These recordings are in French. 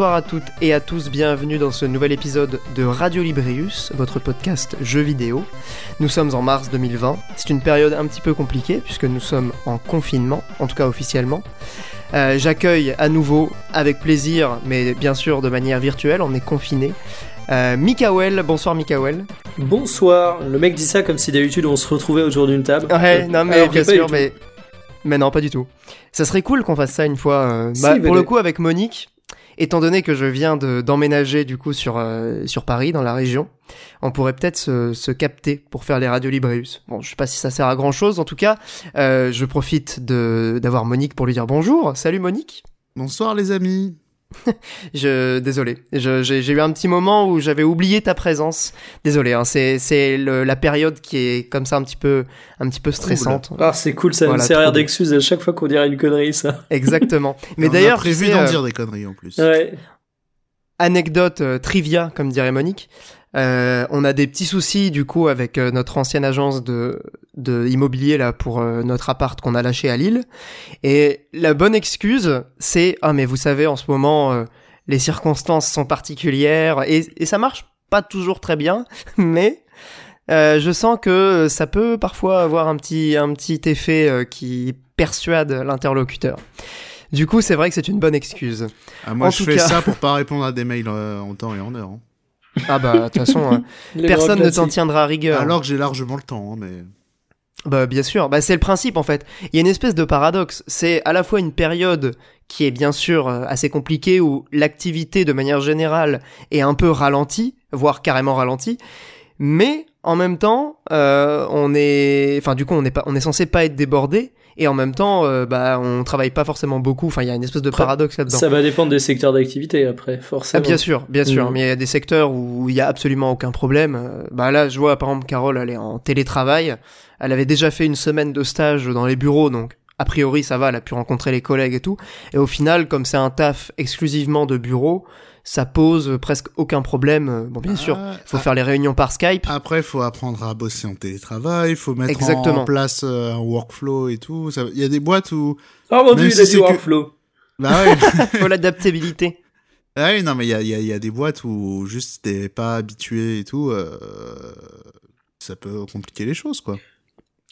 Bonsoir à toutes et à tous, bienvenue dans ce nouvel épisode de Radio Librius, votre podcast jeux vidéo. Nous sommes en mars 2020, c'est une période un petit peu compliquée puisque nous sommes en confinement, en tout cas officiellement. Euh, J'accueille à nouveau avec plaisir, mais bien sûr de manière virtuelle, on est confiné. Euh, Mikael, bonsoir Mikael. Bonsoir, le mec dit ça comme si d'habitude on se retrouvait autour d'une table. Ouais, non mais bien sûr, mais... mais non, pas du tout. Ça serait cool qu'on fasse ça une fois. euh, Si, bah, pour le coup, avec Monique, étant donné que je viens de- d'emménager du coup sur, euh, sur Paris, dans la région, on pourrait peut-être se, capter pour faire les radios Librius. Bon, je sais pas si ça sert à grand chose. En tout cas, euh, je profite d'avoir Monique pour lui dire bonjour. Salut Monique. Bonsoir les amis. Je désolé, Je- j'ai j'ai eu un petit moment où j'avais oublié ta présence. Désolé, hein, c'est c'est le- la période qui est comme ça un petit peu un petit peu stressante. Ah, c'est cool, ça Voilà, me sert d'excuse à chaque fois qu'on dirait une connerie, ça. Exactement. Mais On a d'ailleurs, prévu tu sais, d'en euh, dire des conneries en plus. Ouais. anecdote euh, trivia, comme dirait Monique. Euh, on a des petits soucis du coup avec euh, notre ancienne agence de, de immobilier là pour euh, notre appart qu'on a lâché à Lille. Et la bonne excuse, c'est ah mais vous savez en ce moment les circonstances sont particulières et, et ça marche pas toujours très bien, mais je sens que ça peut parfois avoir un petit un petit effet qui persuade l'interlocuteur. Du coup, c'est vrai que c'est une bonne excuse. Ah, moi en je fais cas- ça pour pas répondre à des mails en temps et en heure. hein. Ah bah de toute façon. euh, Personne ne t'en tiendra rigueur. Alors que j'ai largement le temps, hein, mais. Bah bien sûr, bah c'est le principe en fait. Il y a une espèce de paradoxe. C'est à la fois une période qui est bien sûr euh, assez compliquée où l'activité de manière générale est un peu ralentie, voire carrément ralentie, mais en même temps, euh, on est, enfin du coup on est pas, on est censé pas être débordé et en même temps, euh, bah on travaille pas forcément beaucoup. Enfin il y a une espèce de paradoxe là-dedans. Ça va dépendre des secteurs d'activité après, Ah, forcément. bien sûr, bien sûr, Mhm. mais il y a des secteurs où il y a absolument aucun problème. Euh, Bah là, je vois par exemple Carole, elle est en télétravail. Elle avait déjà fait une semaine de stage dans les bureaux, donc a priori ça va, elle a pu rencontrer les collègues et tout. Et au final, comme c'est un taf exclusivement de bureau, ça pose presque aucun problème. Bon, bien sûr, Ah, faut ah, faire les réunions par Skype. Après, faut apprendre à bosser en télétravail, faut mettre Exactement. en place euh, un workflow et tout. Il y a des boîtes où. Oh mon dieu, si il a c'est dit que- workflow. Bah ouais. faut l'adaptabilité. Ah oui, non, mais il y a, il y a- il y a des boîtes où juste t'es pas habitué et tout. euh, Ça peut compliquer les choses, quoi.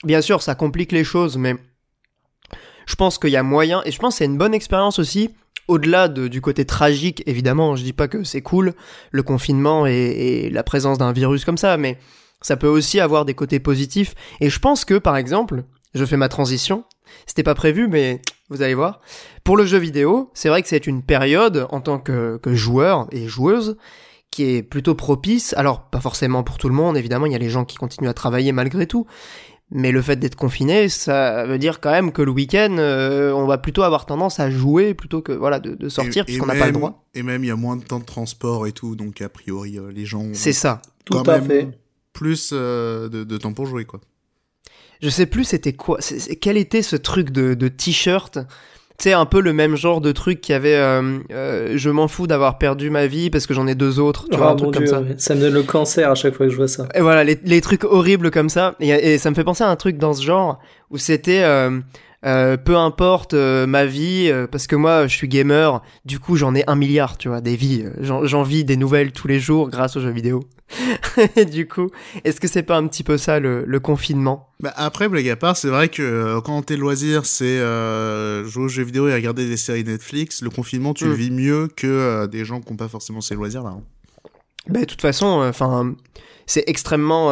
Bien sûr, ça complique les choses, mais je pense qu'il y a moyen, et je pense que c'est une bonne expérience aussi, au-delà de- du côté tragique, évidemment, je dis pas que c'est cool, le confinement et, et la présence d'un virus comme ça, mais ça peut aussi avoir des côtés positifs, et je pense que, par exemple, je fais ma transition, c'était pas prévu, mais vous allez voir, pour le jeu vidéo, c'est vrai que c'est une période, en tant que, que joueur et joueuse, qui est plutôt propice, alors pas forcément pour tout le monde, évidemment, il y a les gens qui continuent à travailler malgré tout, mais le fait d'être confiné, ça veut dire quand même que le week-end, euh, on va plutôt avoir tendance à jouer plutôt que voilà de, de sortir Et- puisqu'on n'a pas le même- droit. Et même, il y a moins de temps de transport et tout, donc a priori, euh, les gens. ont C'est ça. Tout à même fait. plus euh, de, de temps pour jouer, quoi. Je sais plus c'était quoi, c'est- c'est- quel était ce truc de, de t-shirt. Tu sais, un peu le même genre de truc qu'il y avait. euh, euh, je m'en fous d'avoir perdu ma vie parce que j'en ai deux autres. Tu Oh vois, un mon truc comme ça. ouais. ça me donne le cancer à chaque fois que je vois ça. Et voilà, les, les trucs horribles comme ça. Et, et ça me fait penser à un truc dans ce genre où c'était euh, euh, peu importe euh, ma vie, euh, parce que moi je suis gamer, du coup j'en ai un milliard, tu vois, des vies. J'en vis des nouvelles tous les jours grâce aux jeux vidéo. Du coup, est-ce que c'est pas un petit peu ça le, le confinement? Bah après, blague à part, c'est vrai que quand t'es loisir, c'est jouer aux jeux vidéo et regarder des séries Netflix. Le confinement, tu Mm. le vis mieux que des gens qui n'ont pas forcément ces loisirs-là. hein. Ben, de toute façon, enfin, c'est extrêmement,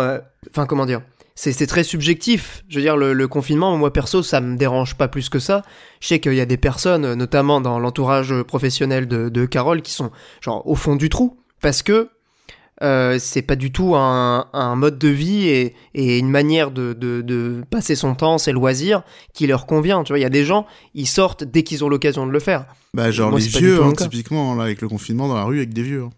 enfin, comment dire, c'est très subjectif. Je veux dire, le, le confinement, moi perso, ça me dérange pas plus que ça. Je sais qu'il y a des personnes, notamment dans l'entourage professionnel de, de Carole, qui sont genre au fond du trou parce que euh, c'est pas du tout un, un mode de vie et, et une manière de, de, de passer son temps, ses loisirs, qui leur convient. Tu vois, il y a des gens, ils sortent dès qu'ils ont l'occasion de le faire. Bah genre Moi, les vieux, hein, typiquement, là, avec le confinement dans la rue, avec des vieux. hein.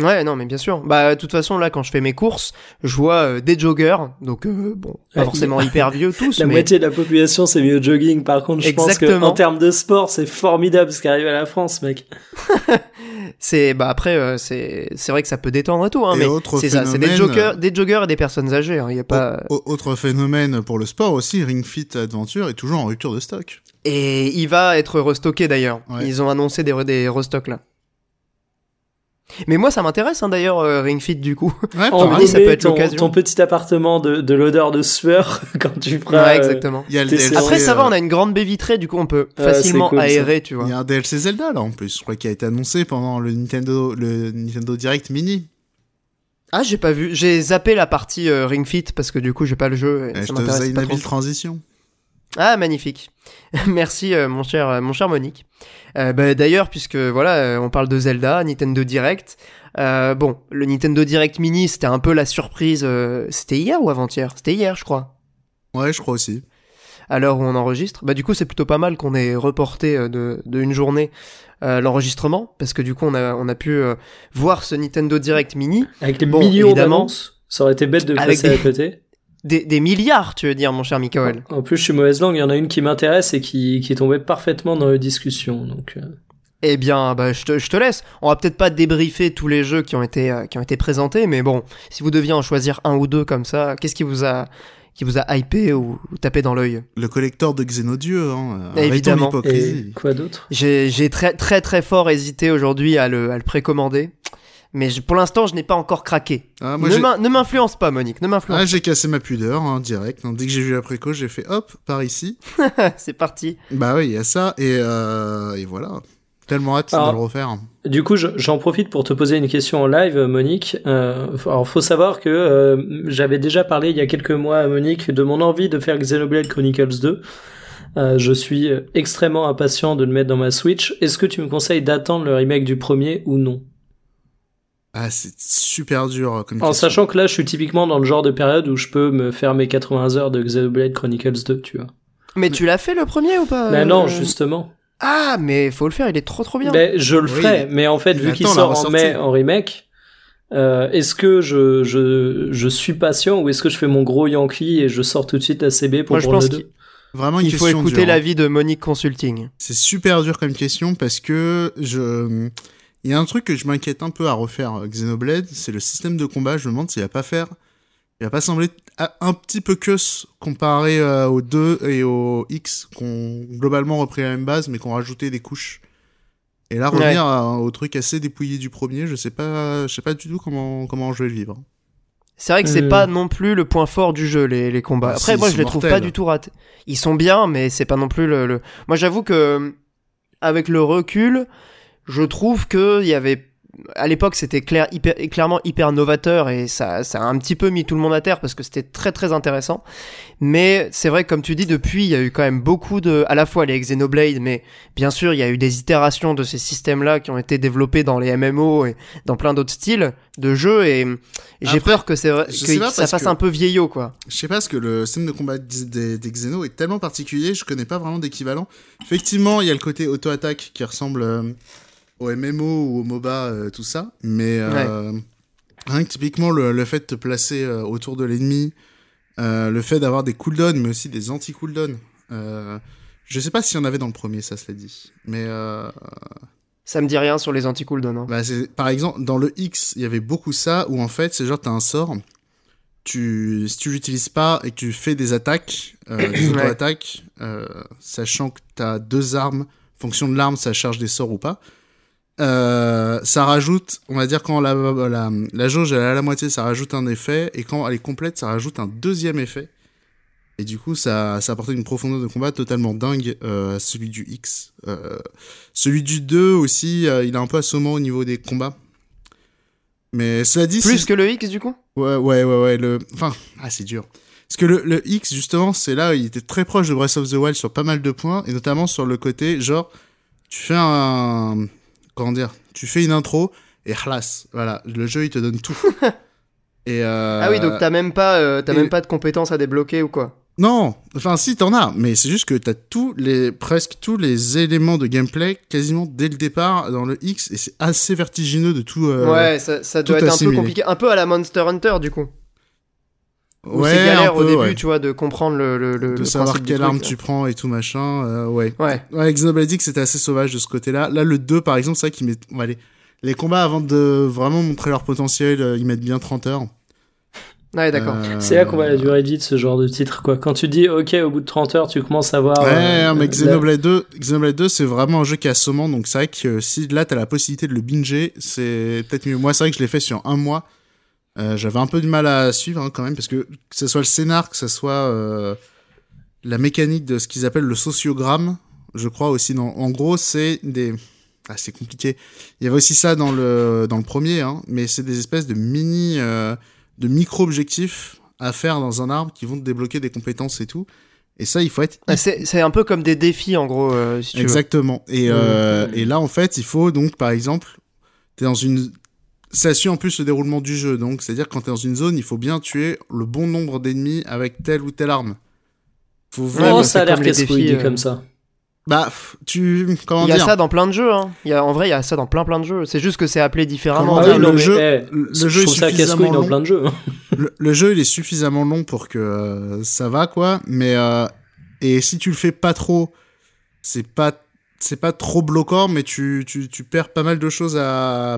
Ouais, non, mais bien sûr. Bah, de toute façon, là, quand je fais mes courses, je vois euh, des joggers, donc euh, bon, pas forcément hyper vieux tous, La mais moitié de la population s'est mis au jogging. Par contre, je pense Exactement. qu'en termes de sport, c'est formidable ce qui arrive à la France, mec. c'est bah après euh, c'est c'est vrai que ça peut détendre et tout, hein, Et mais autre c'est ça, c'est des phénomène, joggers, des joggers et des personnes âgées. Il y a pas Au- autre phénomène pour le sport aussi, Ring Fit Adventure est toujours en rupture de stock. et il va être restocké d'ailleurs. Ouais. Ils ont annoncé des re- des restocks là. Mais moi, ça m'intéresse hein, d'ailleurs, euh, Ring Fit du coup. Ouais, En pareil. ça peut être ton, l'occasion. ton petit appartement de, de l'odeur de sueur quand tu feras. ouais, euh, exactement. Il y a le T'es- DLC, Après, ça va, euh, on a une grande baie vitrée, du coup, on peut facilement c'est cool, ça. aérer, tu vois. Il y a un DLC Zelda là en plus, je crois qu'il a été annoncé pendant le Nintendo, le Nintendo Direct Mini. Ah, j'ai pas vu. J'ai zappé la partie euh, Ring Fit parce que du coup, j'ai pas le jeu. Et Euh, ça je te faisais une pas trop. habile transition. Ah, magnifique. Merci, euh, mon cher, euh, mon cher Monique. Euh, bah, D'ailleurs, puisque voilà, euh, on parle de Zelda, Nintendo Direct. Euh, bon, le Nintendo Direct Mini, c'était un peu la surprise. euh, c'était hier ou avant-hier? C'était hier, je crois. Ouais, je crois aussi. À l'heure où on enregistre. Bah, du coup, c'est plutôt pas mal qu'on ait reporté euh, de, de une journée euh, l'enregistrement, parce que du coup, on a, on a pu euh, voir ce Nintendo Direct Mini. Avec les Bon, millions évidemment. d'annonces, ça aurait été bête de passer des- à côté. Des, des milliards, tu veux dire, mon cher Mikael. En plus, je suis mauvaise langue, il y en a une qui m'intéresse et qui, qui tombait parfaitement dans la discussion. Donc, euh, Eh bien, bah, je, te, je te laisse. On va peut-être pas débriefer tous les jeux qui ont été euh, qui ont été présentés, mais bon, si vous deviez en choisir un ou deux comme ça, qu'est-ce qui vous a qui vous a hypé ou, ou tapé dans l'œil? Le collector de Xenodieu, hein. Évidemment. et quoi d'autre? J'ai j'ai très très très fort hésité aujourd'hui à le, à le précommander, mais je- pour l'instant, je n'ai pas encore craqué. Ah, moi, ne m'influence pas, Monique, ne m'influence. Ah, j'ai cassé ma pudeur, hein, direct. Dès que j'ai vu la préco, j'ai fait hop, par ici. C'est parti. Bah oui, il y a ça, et, euh, et voilà. Tellement hâte Alors- de le refaire. Du coup, je- j'en profite pour te poser une question en live, Monique. Euh, faut- alors, faut savoir que euh, j'avais déjà parlé il y a quelques mois à Monique de mon envie de faire Xenoblade Chronicles 2. Euh, je suis extrêmement impatient de le mettre dans ma Switch. Est-ce que tu me conseilles d'attendre le remake du premier ou non? Ah, c'est super dur euh, comme En question. sachant que là, je suis typiquement dans le genre de période où je peux me faire mes 80 heures de Xenoblade Chronicles 2, tu vois. Mais tu l'as fait le premier ou pas Mais euh, non, justement. Ah, mais faut le faire, il est trop trop bien. Ben, je le ferai, mais en fait, vu qu'il sort en mai en remake, euh, est-ce que je, je, je suis patient ou est-ce que je fais mon gros Yankee et je sors tout de suite la CB pour Moi, je prendre pense le qu'il 2 Vraiment une il faut écouter hein. l'avis de Monique Consulting. C'est super dur comme question parce que je. Il y a un truc que je m'inquiète un peu à refaire euh, Xenoblade, c'est le système de combat. Je me demande s'il va pas faire. Il va pas sembler a- un petit peu que comparé euh, aux 2 et au X, qui ont globalement repris la même base mais qui ont rajouté des couches. Et là, Ouais. revenir à- au truc assez dépouillé du premier, je sais pas, je sais pas du tout comment, comment je vais le vivre. C'est vrai que c'est Euh. pas non plus le point fort du jeu, les, les combats. Ah, Après, moi, je les trouve pas du tout ratés. Ils sont bien, mais c'est pas non plus le. le- Moi, j'avoue que, avec le recul, je trouve que il y avait. À l'époque, c'était clair, hyper, clairement hyper novateur et ça, ça a un petit peu mis tout le monde à terre parce que c'était très très intéressant. Mais c'est vrai, que, comme tu dis, depuis, il y a eu quand même beaucoup de, à la fois les Xenoblade, mais bien sûr, il y a eu des itérations de ces systèmes-là qui ont été développés dans les MMO et dans plein d'autres styles de jeux et, et j'ai peur que c'est que pas ça fasse que- un peu vieillot, quoi. Je sais pas, parce que le système de combat des, des, des Xeno est tellement particulier, je connais pas vraiment d'équivalent. Effectivement, il y a le côté auto-attaque qui ressemble euh, au MMO ou au MOBA, euh, tout ça. Mais euh, rien que typiquement, le, le fait de te placer euh, autour de l'ennemi, euh, le fait d'avoir des cooldowns, mais aussi des anti-cooldowns. Euh, je sais pas s'il y en avait dans le premier, ça se l'a dit. Mais euh, Ça me dit rien sur les anti-cooldowns. hein. bah, par exemple, dans le X, il y avait beaucoup ça, où en fait, c'est genre, t'as un sort, tu, si tu l'utilises pas et que tu fais des attaques, euh, des Ouais. auto-attaques, euh, sachant que t'as deux armes, fonction de l'arme, ça charge des sorts ou pas, euh, ça rajoute, on va dire, quand la, la, la jauge elle est à la moitié, ça rajoute un effet, et quand elle est complète, ça rajoute un deuxième effet. Et du coup, ça, ça apportait une profondeur de combat totalement dingue euh, à celui du X. Euh, celui du 2 aussi, euh, il est un peu assommant au niveau des combats. Mais cela dit, Plus que le X, du coup? Ouais, ouais, ouais, ouais. Le... Enfin, ah, c'est dur. Parce que le, le X, justement, c'est là où il était très proche de Breath of the Wild sur pas mal de points, et notamment sur le côté, genre, tu fais un. Comment dire Tu fais une intro, et hlas, voilà, le jeu il te donne tout. et euh... Ah oui, donc t'as même pas, euh, t'as et- même pas de compétences à débloquer ou quoi? Non, enfin si t'en as, mais c'est juste que t'as tous les presque tous les éléments de gameplay quasiment dès le départ dans le X et c'est assez vertigineux de tout. euh, Ouais, ça, ça doit tout être un peu compliqué. Un peu à la Monster Hunter, du coup. Où ouais, c'est galère un au début, ouais. tu vois, de comprendre le, le, le, de le savoir quelle arme tu prends et tout machin. euh, ouais. Ouais. Ouais, Xenoblade X c'était assez sauvage de ce côté-là. Là, le 2 par exemple, c'est vrai qu'ils mettent. ouais, les, les combats avant de vraiment montrer leur potentiel, euh, ils mettent bien 30 heures. Ouais, d'accord. Euh, C'est là qu'on voit la durée de vie de ce genre de titre, quoi. Quand tu dis, ok, au bout de 30 heures, tu commences à voir. Ouais, euh, mais la- Xenoblade 2, Xenoblade 2, c'est vraiment un jeu qui est assommant, donc c'est vrai que si là t'as la possibilité de le binger, c'est peut-être mieux. Moi, c'est vrai que je l'ai fait sur un mois. Euh, J'avais un peu de mal à suivre hein, quand même, parce que que ce soit le scénar, que ce soit euh, la mécanique de ce qu'ils appellent le sociogramme, je crois aussi. Dans... En gros, c'est des. Ah, c'est compliqué. Il y avait aussi ça dans le dans le premier, hein, mais c'est des espèces de mini, euh, de micro-objectifs à faire dans un arbre qui vont te débloquer des compétences et tout. Et ça, il faut être C'est un peu comme des défis, en gros, euh, si tu veux. Exactement. Et, euh, Mhm. et là, en fait, il faut donc, par exemple, t'es dans une. Ça suit en plus le déroulement du jeu. Donc, c'est-à-dire quand t'es dans une zone, il faut bien tuer le bon nombre d'ennemis avec telle ou telle arme. Faut Ouais, vraiment. Oh, ça a l'air casse-couille euh. comme ça. Bah, tu. Comment Il y a dire ça dans plein de jeux, hein. Il y a, en vrai, il y a ça dans plein plein de jeux. C'est juste que c'est appelé différemment. Ah dire, oui, le mais, jeu- eh, le je jeu ça suffisamment dans long. plein de jeux. le, le jeu, il est suffisamment long pour que euh, ça va, quoi. Mais. euh, et si tu le fais pas trop, c'est pas. C'est pas trop bloquant, mais tu, tu, tu perds pas mal de choses à.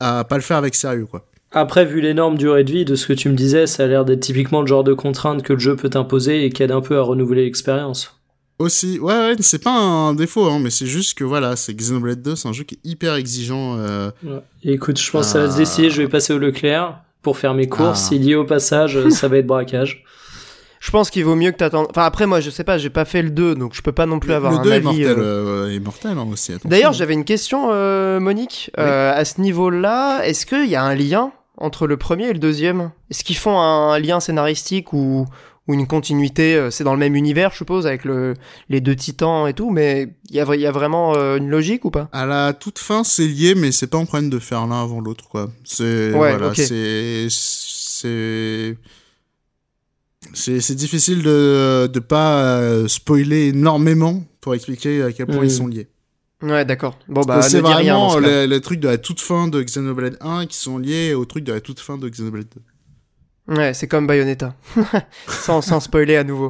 À pas le faire avec sérieux, quoi. Après, vu l'énorme durée de vie de ce que tu me disais, ça a l'air d'être typiquement le genre de contrainte que le jeu peut t'imposer et qui aide un peu à renouveler l'expérience. Aussi, ouais, ouais, c'est pas un défaut, hein, mais c'est juste que voilà, c'est Xenoblade 2, c'est un jeu qui est hyper exigeant. Euh... Ouais. Écoute, je pense que ça va se Ah. décider, je vais passer au Leclerc pour faire mes courses. Ah. S'il y est au passage, ça va être braquage. Je pense qu'il vaut mieux que t'attendes. Enfin, après, moi, je sais pas, j'ai pas fait le 2, donc je peux pas non plus avoir le un 2 est avis. mortel, euh. euh, est mortel hein, aussi. D'ailleurs, j'avais une question, euh, Monique. Oui. Euh, à ce niveau-là, est-ce qu'il y a un lien entre le premier et le deuxième? Est-ce qu'ils font un lien scénaristique ou, ou une continuité euh, C'est dans le même univers, je suppose, avec le, les deux titans et tout, mais il y a, y vraiment euh, une logique ou pas? À la toute fin, c'est lié, mais c'est pas en train de faire l'un avant l'autre, quoi. C'est Ouais, voilà, ok. c'est c'est difficile de de pas euh, spoiler énormément pour expliquer à quel point ils sont liés. Ouais, d'accord. Bon, bah, ne c'est vraiment ce cas. les, les trucs de la toute fin de Xenoblade 1 qui sont liés au truc de la toute fin de Xenoblade 2. Ouais, c'est comme Bayonetta. sans, sans spoiler à nouveau.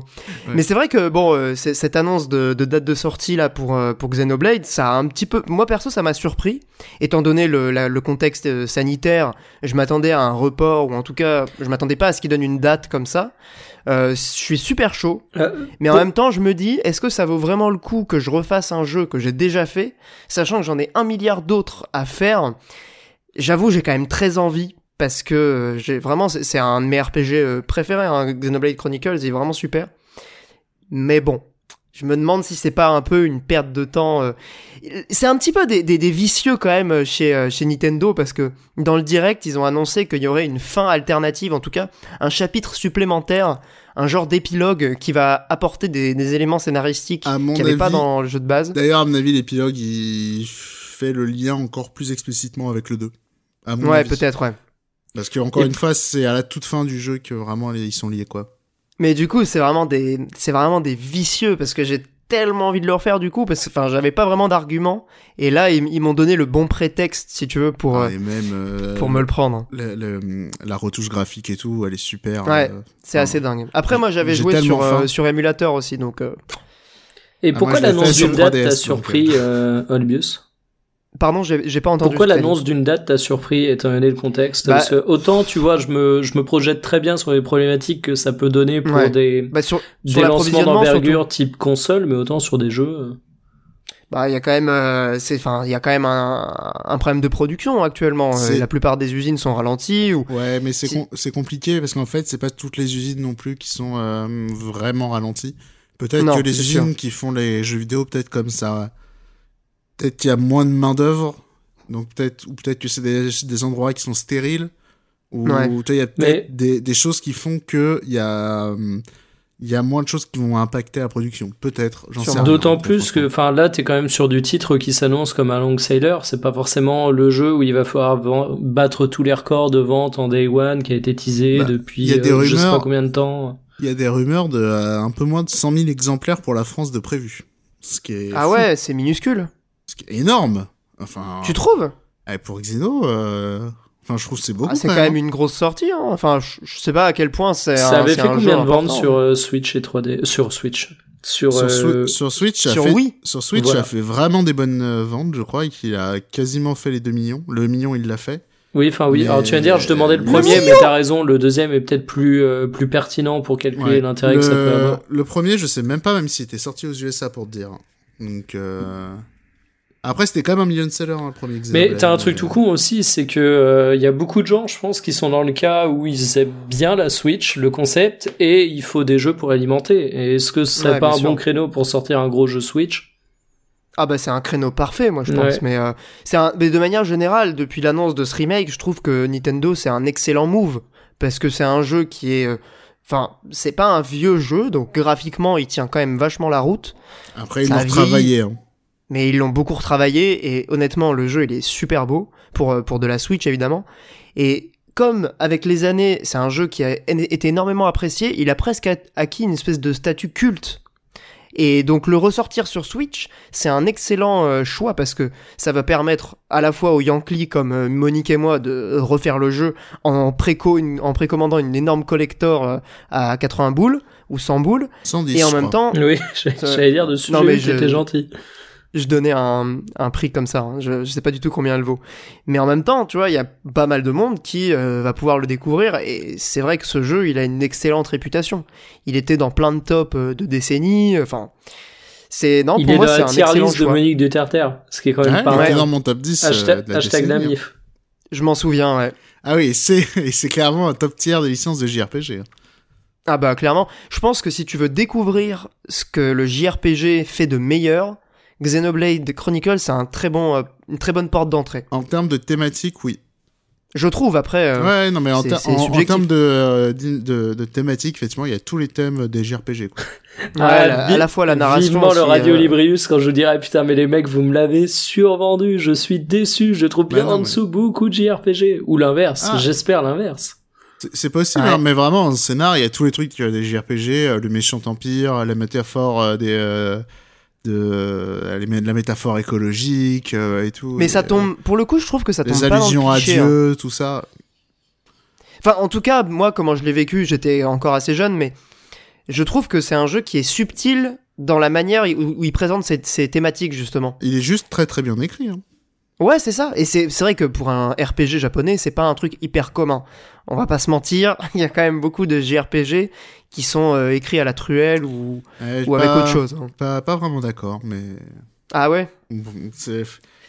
Ouais. Mais c'est vrai que, bon, euh, c'est- cette annonce de, de date de sortie, là, pour, euh, pour Xenoblade, ça a un petit peu... Moi, perso, ça m'a surpris. Étant donné le, la- le contexte euh, sanitaire, je m'attendais à un report, ou en tout cas, je m'attendais pas à ce qu'il donne une date comme ça. Euh, je suis super chaud. Euh, Mais en même temps, je me dis, est-ce que ça vaut vraiment le coup que je refasse un jeu que j'ai déjà fait, sachant que j'en ai un milliard d'autres à faire? J'avoue, j'ai quand même très envie parce que euh, j'ai vraiment, c'est un de mes RPG euh, préférés, hein, Xenoblade Chronicles, il est vraiment super. Mais bon, je me demande si c'est pas un peu une perte de temps. euh. C'est un petit peu des, des, des vicieux quand même chez, chez Nintendo parce que dans le direct, ils ont annoncé qu'il y aurait une fin alternative, en tout cas un chapitre supplémentaire, un genre d'épilogue qui va apporter des, des éléments scénaristiques qu'il n'y avait pas dans le jeu de base. D'ailleurs, à mon avis, l'épilogue, il fait le lien encore plus explicitement avec le 2. À mon Ouais, peut-être, ouais. Parce que, encore Et- une fois, c'est à la toute fin du jeu que vraiment ils sont liés, quoi. Mais du coup, c'est vraiment des, c'est vraiment des vicieux parce que j'ai tellement envie de le refaire du coup parce que, enfin, j'avais pas vraiment d'argument et là, ils, ils m'ont donné le bon prétexte, si tu veux, pour, Ah, euh, et même euh, pour me le prendre. le- le- la retouche graphique et tout, elle est super. Ouais. euh. C'est Ah. assez dingue. Après, moi, j'avais joué sur, euh, sur émulateur aussi, donc. euh, Et Ah, pourquoi fait l'annonce d'une date 3DS, t'a surpris, euh, Olbius? Pardon, j'ai j'ai pas entendu. Pourquoi l'annonce d'une date t'a surpris étant donné le contexte Bah- Parce que autant, tu vois, je me, je me projette très bien sur les problématiques que ça peut donner pour Ouais. des, Bah, sur, des sur lancements l'approvisionnement, d'envergure surtout. type console, mais autant sur des jeux. euh. Bah, il y a quand même, euh, c'est, enfin, il y a quand même un, un problème de production actuellement. Euh, La plupart des usines sont ralenties ou. Ouais, mais c'est com- c'est compliqué parce qu'en fait, c'est pas toutes les usines non plus qui sont euh, vraiment ralenties. Peut-être que les usines qui font les jeux vidéo, peut-être comme ça, peut-être qu'il y a moins de main d'œuvre, donc peut-être ou peut-être que c'est des, des endroits qui sont stériles, ou Ouais. il y a Mais- peut-être des, des choses qui font que il y a il y a moins de choses qui vont impacter la production. Peut-être, j'en sais Sûrement. rien. D'autant plus que, enfin, là, t'es quand même sur du titre qui s'annonce comme un long sailor. C'est pas forcément le jeu où il va falloir battre tous les records de vente en day one qui a été teasé Bah, depuis y a des euh, je sais pas combien de temps. il y a des rumeurs de euh, un peu moins de 100 000 exemplaires pour la France de prévu. Ce qui est Ah fou. ouais, c'est minuscule. Énorme. Enfin, Tu trouves eh, pour Xeno, euh, enfin, je trouve que c'est beaucoup. ah, C'est quand même une grosse sortie. Hein. Enfin, je, je sais pas à quel point c'est. Ça un- avait fait un combien de ventes sur euh, Switch et 3D Sur Switch. Sur, sur, euh, sur Switch, sur fait, Wii sur Switch, Voilà. ça fait vraiment des bonnes ventes, je crois, et qu'il a quasiment fait les 2 millions. Le million, il l'a fait. Oui, enfin oui. Mais- Alors tu vas dire, je demandais le Le premier, mais t'as raison. Le deuxième est peut-être plus euh, plus pertinent pour calculer Ouais. l'intérêt le, que ça peut avoir. le premier, je sais même pas même s'il était sorti aux USA pour te dire. Donc euh... après, c'était quand même un million seller hein, le premier. Mais Xenoblade, t'as un truc euh, tout con aussi, c'est que euh, il y a beaucoup de gens, je pense, qui sont dans le cas où ils aiment bien la Switch, le concept, et il faut des jeux pour alimenter. Et est-ce que ce serait Ouais, pas un sûr. bon créneau pour sortir un gros jeu Switch? Ah bah c'est un créneau parfait moi je pense Ouais. mais euh, c'est un mais de manière générale depuis l'annonce de ce remake je trouve que Nintendo c'est un excellent move parce que c'est un jeu qui est euh, enfin c'est pas un vieux jeu donc graphiquement il tient quand même vachement la route Après, ils l'ont retravaillé. Hein. Mais ils l'ont beaucoup retravaillé et honnêtement le jeu il est super beau pour euh, pour de la Switch évidemment et comme avec les années c'est un jeu qui a été énormément apprécié il a presque acquis une espèce de statut culte et donc le ressortir sur Switch c'est un excellent euh, choix parce que ça va permettre à la fois aux Yankees comme euh, Monique et moi de refaire le jeu en préco une- en précommandant une énorme collector à 80 boules ou 100 boules 110. et en même temps Oui, j'allais dire dessus. Non, mais t'étais gentil. Je donnais un, un prix comme ça. hein. Je, je sais pas du tout combien elle vaut. Mais en même temps, tu vois, il y a pas mal de monde qui euh, va pouvoir le découvrir. Et c'est vrai que ce jeu, il a une excellente réputation. Il était dans plein de tops euh, de décennies. Enfin, c'est non il pour est moi dans c'est la un tier excellent list de choix. Monique de Terre, ce qui est quand même Ouais, pas il était mal. dans mon top 10 euh, Hashtag, de la hashtag décennie. Namif. Je m'en souviens. Ouais. Ah oui, c'est et c'est clairement un top tier des licences de JRPG. hein. Ah bah clairement, je pense que si tu veux découvrir ce que le JRPG fait de meilleur, Xenoblade Chronicles c'est un très bon, euh, une très bonne porte d'entrée. En termes de thématique, oui. Je trouve après. euh, Ouais, non, mais en, ter- termes de, euh, de, de thématique, effectivement, il y a tous les thèmes des JRPG. Quoi. ouais, Ah, la- à la fois la narration. Vivement le Radio euh, Librius quand je vous dirais putain mais les mecs vous me l'avez survendu, je suis déçu, je trouve bien Bah non, en mais- dessous beaucoup de JRPG ou l'inverse, Ah. j'espère l'inverse. C'est- possible, Ouais. hein, mais vraiment, en scénar, il y a tous les trucs des JRPG, euh, le méchant empire, la métaphore euh, des... euh, de euh, les- la métaphore écologique euh, et tout. Mais ça et, tombe, pour le coup, je trouve que ça euh, tombe les pas dans le allusions à cliché, hein. Dieu, tout ça. Enfin, en tout cas, moi, comment je l'ai vécu, j'étais encore assez jeune, mais je trouve que c'est un jeu qui est subtil dans la manière où, il présente ces thématiques, justement. Il est juste très très bien écrit. hein. Ouais, c'est ça. Et c'est vrai que pour un RPG japonais, c'est pas un truc hyper commun. On va pas se mentir, il y a quand même beaucoup de JRPG qui sont euh, écrits à la truelle ou, Ouais, ou avec autre chose. hein. Pas, pas vraiment d'accord, mais Ah ouais?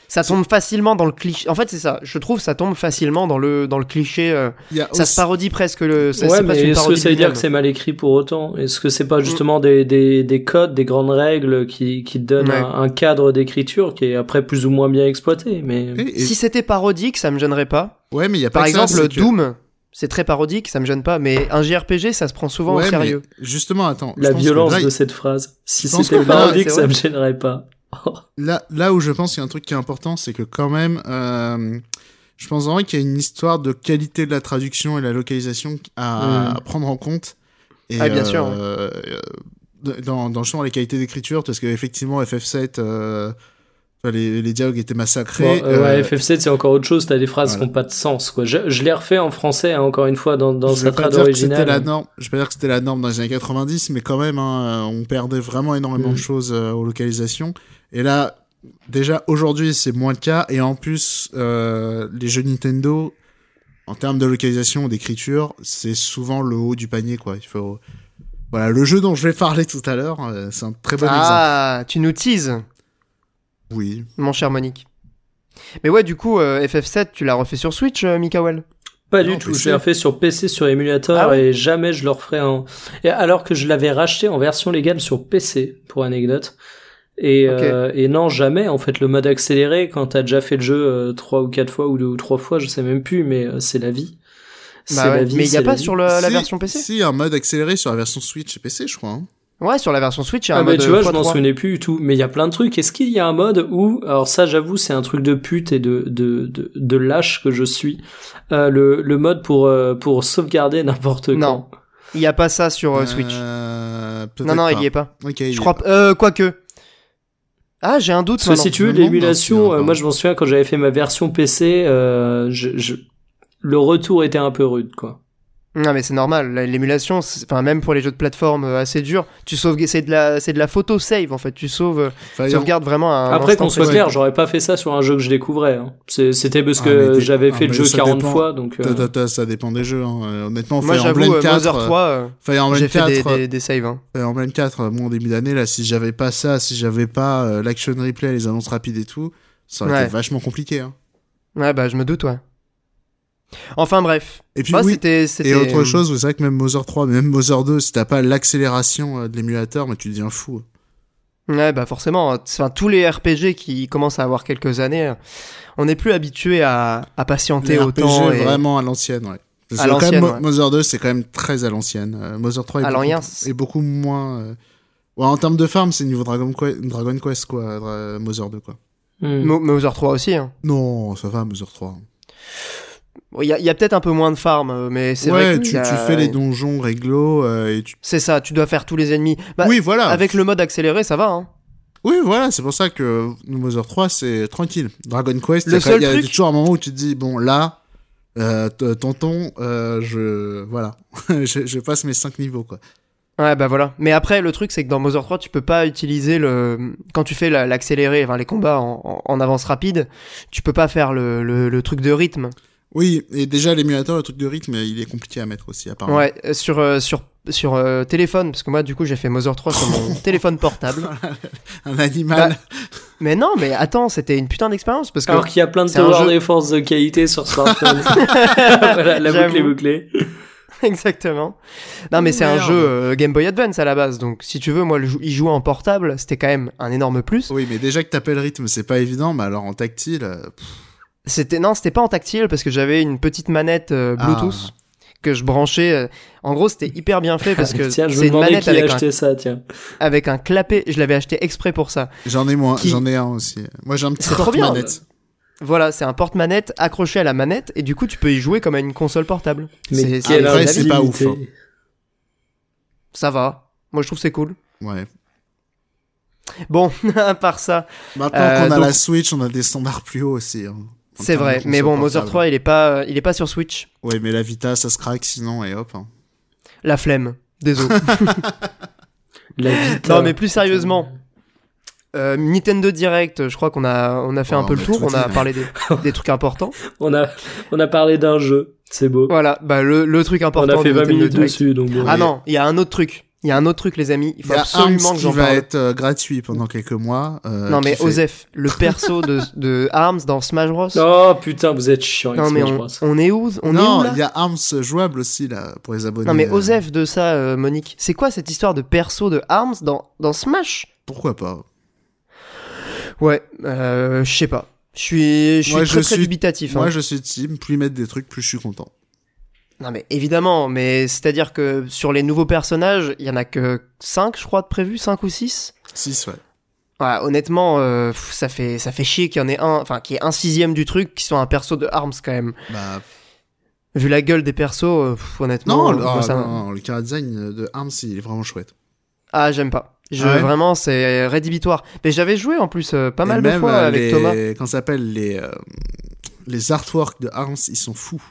Ça tombe facilement dans le cliché. En fait, c'est ça. Je trouve ça tombe facilement dans le, dans le cliché. euh, Ça aussi- se parodie presque le. c'est- ouais mais est-ce que ça veut dire que c'est mal écrit pour autant? Est-ce que c'est pas Mm. justement des, des, des codes, des grandes règles qui, qui donnent Ouais. un, un cadre d'écriture qui est après plus ou moins bien exploité mais... Et- et- Si c'était parodique, ça me gênerait pas. Ouais, mais il y a pas Par que ça, exemple, que- Doom, c'est très parodique, ça me gêne pas, mais un JRPG, ça se prend souvent Ouais, au sérieux. justement, attends. La violence là, de cette phrase. Si c'était parodique, ça me gênerait pas. Là, là où je pense qu'il y a un truc qui est important, c'est que quand même, euh, je pense vraiment qu'il y a une histoire de qualité de la traduction et la localisation à, Mm. à prendre en compte. Et, Ah, bien sûr, euh, euh, dans, dans justement les qualités d'écriture, parce que effectivement FF7, euh, enfin, les, les dialogues étaient massacrés. Bon, ouais, FF7 c'est encore autre chose, t'as des phrases voilà. qui n'ont pas de sens quoi. Je, je l'ai refait en français hein, encore une fois dans, dans sa trad c'était la originale. norme. Je vais pas dire que c'était la norme dans les années 90, mais quand même, hein, on perdait vraiment énormément Mm. de choses aux localisations. Et là, déjà aujourd'hui, c'est moins le cas. Et en plus, euh, les jeux Nintendo, en termes de localisation, d'écriture, c'est souvent le haut du panier, quoi. Il faut. Voilà, le jeu dont je vais parler tout à l'heure, euh, c'est un très bon exemple. Ah, tu nous teases, Oui. mon cher Monique. Mais ouais, du coup, euh, FF7, tu l'as refait sur Switch, euh, Mikael? Pas Non, du tout, je l'ai refait sur PC sur émulateur Ah ouais? et jamais je le referai en... Et alors que je l'avais racheté en version légale sur PC, pour anecdote. Et, euh, et non, jamais, en fait, le mode accéléré, quand t'as déjà fait le jeu euh, trois ou quatre fois, ou deux ou trois fois, je sais même plus, mais euh, c'est la vie. C'est Bah ouais. la vie, Mais il y c'est a pas vie. sur le- la Si- version PC Si, un mode accéléré sur la version Switch et PC, je crois. hein. Ouais, sur la version Switch, il y a Ah un bah mode tu vois, je x3. m'en souvenais plus du tout. Mais il y a plein de trucs. Est-ce qu'il y a un mode où, alors ça j'avoue, c'est un truc de pute et de de de, de lâche que je suis. Euh, le le mode pour euh, pour sauvegarder n'importe Non. quand. Il y a pas ça sur euh, Switch. Euh, peut-être Non, non, pas. il y est pas. Je crois pas. Euh, quoique. Ah, j'ai un doute Parce que si tu veux l'émulation, euh, moi je m'en souviens quand j'avais fait ma version PC, euh, je, je- le retour était un peu rude quoi. Non mais c'est normal, la- l'émulation, enfin même pour les jeux de plateforme euh, assez durs, tu sauves, c'est de la, c'est de la photo save en fait, tu sauves, euh, Fire- sauvegardes vraiment un Après, instant qu'on soit clair, j'aurais pas fait ça sur un jeu que je découvrais. hein. C'était parce Ah, que j'avais ah, fait le jeu ça 40 dépend. fois, donc. euh, ça dépend des jeux. Hein. Honnêtement, Moi Fire j'avoue, Emblem euh, 4, Mother euh, 3, euh, Fire Emblem j'ai fait 4, des, des, des saves. Hein. Fire Emblem 4, euh, moi en début d'année, là, si j'avais pas ça, si j'avais pas euh, l'action replay, les annonces rapides et tout, ça aurait Ouais. été vachement compliqué. Hein. Ouais bah je me doute, ouais. Enfin bref, Et puis Moi, oui, c'était, c'était... et autre chose, vous savez que même Mother 3, mais même Mother 2, si t'as pas l'accélération euh, de l'émulateur, mais tu deviens fou. Ouais, bah forcément. Enfin, tous les RPG qui commencent à avoir quelques années, on n'est plus habitué à, à patienter Les autant. RPG et... vraiment à l'ancienne, ouais. Parce À que quand même, l'ancienne, ouais. Mother 2, c'est quand même très à l'ancienne. Euh, Mother 3 est, À beaucoup, l'ancien, est beaucoup moins... euh, Ouais, en termes de farm, c'est niveau Dragon, Que- Dragon Quest, quoi, Dra- Mother 2, quoi. Mo- Mother 3 aussi. hein. Non, ça va, Mother 3. Bon, Il y a, il y a peut-être un peu moins de farm, euh, mais c'est Ouais, vrai que tu, a- fais les donjons réglo, euh, et tu... C'est ça, tu dois faire tous les ennemis. Bah, oui, voilà. Avec le mode accéléré, ça va. Hein. Oui, voilà, c'est pour ça que Mother 3, c'est tranquille. Dragon Quest, il y a y a toujours un moment où tu te dis, bon, là, euh, tonton, euh, je... Voilà. je, je passe mes 5 niveaux, quoi. Ouais, bah voilà. Mais après, le truc, c'est que dans Mother 3, tu peux pas utiliser le. Quand tu fais la- l'accéléré, enfin les combats en, en- en avance rapide, tu peux pas faire le, le, le truc de rythme. Oui, et déjà, l'émulateur, le truc de rythme, il est compliqué à mettre aussi, apparemment. Ouais, euh, sur, euh, sur, sur euh, téléphone, parce que moi, du coup, j'ai fait Mother 3 sur mon téléphone portable. Un animal. Bah, Mais non, mais attends, c'était une putain d'expérience, parce que. Alors qu'il y a plein de tower jeu- defense de qualité sur smartphone. voilà, la boucle est bouclée. Exactement. Non, mais c'est un jeu euh, Game Boy Advance à la base, donc si tu veux, moi, le jou- y jouer en portable, c'était quand même un énorme plus. Oui, mais déjà que t'appelles rythme, c'est pas évident, mais alors en tactile, euh, pff, C'était non, c'était pas en tactile parce que j'avais une petite manette euh, Bluetooth que je branchais. euh, En gros, c'était hyper bien fait parce que c'est une manette qui a avec un, acheté ça, tiens. avec un clapet. Je l'avais acheté exprès pour ça. j'en ai moins, Qui- j'en ai un aussi. Moi, j'ai un petit C'est trop bien. porte-manette. Voilà, c'est un porte-manette accroché à la manette et du coup, tu peux y jouer comme à une console portable. Mais C'est- quelle après, c'est pas ouf, intimité. Ça va. Moi, je trouve que c'est cool. Ouais. Bon, à part ça, Maintenant Euh, qu'on a donc- la Switch, on a des standards plus hauts aussi. hein, c'est vrai. Mais bon, Mother portable. 3, il est pas, il est pas sur Switch. Ouais, mais la Vita, ça se craque sinon, et hop. hein. La flemme. Désolé. La Vita. non, mais plus sérieusement. Euh, Nintendo Direct, je crois qu'on a, on a fait Oh, un peu on le tour, on a dit, parlé des, des trucs importants. On a, on a parlé d'un jeu. C'est beau. Voilà, bah le, le truc on important. a fait de 20 Nintendo minutes Direct. dessus, donc bon. Ah Oui. non, il y a un autre truc. Il y a un autre truc, les amis. Il Il faut y a absolument Arms que j'en qui va parle. être euh, gratuit pendant quelques mois. euh, non mais fait- Osef, le perso de, de Arms dans Smash Bros. Oh putain, vous êtes chiant avec non mais Smash on, Bros. on est où On est non, où là il y a Arms jouable aussi là pour les abonnés. Non mais euh, Osef de ça, euh, Monique. C'est quoi cette histoire de perso de Arms dans, dans Smash? Pourquoi pas Ouais, euh, je sais pas. Je suis, je suis Moi, très je très suis- dubitatif. hein. Moi, je suis team. Plus ils mettent des trucs, plus je suis content. Non mais évidemment, mais c'est-à-dire que sur les nouveaux personnages, il y en a que 5 je crois de prévus, 5 ou 6 6, ouais. Ouais, honnêtement, euh, ça fait ça fait chier qu'il y en ait un, enfin qu'il y ait un sixième du truc qui soit un perso de Arms quand même. Bah, Vu la gueule des persos, euh, pff, honnêtement, non, euh, le, ah, ça m'a- non, le chara design de Arms, il est vraiment chouette. ah j'aime pas. Je, Ah ouais vraiment, c'est rédhibitoire. Mais j'avais joué en plus euh, pas Et mal de fois avec les... Thomas. Comment ça s'appelle les les artworks de Arms, ils sont fous.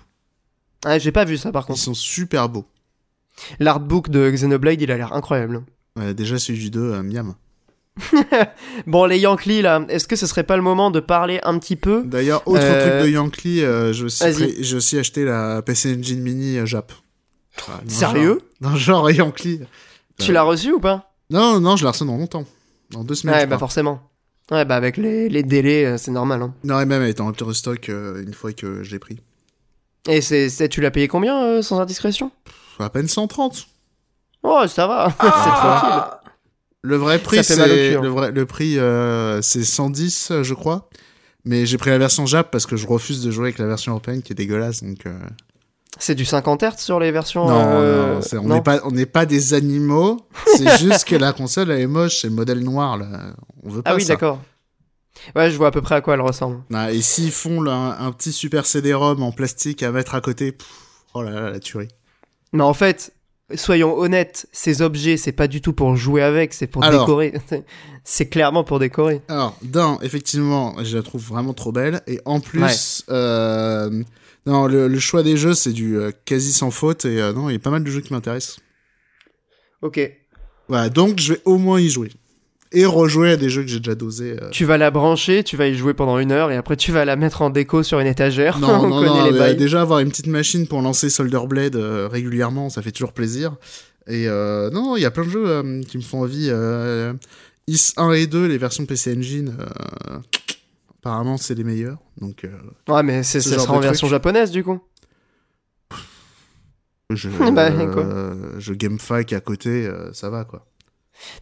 Ah, j'ai pas vu ça par Ils contre. sont super beaux. L'artbook de Xenoblade, il a l'air incroyable. Ouais, déjà celui du 2, euh, miam. Bon, les Yankees là, est-ce que ce serait pas le moment de parler un petit peu D'ailleurs, autre Euh, truc de euh, j'ai aussi, Vas-y. pré- j'ai aussi acheté la PC Engine Mini euh, Jap. Sérieux Dans genre Yankee. Tu l'as reçu ou pas? Non, non, je la reçois dans longtemps. Dans deux semaines. Ouais, bah forcément. Ouais, bah avec les, les délais, euh, c'est normal. Hein. Non, et même elle était en rupture de stock euh, une fois que je l'ai pris. Et c'est, tu l'as payé combien euh, sans indiscrétion? À peine 130. Oh, ça va, c'est tranquille. Le vrai prix, c'est hein. le vrai le prix, euh, c'est 110, euh, je crois. Mais j'ai pris la version Jap parce que je refuse de jouer avec la version européenne qui est dégueulasse. Donc euh, C'est du 50 Hz sur les versions. non, euh, non, on n'est pas on n'est pas des animaux. c'est juste que la console elle est moche, c'est le modèle noir là. On veut pas Ah oui, d'accord. Ouais, je vois à peu près à quoi elle ressemble. Ah, et s'ils font là, un, un petit super CD-ROM en plastique à mettre à côté, pff, oh là là, la tuerie. Mais en fait, soyons honnêtes, ces objets, c'est pas du tout pour jouer avec, c'est pour Alors. décorer. c'est clairement pour décorer. Alors, d'un, effectivement, je la trouve vraiment trop belle. Et en plus, euh, non, le, le choix des jeux, c'est du euh, quasi sans faute. Et euh, non, il y a pas mal de jeux qui m'intéressent. Ok. Voilà, donc je vais au moins y jouer. Et rejouer à des jeux que j'ai déjà dosés. euh. Tu vas la brancher, tu vas y jouer pendant une heure et après tu vas la mettre en déco sur une étagère. Non, On non, les euh, bails. déjà avoir une petite machine pour lancer Soldier Blade euh, régulièrement, ça fait toujours plaisir. Et euh, non, il y a plein de jeux euh, qui me font envie. Euh, Is 1 et 2, les versions PC Engine, euh, apparemment c'est les meilleurs. Donc euh, Ouais, mais ça sera en version japonaise du coup. je, Bah, euh, quoi. je gamefack à côté, euh, ça va quoi.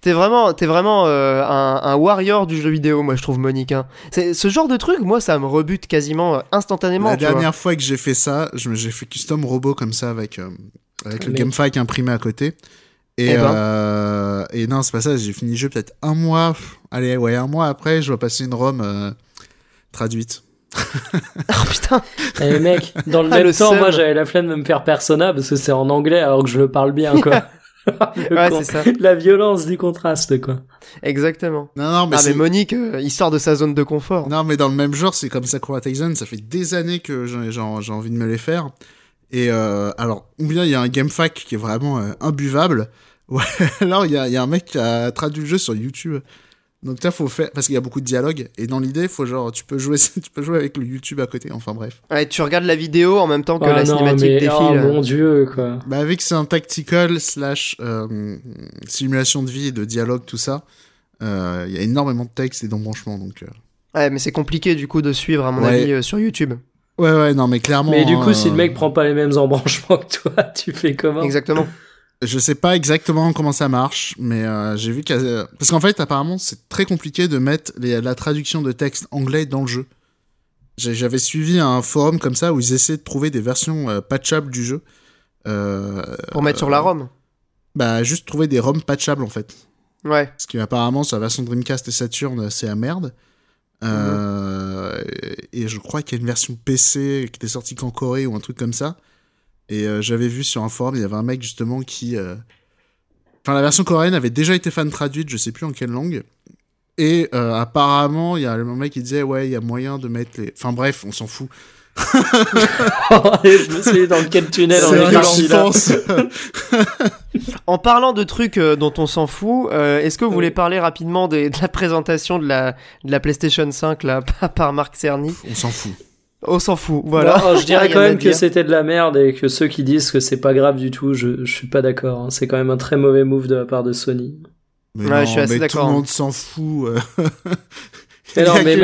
T'es vraiment, t'es vraiment euh, un, un warrior du jeu vidéo, moi je trouve Monique. hein. C'est, ce genre de truc, moi ça me rebute quasiment euh, instantanément. La tu vois. dernière fois que j'ai fait ça, j'ai fait custom robot comme ça avec, euh, avec le Mais- gamefack imprimé à côté. Et, Eh ben. euh, et non, c'est pas ça, j'ai fini le jeu peut-être un mois. pff, Allez, ouais, un mois après, je dois passer une ROM euh, traduite. Oh putain. Eh mec, dans le Ah, même le temps, moi j'avais la flemme de me faire Persona parce que c'est en anglais alors que je le parle bien quoi. Ouais, c'est ça. La violence du contraste quoi. Exactement. Non, non, mais ah c'est. mais Monique, euh, il sort de sa zone de confort. Non, mais dans le même genre, c'est comme Sakura Taisen, ça fait des années que j'ai envie de me les faire. Et euh, alors, ou bien il y a un gamefack qui est vraiment euh, imbuvable, ou alors il y a, il y a un mec qui a traduit le jeu sur YouTube. Donc là, faut faire parce qu'il y a beaucoup de dialogue et dans l'idée, faut genre tu peux jouer, tu peux jouer avec le YouTube à côté. Enfin bref. Ouais, tu regardes la vidéo en même temps que Ah la non, cinématique mais, défile. oh mon dieu quoi. Bah avec c'est un tactical slash euh, simulation de vie et de dialogue tout ça. euh, Il y a énormément de texte et d'embranchements donc. euh, Ouais, mais c'est compliqué du coup de suivre à mon Ouais. avis euh, sur YouTube. Ouais ouais non mais clairement. Mais du hein, coup, si le mec prend pas les mêmes embranchements que toi, tu fais comment? Exactement. Je sais pas exactement comment ça marche, mais euh, j'ai vu a... Parce qu'en fait, apparemment, c'est très compliqué de mettre les- la traduction de texte anglais dans le jeu. J'avais suivi un forum comme ça où ils essaient de trouver des versions euh, patchables du jeu. Euh, Pour mettre sur la ROM. Bah, juste trouver des ROM patchables, en fait. Ouais. Parce qu'apparemment, sur la version Dreamcast et Saturn, c'est à merde. Euh, Et je crois qu'il y a une version PC qui était sortie qu'en Corée ou un truc comme ça. Et euh, j'avais vu sur un forum, il y avait un mec justement qui... euh, Enfin, la version coréenne avait déjà été fan traduite, je sais plus en quelle langue. Et euh, apparemment, il y a un mec qui disait, ouais, il y a moyen de mettre les... Enfin bref, on s'en fout. Je me suis dit dans quel tunnel on est parti. En parlant de trucs euh, dont on s'en fout, euh, est-ce que vous voulez parler rapidement des- de la présentation de la, de la PlayStation 5 là, par Marc Cerny? On s'en fout. On s'en fout, voilà. Bon, je dirais Rien quand même que c'était de la merde et que ceux qui disent que c'est pas grave du tout, je, je suis pas d'accord. hein. C'est quand même un très mauvais move de la part de Sony. Mais Ouais, non, je suis assez mais d'accord. Tout le monde s'en fout. euh. Il y a mais que-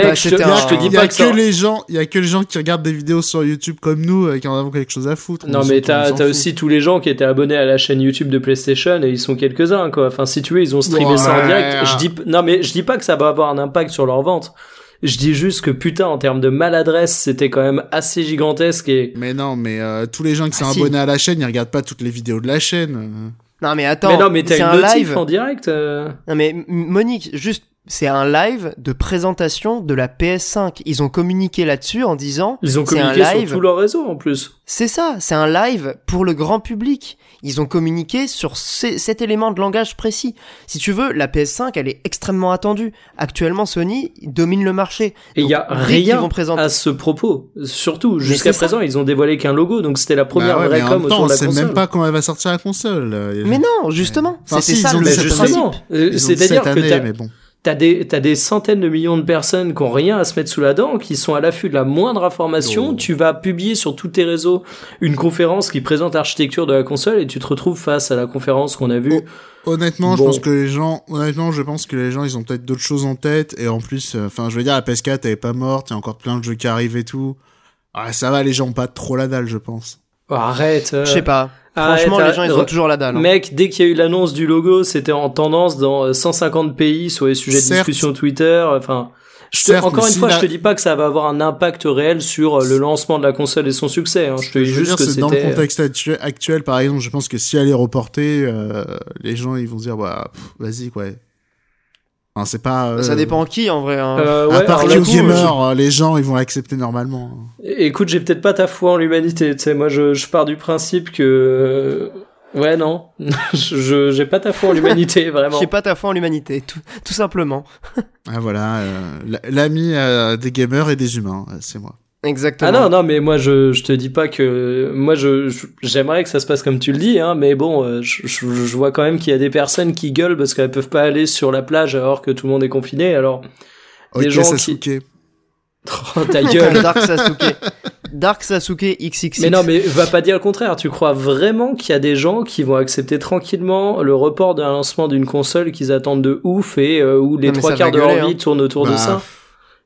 bah, les gens, il y a que les gens qui regardent des vidéos sur YouTube comme nous euh, qui en ont quelque chose à foutre. Non On mais t'as fout. aussi tous les gens qui étaient abonnés à la chaîne YouTube de PlayStation et ils sont quelques-uns quoi. Enfin si tu veux ils ont streamé ça en Ouais. direct. Je dis non mais je dis pas que ça va avoir un impact sur leur vente. Je dis juste que putain en termes de maladresse c'était quand même assez gigantesque et Mais non, mais euh, tous les gens qui Ah, sont si. abonnés à la chaîne, ils regardent pas toutes les vidéos de la chaîne. Non mais attends, mais non mais t'as c'est une un live. en direct. euh. Non mais Monique, juste, c'est un live de présentation de la PS5. Ils ont communiqué là-dessus en disant, Ils ont un communiqué live. sur tout leur réseau en plus. c'est ça, c'est un live pour le grand public. Ils ont communiqué sur ce- cet élément de langage précis. Si tu veux, la PS5, elle est extrêmement attendue. Actuellement, Sony domine le marché. Et il y a rien vont présenter- à ce propos. Surtout jusqu'à ça. présent ils ont dévoilé qu'un logo donc c'était la première Bah ouais, vraie mais en com même autour temps, de la on sait même pas quand elle va sortir la console. Mais non, justement, Enfin, c'était si, ça le principe. euh, c'est-à-dire que année, t'as- des, t'as des centaines de millions de personnes qui ont rien à se mettre sous la dent, qui sont à l'affût de la moindre information. Oh. Tu vas publier sur tous tes réseaux une conférence qui présente l'architecture de la console et tu te retrouves face à la conférence qu'on a vue. Honnêtement, je pense que les gens, honnêtement, je pense que les gens, ils ont peut-être d'autres choses en tête. Et en plus, euh, enfin, je veux dire, la PS4, elle est pas morte. Il y a encore plein de jeux qui arrivent et tout. Ah, ça va, les gens ont pas trop la dalle, je pense. Oh, arrête. euh, Je sais pas. arrête, Franchement, les arrête. gens, ils ont toujours la dalle. hein. Mec, dès qu'il y a eu l'annonce du logo, c'était en tendance dans euh, 150 pays sur les sujets de Certes. discussion Twitter. Enfin, je te- Certes, encore une si fois, la- je te dis pas que ça va avoir un impact réel sur euh, le lancement de la console et son succès. hein. Je te dis Je veux juste dire, que c'est dans le contexte actu- actuel, par exemple, je pense que si elle est reportée, euh, les gens, ils vont se dire, bah, vas-y, quoi. Enfin, c'est pas. euh, Ça dépend qui, en vrai. hein. Euh, à ouais, part pour les le coup, gamers, euh, les gens, ils vont l'accepter normalement. Écoute, j'ai peut-être pas ta foi en l'humanité. Tu sais, moi, je, je pars du principe que Ouais, non. je j'ai pas ta foi en l'humanité, vraiment. J'ai pas ta foi en l'humanité, tout, tout simplement. Ah voilà, euh, l'ami euh, des gamers et des humains, euh, c'est moi. Exactement. Ah non, non, mais moi je, je te dis pas que moi je j'aimerais que ça se passe comme tu le dis, hein, mais bon, euh, je, je, je vois quand même qu'il y a des personnes qui gueulent parce qu'elles peuvent pas aller sur la plage alors que tout le monde est confiné. Alors Ok, des gens Sasuke. qui oh, ta gueule. Dark Sasuke. Dark Sasuke XXX. Mais non, mais va pas dire le contraire. Tu crois vraiment qu'il y a des gens qui vont accepter tranquillement le report d'un lancement d'une console qu'ils attendent de ouf et euh, où les Non, trois quarts de leur vie hein. tournent autour de Bah, ça?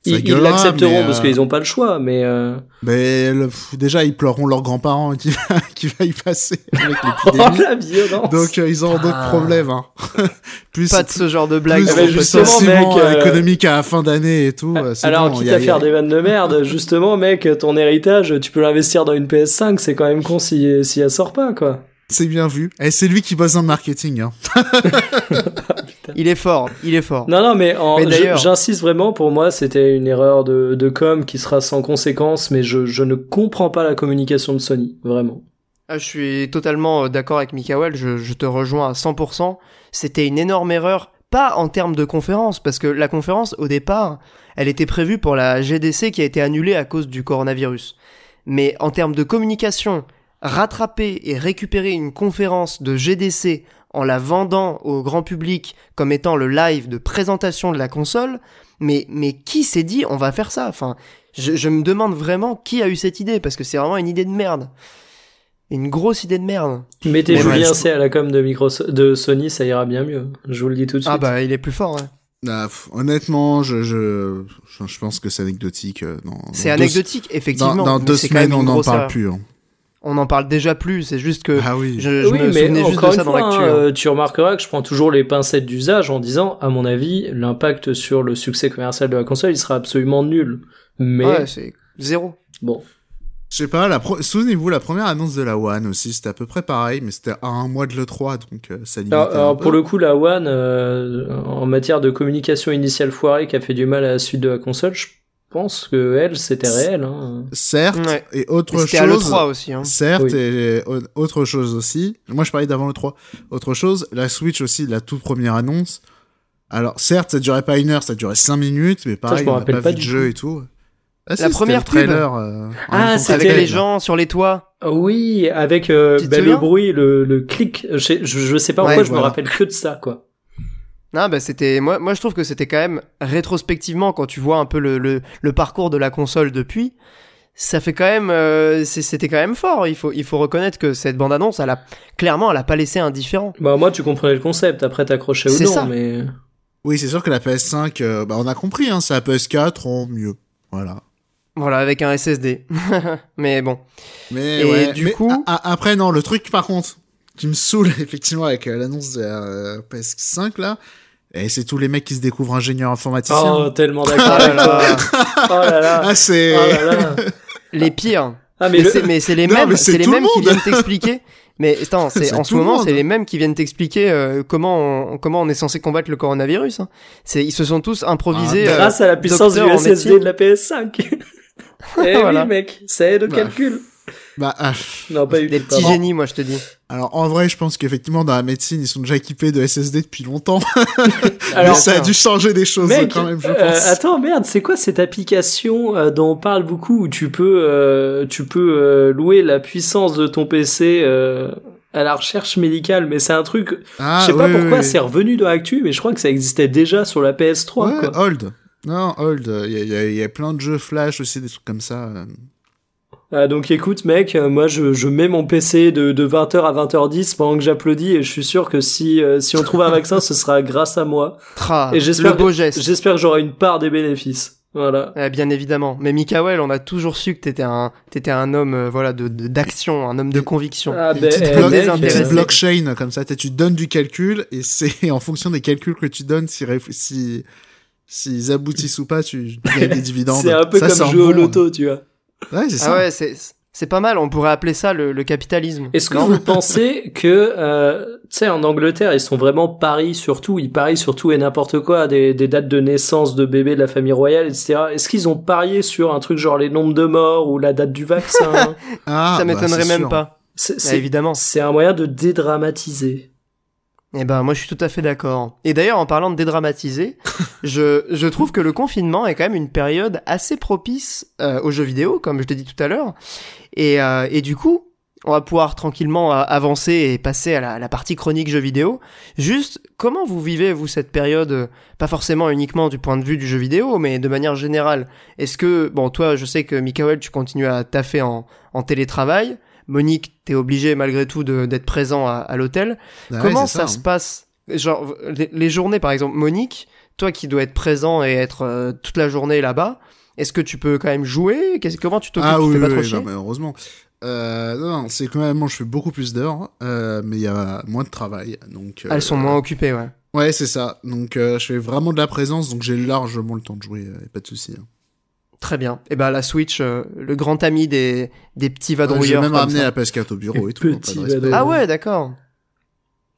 Ils l'accepteront parce euh, qu'ils ont pas le choix, mais euh... Mais le- déjà, ils pleureront leurs grands-parents qui va, qui va y passer avec oh l'épidémie. la violence. Donc euh, ils auront d'autres Ah. problèmes. Hein. plus Pas de ce genre de blague. plus dans le justement, mec, euh, économique à la fin d'année et tout. Alors, bon, quitte y a- à y a- faire des vannes de merde, justement, mec, ton héritage, tu peux l'investir dans une PS5, c'est quand même con si, si elle sort pas, quoi. C'est bien vu. Et c'est lui qui bosse dans le marketing. Hein. Il est fort, il est fort. Non, non, mais, en- j'insiste vraiment, pour moi, c'était une erreur de, de com qui sera sans conséquence, mais je, je ne comprends pas la communication de Sony, vraiment. Ah, je suis totalement euh, d'accord avec Mikael, je, je te rejoins à 100%. C'était une énorme erreur, pas en termes de conférence, parce que la conférence, au départ, elle était prévue pour la GDC qui a été annulée à cause du coronavirus. Mais en termes de communication, rattraper et récupérer une conférence de GDC en la vendant au grand public comme étant le live de présentation de la console, mais, mais qui s'est dit on va faire ça? Enfin, je, je me demande vraiment qui a eu cette idée, parce que c'est vraiment une idée de merde. Une grosse idée de merde. Mettez Mais Julien C à la com de, Microsoft, de Sony, ça ira bien mieux. Je vous le dis tout de suite. Ah bah il est plus fort. ouais. Ah, pff, honnêtement, je, je, je, pense que c'est anecdotique. euh, C'est anecdotique effectivement. Dans, deux semaines, on n'en parle erreur. plus. hein. On en parle déjà plus. C'est juste que Ah oui. je, je oui, me mais souvenais juste de ça dans l'actu. hein, euh, tu remarqueras que je prends toujours les pincettes d'usage en disant, à mon avis, l'impact sur le succès commercial de la console, il sera absolument nul. Mais Ouais, c'est zéro. bon, Je sais pas, la pro- souvenez-vous, la première annonce de la One aussi, c'était à peu près pareil, mais c'était à un mois de l'E3, donc euh, ça limitait Alors, un alors, peu. pour le coup, la One, euh, en matière de communication initiale foirée qui a fait du mal à la suite de la console, je pense que elle, c'était réel. Hein. Certes, Ouais. et autre C'était à chose... l'E3 aussi. Hein. Certes, Oui. et au- autre chose aussi. Moi, je parlais d'avant le 3. Autre chose, la Switch aussi, la toute première annonce. Alors, certes, ça durait pas une heure, ça durait cinq minutes, mais pareil, je me on rappelle pas, pas vu de du jeu et tout. Ah, La première le trailer. euh, Ah, c'était- Avec le les gens sur les toits. Oui, avec euh, bah, le bruit, le, le clic. Je, sais- je, je sais pas Ouais, pourquoi je me rappelle que de ça, quoi. Non, bah c'était moi, moi je trouve que c'était quand même rétrospectivement quand tu vois un peu le, le, le parcours de la console depuis, ça fait quand même euh, c'était quand même fort. Il faut il faut reconnaître que cette bande annonce, elle a clairement elle a pas laissé indifférent. Bah moi, tu comprenais le concept. Après, t'accrochais ou non, ça. mais Oui, c'est sûr que la PS5, euh, bah, on a compris, hein, c'est la PS4 en mieux. Voilà. Voilà, avec un SSD. Mais bon. Mais Et ouais, du mais coup- a- a- après non, le truc par contre qui me saoule effectivement avec euh, l'annonce de la euh, PS5 là, et c'est tous les mecs qui se découvrent ingénieurs informaticiens. oh, tellement d'accord Oh là là. Oh là là. ah c'est Oh là là. Les pires. Ah mais Mais le- c'est mais c'est les Non, mêmes, c'est c'est les le mêmes qui viennent t'expliquer. Mais attends, c'est C'est en ce moment, c'est les mêmes qui viennent t'expliquer euh, comment on, comment on est censé combattre le coronavirus. hein. C'est ils se sont tous improvisés. Ah, euh, grâce à la puissance du SSD de la PS5. eh Voilà. oui mec, ça aide au Bah. calcul. Bah ah, Non pas eu des petits génies, moi je te dis. alors en vrai, je pense qu'effectivement dans la médecine, ils sont déjà équipés de SSD depuis longtemps. Alors, mais ça a dû changer des choses Mec, quand même, je euh, pense. attends, merde, c'est quoi cette application euh, dont on parle beaucoup où tu peux, euh, tu peux euh, louer la puissance de ton PC euh, à la recherche médicale, mais c'est un truc, Ah, je sais pas pourquoi oui, c'est revenu dans l'actu, mais je crois que ça existait déjà sur la PS3. Ouais, quoi. Hold. Non, Hold. Il y y y a plein de jeux Flash aussi, des trucs comme ça. Euh. Donc écoute mec, euh, moi je, je mets mon PC de, de 20h à 20h10 pendant que j'applaudis et je suis sûr que si, euh, si on trouve un vaccin, ce sera grâce à moi. Tra, Et j'espère le beau geste. J'espère que j'aurai une part des bénéfices. Voilà. Eh, bien évidemment. Mais Mikael, on a toujours su que t'étais un, t'étais un homme, euh, voilà, de, de- d'action, un homme de conviction. Ah, Une ben, petite, eh, mec, une petite blockchain comme ça, tu donnes du calcul et c'est en fonction des calculs que tu donnes si si s'ils aboutissent ou pas, tu gagnes des dividendes. C'est un peu Ça, comme jouer au loto, tu vois. Ouais, c'est ça. Ah ouais, c'est, c'est pas mal. On pourrait appeler ça le, le capitalisme. Est-ce que vous pensez que, euh, tu sais, en Angleterre, ils sont vraiment paris sur tout, ils parient sur tout et n'importe quoi, des, des dates de naissance de bébés de la famille royale, etc. Est-ce qu'ils ont parié sur un truc genre les nombres de morts ou la date du vaccin? Ah, ça bah, m'étonnerait même sûr. pas. C'est Bah, c'est- évidemment. c'est un moyen de dédramatiser. Eh ben, moi, je suis tout à fait d'accord. Et d'ailleurs, en parlant de dédramatiser, je, je trouve que le confinement est quand même une période assez propice euh, aux jeux vidéo, comme je l'ai dit tout à l'heure. Et, euh, et du coup, on va pouvoir tranquillement euh, avancer et passer à la, la partie chronique jeux vidéo. Juste, comment vous vivez, vous, cette période, euh, pas forcément uniquement du point de vue du jeu vidéo, mais de manière générale? Est-ce que, bon, toi, je sais que, Mikael, tu continues à taffer en, en télétravail. Monique, t'es obligé malgré tout d'être présent à, à l'hôtel. Bah Comment ça, hein. se passe? Genre, les, les journées, par exemple, Monique, toi qui dois être présent et être euh, toute la journée là-bas, est-ce que tu peux quand même jouer? Comment tu t'occupes? Ah oui, pas oui, heureusement. Euh, non, non, c'est quand même, moi, je fais beaucoup plus d'heures, euh, mais il y a moins de travail, donc. euh, Elles sont moins occupées, ouais. Ouais, c'est ça. Donc, je fais vraiment de la présence, donc j'ai largement le temps de jouer, pas de souci. hein. Très bien. Et ben la Switch, euh, le grand ami des, des petits Ouais, J'ai vadrouilleurs. même ramené ça. la PS4 au bureau et tout. De vadrouilleur. respect. Ah ouais, d'accord.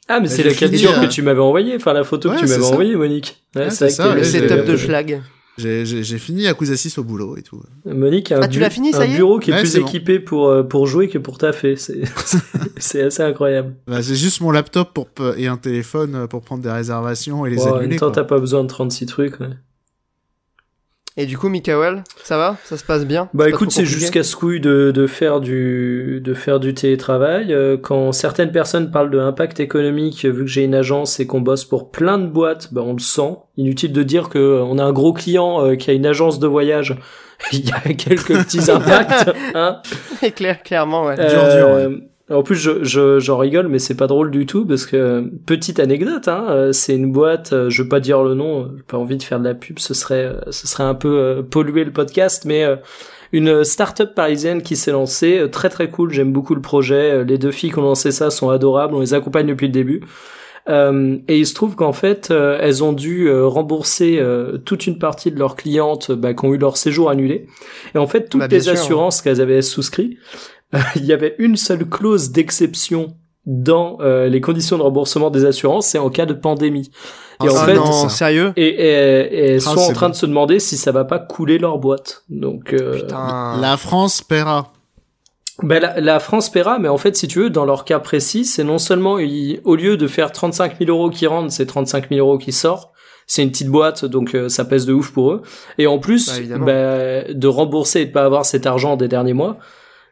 Ah, mais Bah, c'est j'ai la capture euh, que tu m'avais envoyée, enfin la photo Ouais, que tu m'avais envoyée, Monique. Ouais, Ouais, c'est ça, Le setup de schlag. J'ai- J'ai j'ai fini Yakuza 6 au boulot et tout. Monique a un, Ah, tu bu- l'as fini, ça un y bureau qui est Ouais, plus bon. équipé pour, euh, pour jouer que pour taffer. C'est c'est assez incroyable. Bah, c'est juste mon laptop pour, et un téléphone pour prendre des réservations et les Bon, en annuler. même temps, t'as pas besoin de 36 trucs. ouais. Et du coup, Mikael, ça va? Ça se passe bien? Bah écoute, c'est compliqué? juste casse-couille de, de faire du de faire du télétravail. Euh, Quand certaines personnes parlent de impact économique, vu que j'ai une agence et qu'on bosse pour plein de boîtes, bah on le sent. Inutile de dire que euh, on a un gros client euh, qui a une agence de voyage. Il y a quelques petits impacts. Hein clair, clairement, ouais. Dur, dur, Euh, En plus, je, je, j'en rigole, mais c'est pas drôle du tout parce que petite anecdote, hein, euh, c'est une boîte. euh, Je veux pas dire le nom, j'ai pas envie de faire de la pub, ce serait, euh, ce serait un peu euh, polluer le podcast, mais euh, une start-up parisienne qui s'est lancée, très très cool. J'aime beaucoup le projet. Les deux filles qui ont lancé ça sont adorables. On les accompagne depuis le début. Euh, et il se trouve qu'en fait, elles ont dû rembourser toute une partie de leurs clientes bah, qui ont eu leur séjour annulé. Et en fait, toutes Bah, les sûr. assurances qu'elles avaient souscrites, il y avait une seule clause d'exception dans euh, les conditions de remboursement des assurances, c'est en cas de pandémie. Et Ah, en fait, non, sérieux et, et- et Ah, sont en train bon. de se demander si ça va pas couler leur boîte. Donc, euh, Putain. La France paiera. ben, la, la France paiera, mais en fait, si tu veux, dans leur cas précis, c'est non seulement, ils- au lieu de faire 35 000 euros qui rentrent, c'est 35 000 euros qui sortent. C'est une petite boîte, donc euh, ça pèse de ouf pour eux. Et en plus, Bah, ben, de rembourser et de pas avoir cet argent des derniers mois,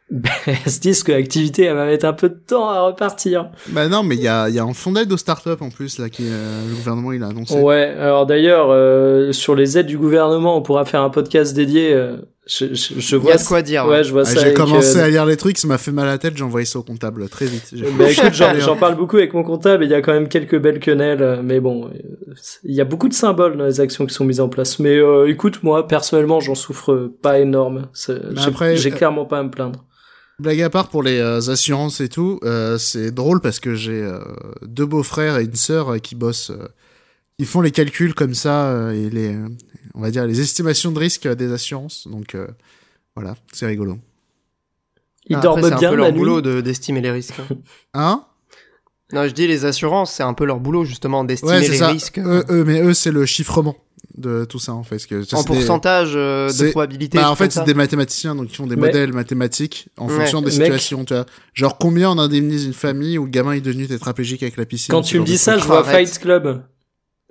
ben, elles se disent que l'activité, elle va mettre un peu de temps à repartir. Bah non, mais il y a, il y a un fonds d'aide aux startups en plus, là, qui, euh, le gouvernement, il a annoncé. Ouais, alors d'ailleurs, euh, sur les aides du gouvernement, on pourra faire un podcast dédié. euh, je, je, je Il y vois a de quoi dire. Ouais, je vois Ah, ça. j'ai commencé euh, à lire les trucs, ça m'a fait mal à la tête, j'ai envoyé ça au comptable très vite. Bah écoute, j'en, parle beaucoup avec mon comptable et il y a quand même quelques belles quenelles, euh, mais bon, il y a beaucoup de symboles dans les actions qui sont mises en place. Mais euh, écoute, moi personnellement, j'en souffre pas énorme. J'ai, après, j'ai clairement pas à me plaindre. Blague à part pour les euh, assurances et tout, euh, c'est drôle parce que j'ai euh, deux beaux-frères et une sœur qui bossent, euh, qui font les calculs comme ça euh, et les, on va dire les estimations de risque des assurances. Donc euh, voilà, c'est rigolo. Ils Ah, dorment après, c'est bien un peu la leur boulot de- d'estimer les risques. hein. Hein? Non, je dis les assurances, c'est un peu leur boulot justement d'estimer Ouais, les ça. risques Eux, eux, mais eux, c'est le chiffrement de tout ça en fait. parce que ça, en des- pourcentage euh, de probabilité. Bah, en fait, c'est des mathématiciens, donc ils font des Mais- modèles mathématiques en Ouais. fonction des Mec. situations, tu vois. Genre, combien on indemnise une famille où le gamin est devenu tétraplégique avec la piscine Quand tu me dis ça, je vois Arrête. Fight Club.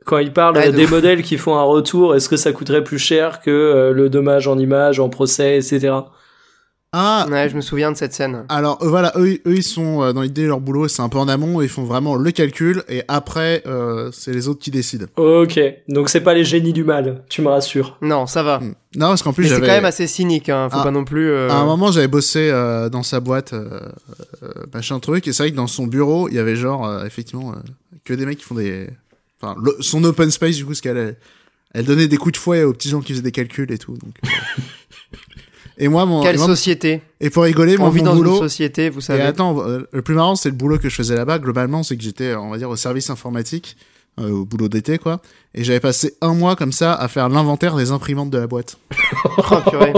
Quand ils parlent Ouais, de des ouf. modèles qui font un retour, est-ce que ça coûterait plus cher que euh, le dommage en image, en procès, etc. Ah, Ouais, je me souviens de cette scène. alors euh, voilà, eux, eux ils sont euh, dans l'idée de leur boulot, c'est un peu en amont, ils font vraiment le calcul et après euh, c'est les autres qui décident. Ok, donc c'est pas les génies du mal, tu me rassures. Non, ça va. Hmm. Non, parce qu'en plus Mais c'est j'avais quand même assez cynique, hein. Faut Ah. pas non plus. euh, à un moment j'avais bossé euh, dans sa boîte, euh, euh, machin truc, et c'est vrai que dans son bureau il y avait genre euh, effectivement euh, que des mecs qui font des, enfin le- son open space du coup, ce qu'elle elle, elle donnait des coups de fouet aux petits gens qui faisaient des calculs et tout. Donc, euh. et moi mon Quelle et, moi, société et pour rigoler, moi On vit mon dans boulot. une société, vous Et savez. attends, euh, le plus marrant, c'est le boulot que je faisais là-bas. Globalement, c'est que j'étais, on va dire, au service informatique, euh, au boulot d'été, quoi. Et j'avais passé un mois comme ça à faire l'inventaire des imprimantes de la boîte. Oh, purée.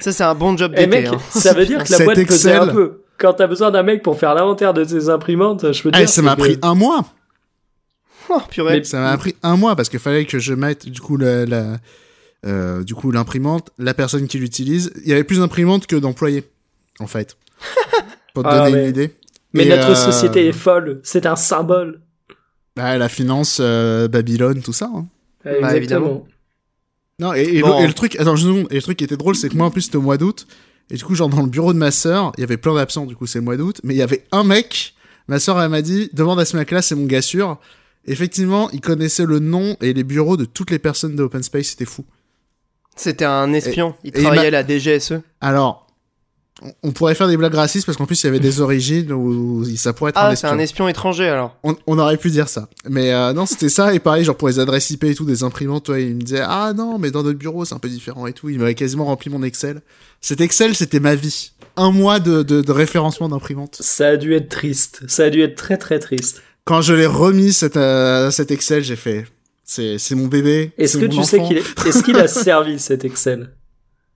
Ça, c'est un bon job Eh d'été. mec, hein. ça veut dire que la boîte pesait Excel. un peu. Quand t'as besoin d'un mec pour faire l'inventaire de tes imprimantes, je peux te Ah, dire. ça m'a que- pris un mois. Oh, purée. Mais- Ça m'a pris un mois parce qu'il fallait que je mette, du coup, la, la- euh, du coup, l'imprimante, la personne qui l'utilise. Il y avait plus d'imprimantes que d'employés, en fait. Pour te Ah, donner ouais. une idée. Mais Et, notre euh, société est folle. C'est un symbole. Bah, la finance, euh, Babylone, tout ça. hein. Ouais, Bah, exactement. Non, et, et Bon. le, et le truc, attends, je et le truc qui était drôle, c'est que moi, en plus, c'était au mois d'août. Et du coup, genre, dans le bureau de ma sœur, il y avait plein d'absents, du coup, c'est le mois d'août. Mais il y avait un mec, ma sœur, elle m'a dit, demande à ce mec-là, c'est mon gars sûr. Effectivement, il connaissait le nom et les bureaux de toutes les personnes de Open Space, c'était fou. C'était un espion. Il et il travaillait à la DGSE. Alors, on, pourrait faire des blagues racistes parce qu'en plus, il y avait des origines où ça pourrait être un Ah, c'est espion. un espion étranger alors. On, on aurait pu dire ça. Mais euh, non, c'était ça. Et pareil, genre pour les adresses IP et tout, des imprimantes, toi, il me disait Ah non, mais dans notre bureau, c'est un peu différent et tout. Il m'avait quasiment rempli mon Excel. Cet Excel, c'était ma vie. Un mois de, de, de référencement d'imprimante. Ça a dû être triste. Ça a dû être très très triste. Quand je l'ai remis, cet, euh, cet Excel, j'ai fait C'est mon bébé. Est-ce que mon tu sais qu'il est... est-ce qu'il a servi cet Excel?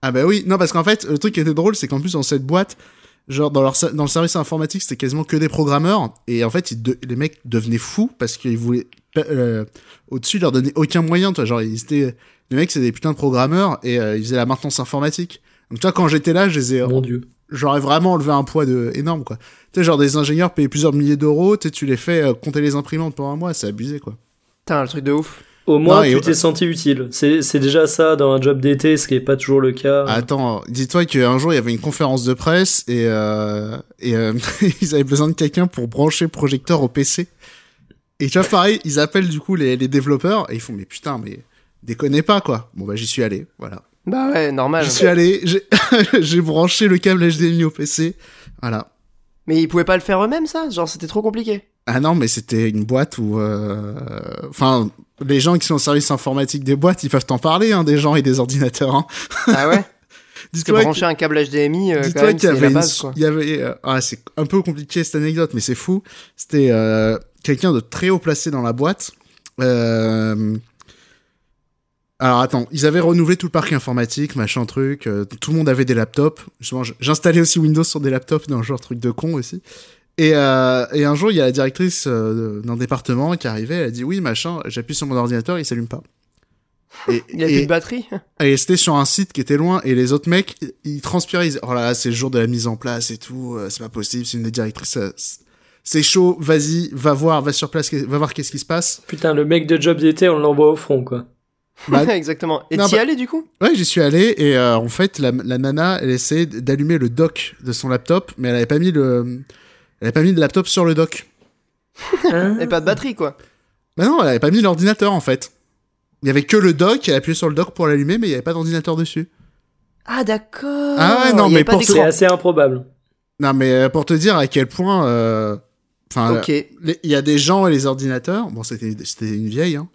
Ah bah oui, non, parce qu'en fait, le truc qui était drôle, c'est qu'en plus, dans cette boîte, genre dans, leur, ser- dans le service informatique, c'était quasiment que des programmeurs. Et en fait, ils de- les mecs devenaient fous parce qu'ils voulaient. euh, Au-dessus, ils leur donnaient aucun moyen, toi. Genre, ils étaient. Les mecs, c'est des putains de programmeurs et euh, ils faisaient la maintenance informatique. Donc, tu vois, quand j'étais là, je les ai. Mon dieu. J'aurais vraiment enlevé un poids de énorme, quoi. Tu sais, genre des ingénieurs payés plusieurs milliers d'euros, tu tu les fais euh, compter les imprimantes pendant un mois, c'est abusé, quoi. Putain, le truc de ouf. Au moins, Non, tu t'es senti utile. C'est déjà ça dans un job d'été, ce qui est pas toujours le cas. Attends, dis-toi qu'un jour il y avait une conférence de presse et, euh, et euh, ils avaient besoin de quelqu'un pour brancher le projecteur au PC. Et tu vois, pareil, ils appellent du coup les, les développeurs et ils font mais putain, mais déconnez pas quoi. Bon bah j'y suis allé, voilà. Bah ouais, normal. J'y suis allé, j'ai j'ai branché le câble HDMI au PC, voilà. Mais ils pouvaient pas le faire eux-mêmes ça? Genre c'était trop compliqué. Ah non, mais c'était une boîte où, euh, enfin, les gens qui sont au service informatique des boîtes, ils peuvent t'en parler, hein, des gens et des ordinateurs. Hein. Ah ouais Dis-toi que- brancher un câble HDMI, euh, Dis-toi qu'il y c'est avait la une base sou- quoi. il y avait euh, ah c'est un peu compliqué cette anecdote mais c'est fou c'était quelqu'un de très haut placé dans la boîte alors attends ils avaient renouvelé tout le parc informatique machin truc tout le monde avait des laptops Justement, j'installais aussi Windows sur des laptops dans genre truc de con aussi et, euh, et un jour il y a la directrice euh, d'un département qui arrivait elle a dit oui machin j'appuie sur mon ordinateur il s'allume pas. Et, Il y a et- plus de batterie. et c'était sur un site qui était loin et les autres mecs ils- transpiraient. Ils disaient, oh là là c'est le jour de la mise en place et tout euh, c'est pas possible c'est une des directrices c'est chaud vas-y va voir va sur place va voir qu'est-ce qui se passe. Putain, le mec de job d'été, on l'envoie au front, quoi. Bah, Exactement. Et t'y bah- allais du coup? Ouais j'y suis allé et euh, en fait la, la nana elle essayait d'allumer le dock de son laptop mais elle avait pas mis le elle avait pas mis le laptop sur le dock Hein Et pas de batterie quoi. bah non elle avait pas mis l'ordinateur en fait il y avait que le dock elle appuyait sur le dock pour l'allumer mais il y avait pas d'ordinateur dessus Ah d'accord. Ah ouais, non, Il y mais avait pas pour. C'est assez improbable. non mais euh, pour te dire à quel point euh, enfin Ok. Les- Il y a des gens et les ordinateurs. Bon, c'était c'était une vieille. Hein.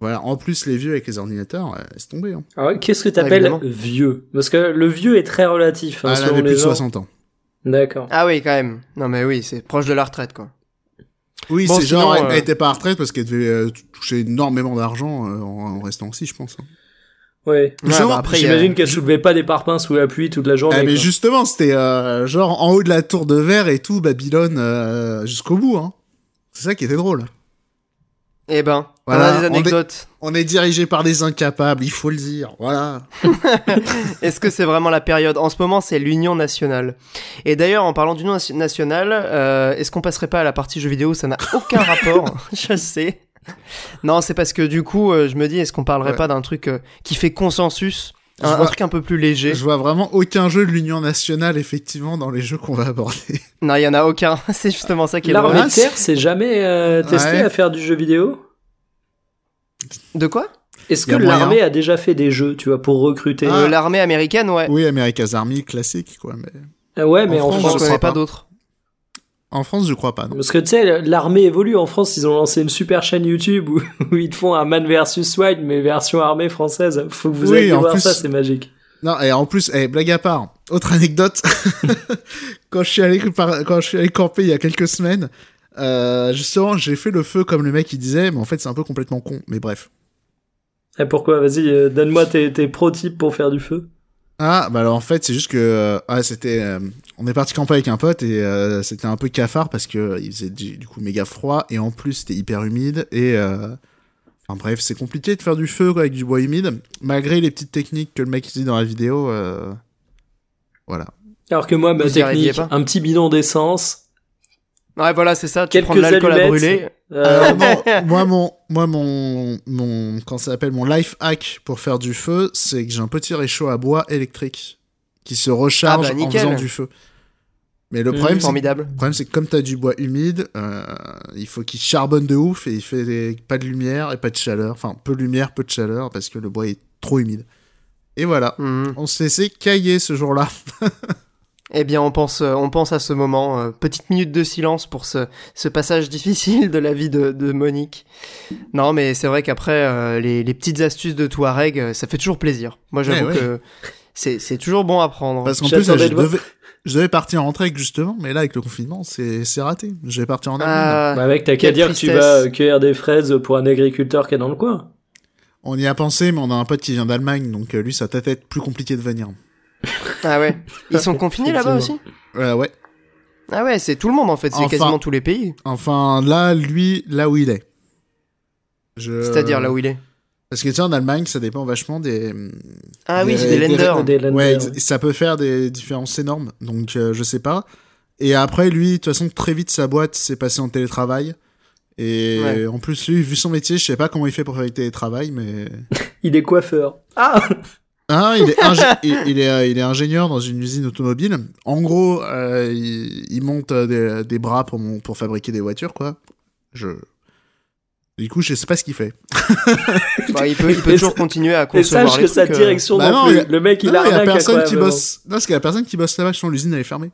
Voilà. En plus, les vieux avec les ordinateurs, euh, laisse tomber. Hein. Alors, qu'est-ce que Ah, t'appelles évidemment. vieux? Parce que le vieux est très relatif. Hein, Ah, elle selon avait les plus de gens. 60 ans. D'accord. Ah oui quand même. Non mais oui, c'est proche de la retraite quoi. Oui, Bon, c'est genre, elle, euh, elle était pas à retraite parce qu'elle devait euh, toucher énormément d'argent euh, en, en restant aussi, je pense. hein. Ouais. Ouais, Genre, bah, après, J'imagine qu'elle soulevait pas des parpaings sous la pluie toute la journée. Ah, mais quoi. justement, c'était euh, genre en haut de la tour de verre et tout, Babylone euh, jusqu'au bout. Hein. C'est ça qui était drôle. Eh ben, Voilà, on a des on est- anecdotes. On est dirigé par des incapables, il faut le dire. Voilà. Est-ce que c'est vraiment la période? En ce moment, c'est l'Union nationale. Et d'ailleurs, en parlant d'Union nation- nationale, euh, est-ce qu'on passerait pas à la partie jeux vidéo? Ça n'a aucun rapport, je sais. Non, c'est parce que du coup, euh, je me dis, est-ce qu'on parlerait Ouais. pas d'un truc euh, qui fait consensus? Un, truc un peu plus léger Je vois vraiment aucun jeu de l'Union nationale, effectivement, dans les jeux qu'on va aborder. Non, il y en a aucun. c'est justement ça qui est L'armée de terre, c'est jamais euh, testé Ouais. à faire du jeu vidéo? De quoi? Est-ce que l'armée a déjà fait des jeux, tu vois, pour recruter Ah. Euh, L'armée américaine, ouais. Oui, America's Army, classique, quoi. Mais... Ah Ouais, mais En en, France, je France. je connais pas pas. d'autres. En France, je crois pas, non. Parce que tu sais, l'armée évolue en France, ils ont lancé une super chaîne YouTube où, où ils te font un Man versus Wild, mais version armée française. Faut que vous Oui, en voir plus- ça, c'est magique. Non, et en plus, eh, blague à part, autre anecdote. quand je suis allé quand je suis allé camper il y a quelques semaines, euh, justement, j'ai fait le feu comme le mec il disait, mais en fait, c'est un peu complètement con. Mais bref. Et pourquoi? Vas-y, euh, donne-moi tes, tes pro-tips pour faire du feu. Ah, bah alors en fait, c'est juste que euh, ah, c'était euh, on est parti camper avec un pote et euh, c'était un peu cafard parce que euh, il faisait du, du coup méga froid et en plus c'était hyper humide et euh, enfin bref, c'est compliqué de faire du feu quoi, avec du bois humide malgré les petites techniques que le mec dit dans la vidéo euh, voilà. Alors que moi, ma technique, pas un petit bidon d'essence, Ouais, voilà, c'est ça. Tu Quelques prends de l'alcool à allumettes. brûler. euh, Alors non, moi mon moi mon mon quand ça s'appelle mon life hack pour faire du feu, c'est que j'ai un petit réchaud à bois électrique qui se recharge Ah bah, en faisant du feu. Mais le Mmh, problème Formidable. le problème c'est que comme t'as du bois humide, euh, il faut qu'il charbonne de ouf et il fait des- pas de lumière et pas de chaleur, enfin peu de lumière, peu de chaleur parce que le bois est trop humide. Et voilà, Mhm. on s'est laissé cailler ce jour-là. Eh bien, on pense, euh, on pense à ce moment. euh, petite minute de silence pour ce, ce passage difficile de la vie de, de Monique. Non, mais c'est vrai qu'après, euh, les, les petites astuces de Touareg, ça fait toujours plaisir. Moi, j'avoue Eh ouais. que c'est c'est toujours bon à prendre. Parce qu'en plus je de devais, je devais partir en trek justement, mais là avec le confinement c'est c'est raté. Je vais partir en Allemagne. Ah, bah mec, t'as qu'à dire que tu vas cueillir des fraises pour un agriculteur qui est dans le coin. On y a pensé, mais on a un pote qui vient d'Allemagne, donc euh, lui, ça peut-être être plus compliqué de venir. ah ouais. Ils sont confinés là-bas aussi. Euh, ouais. Ah ouais, c'est tout le monde en fait. C'est Enfin. quasiment tous les pays. Enfin, là, lui, là où il est. Je... C'est-à-dire là où il est. Parce que tu sais, en Allemagne, ça dépend vachement des. Ah oui, Des- c'est des des- lenders. Des lenders, Ouais, ça peut faire des différences énormes, donc euh, je sais pas. Et après, lui, de toute façon, très vite, sa boîte s'est passée en télétravail. Et Ouais. en plus, lui, vu son métier, je sais pas comment il fait pour faire du télétravail, mais. Il est coiffeur. Ah Ah, il est, ingé- il, il est, euh, il est ingénieur dans une usine automobile. En gros, euh, il, il monte euh, des, des bras pour, mon, pour fabriquer des voitures, quoi. Je... Du coup, je sais pas ce qu'il fait. Bah, il peut, il peut Et toujours sa- continuer à Et concevoir sache les que sa trucs, euh. direction Bah non non, plus. a- Le mec, il non, a il y a personne quoi, qui bosse. Non, parce qu'il y a personne qui bosse là-bas, sinon l'usine elle est fermée.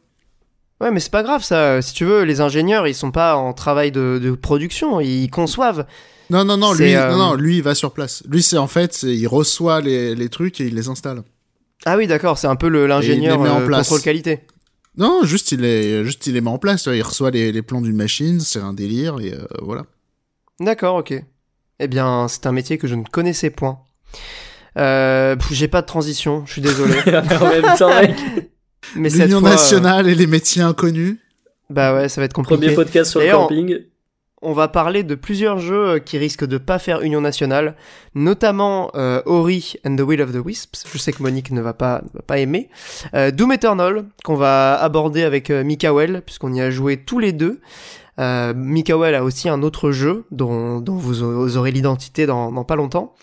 Ouais, mais c'est pas grave ça. Si tu veux, les ingénieurs, ils sont pas en travail de, de production, ils conçoivent. Non, non, non, lui, euh, non, non, lui, il va sur place. Lui, c'est en fait, il reçoit les, les trucs et il les installe. Ah oui, d'accord, c'est un peu le- l'ingénieur met en euh, place. contrôle qualité. Non, juste il les, juste il les met en place. Il reçoit les, les plans d'une machine, c'est un délire et euh, voilà. D'accord, ok. Eh bien, c'est un métier que je ne connaissais point. Euh, J'ai pas de transition, je suis désolé. mec, mais cette L'Union fois, euh, nationale et les métiers inconnus. bah ouais, ça va être compliqué. premier podcast sur le camping. On va parler de plusieurs jeux euh, qui risquent de pas faire Union nationale, notamment euh, Ori and the Will of the Wisps. Je sais que Monique ne va pas, ne va pas aimer. Euh, Doom Eternal qu'on va aborder avec euh, Mikael puisqu'on y a joué tous les deux. Euh, a aussi un autre jeu dont, vous, aurez l'identité dans pas longtemps.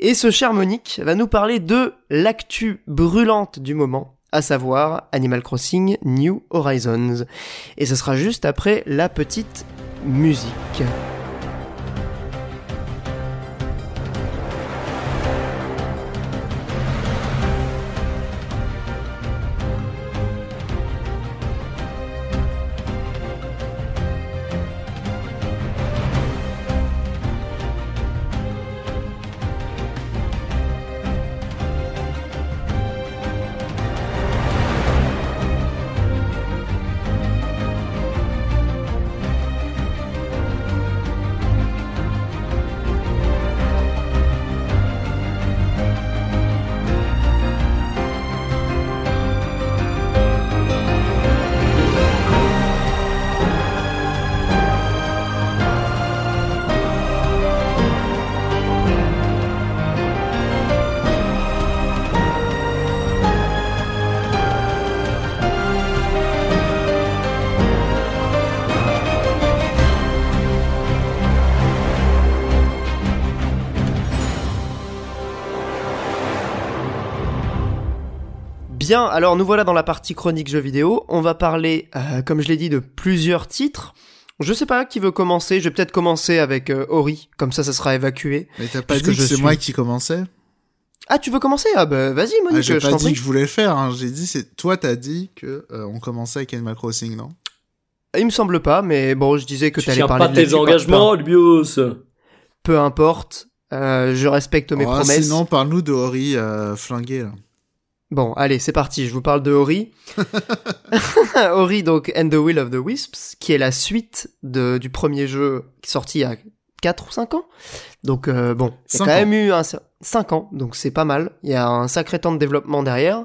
Et ce cher Monique va nous parler de l'actu brûlante du moment, à savoir Animal Crossing New Horizons. Et ce sera juste après la petite musique. Bien, alors nous voilà dans la partie chronique jeux vidéo. On va parler, euh, comme je l'ai dit, de plusieurs titres. Je sais pas qui veut commencer. Je vais peut-être commencer avec euh, Ori, comme ça, ça sera évacué. Mais t'as pas dit que je c'est suis- moi qui commençais Ah, tu veux commencer? Ah bah vas-y, ah, Monique, J'ai je pas t'en dit que je voulais le faire. Hein. J'ai dit, c'est toi, t'as dit que euh, on commençait avec Animal Crossing, non? Il me semble pas, mais bon, je disais que Tu t'allais tiens parler pas de tes engagements, Albios. Peu, peu importe, euh, je respecte mes Oh, promesses. Sinon, parle-nous de Ori euh, flingué là. Bon, allez, c'est parti, je vous parle de Ori. Ori, donc, And the Will of the Wisps, qui est la suite de, du premier jeu qui est sorti il y a 4 ou 5 ans. Donc, euh, bon, il y a quand ans. même eu un, 5 ans, donc c'est pas mal. Il y a un sacré temps de développement derrière.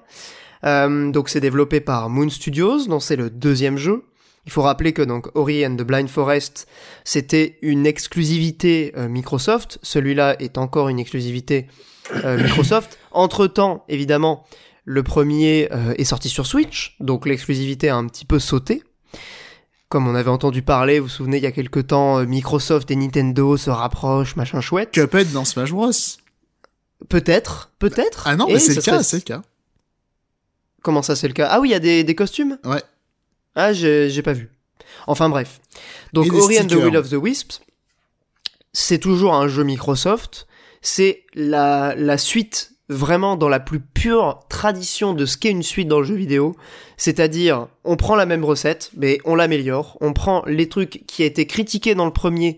Euh, donc, c'est développé par Moon Studios, dont c'est le deuxième jeu. Il faut rappeler que donc Ori and the Blind Forest, c'était une exclusivité euh, Microsoft. Celui-là est encore une exclusivité Microsoft. Entre temps, évidemment, Le premier euh, est sorti sur Switch, donc l'exclusivité a un petit peu sauté. Comme on avait entendu parler, vous vous souvenez, il y a quelques temps, euh, Microsoft et Nintendo se rapprochent, machin chouette. Cuphead dans Smash Bros. Peut-être, peut-être. Ah non, mais c'est ce le cas, serait- c'est le cas. Comment ça, c'est le cas? Ah oui, il y a des, des costumes? Ouais. Ah, j'ai pas vu. Enfin bref. Donc Ori and the. Will of the Wisps, c'est toujours un jeu Microsoft. C'est la, la suite vraiment dans la plus pure tradition de ce qu'est une suite dans le jeu vidéo. C'est-à-dire, on prend la même recette, mais on l'améliore. On prend les trucs qui a été critiqués dans le premier,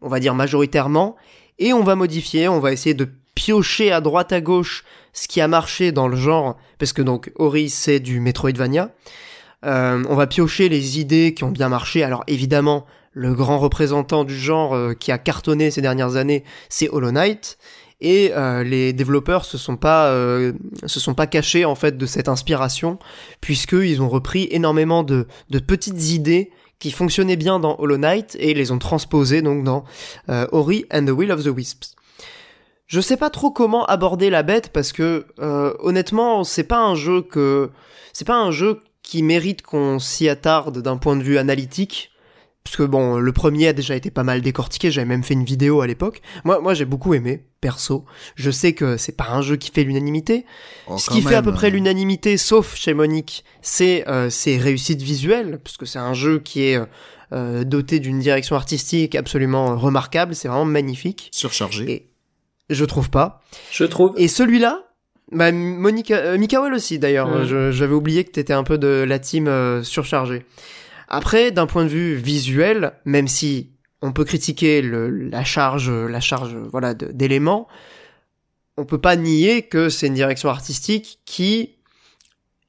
on va dire majoritairement, et on va modifier, on va essayer de piocher à droite à gauche ce qui a marché dans le genre, parce que donc Ori c'est du Metroidvania. Euh, on va piocher les idées qui ont bien marché. Alors évidemment, le grand représentant du genre euh, qui a cartonné ces dernières années, c'est Hollow Knight. Et euh, les développeurs se sont pas euh, se sont pas cachés en fait de cette inspiration, puisqu'ils ont repris énormément de, de petites idées qui fonctionnaient bien dans Hollow Knight et les ont transposées donc dans euh, Ori and the Will of the Wisps. Je sais pas trop comment aborder la bête parce que honnêtement, c'est pas un jeu que c'est pas un jeu qui mérite qu'on s'y attarde d'un point de vue analytique. Parce que bon, le premier a déjà été pas mal décortiqué, j'avais même fait une vidéo à l'époque. Moi, moi j'ai beaucoup aimé, perso. Je sais que c'est pas un jeu qui fait l'unanimité. Oh, Ce qui fait à peu près l'unanimité, sauf chez Monique, c'est euh, ses réussites visuelles, parce que c'est un jeu qui est euh, doté d'une direction artistique absolument remarquable, c'est vraiment magnifique. Surchargé. Et je trouve pas. Je trouve. Et celui-là, bah, Monica, euh, Mikael aussi d'ailleurs. J'avais oublié que t'étais un peu de la team euh, surchargée. Après, d'un point de vue visuel, même si on peut critiquer le, la charge, la charge, voilà, d'éléments, on peut pas nier que c'est une direction artistique qui,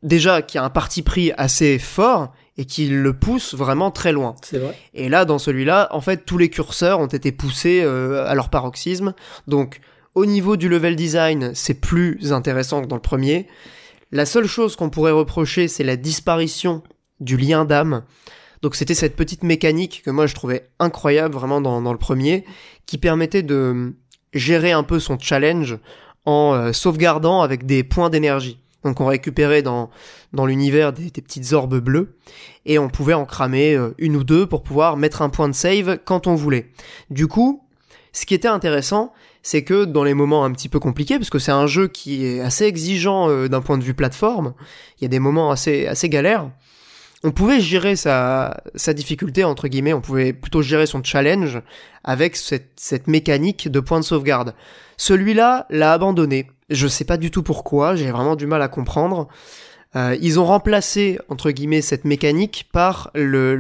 déjà, qui a un parti pris assez fort et qui le pousse vraiment très loin. C'est vrai. Et là, dans celui-là, en fait, tous les curseurs ont été poussés euh, à leur paroxysme. Donc, au niveau du level design, c'est plus intéressant que dans le premier. La seule chose qu'on pourrait reprocher, c'est la disparition du lien d'âme. Donc, c'était cette petite mécanique que moi je trouvais incroyable vraiment dans, le premier, qui permettait de gérer un peu son challenge en euh, sauvegardant avec des points d'énergie. Donc, on récupérait dans, dans l'univers des, des petites orbes bleues et on pouvait en cramer euh, une ou deux pour pouvoir mettre un point de save quand on voulait. Du coup, ce qui était intéressant, c'est que dans les moments un petit peu compliqués, parce que c'est un jeu qui est assez exigeant euh, d'un point de vue plateforme, il y a des moments assez, assez galères, on pouvait gérer sa, difficulté, entre guillemets, on pouvait plutôt gérer son challenge avec cette, mécanique de point de sauvegarde. Celui-là l'a abandonné. Je sais pas du tout pourquoi, j'ai vraiment du mal à comprendre. Euh, ils ont remplacé entre guillemets cette mécanique par le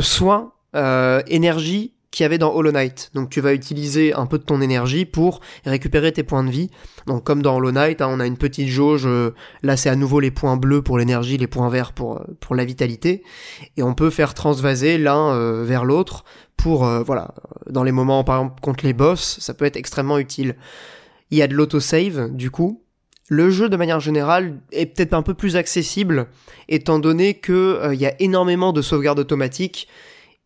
soin euh, énergie qu'il y avait dans Hollow Knight. Donc tu vas utiliser un peu de ton énergie pour récupérer tes points de vie. Donc comme dans Hollow Knight, hein, on a une petite jauge. euh, là c'est à nouveau les points bleus pour l'énergie, les points verts pour euh, la vitalité, et on peut faire transvaser l'un euh, vers l'autre pour voilà dans les moments par exemple contre les boss, ça peut être extrêmement utile. Il y a de l'autosave du coup. Le jeu de manière générale est peut-être un peu plus accessible étant donné que il y a énormément de sauvegardes automatiques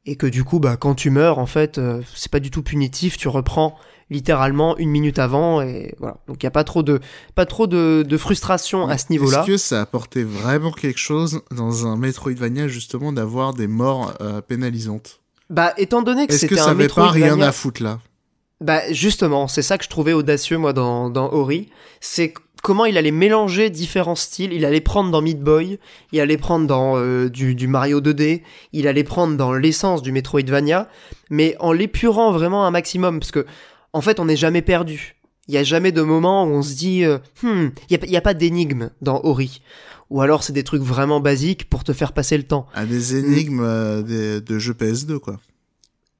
et que du coup bah quand tu meurs en fait euh, c'est pas du tout punitif, tu reprends littéralement une minute avant et voilà. Donc il y a pas trop de pas trop de, de frustration à ce niveau-là. Est-ce que ça apportait vraiment quelque chose dans un Metroidvania justement d'avoir des morts euh, pénalisantes? Bah étant donné que Est-ce que c'était ça un avait pas rien Metroidvania- à foutre là? Bah justement, c'est ça que je trouvais audacieux moi dans, dans Ori, c'est comment il allait mélanger différents styles, il allait prendre dans Meat Boy, il allait prendre dans euh, du, du Mario 2D, il allait prendre dans l'essence du Metroidvania, mais en l'épurant vraiment un maximum, parce que en fait on n'est jamais perdu. Il y a jamais de moment où on se dit, euh, hmm, il y a, pas- a d'énigme dans Ori. Ou alors c'est des trucs vraiment basiques pour te faire passer le temps. à des énigmes euh, des- de jeux PS2 quoi.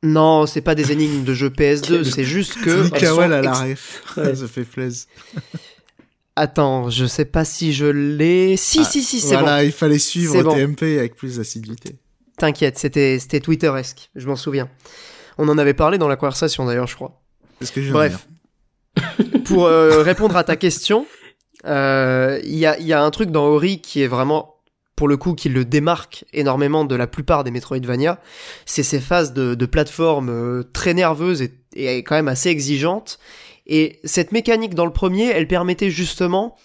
Non, c'est pas des énigmes de jeu PS2, Quel- c'est juste que... Mikael à la ref. Ça fait plaisir. Attends, je sais pas si je l'ai. Si, Ah, si, si, c'est bon. Voilà, il fallait suivre bon. TMP avec plus d'assiduité. T'inquiète, c'était, c'était Twitteresque, je m'en souviens. On en avait parlé dans la conversation d'ailleurs, je crois. Que Bref. Pour euh, répondre à ta question, euh, il y, a, y a un truc dans Ori qui est vraiment, pour le coup, qui le démarque énormément de la plupart des Metroidvania. C'est ces phases de, de plateforme euh, très nerveuses et, et quand même assez exigeantes. Et cette mécanique dans le premier, elle permettait justement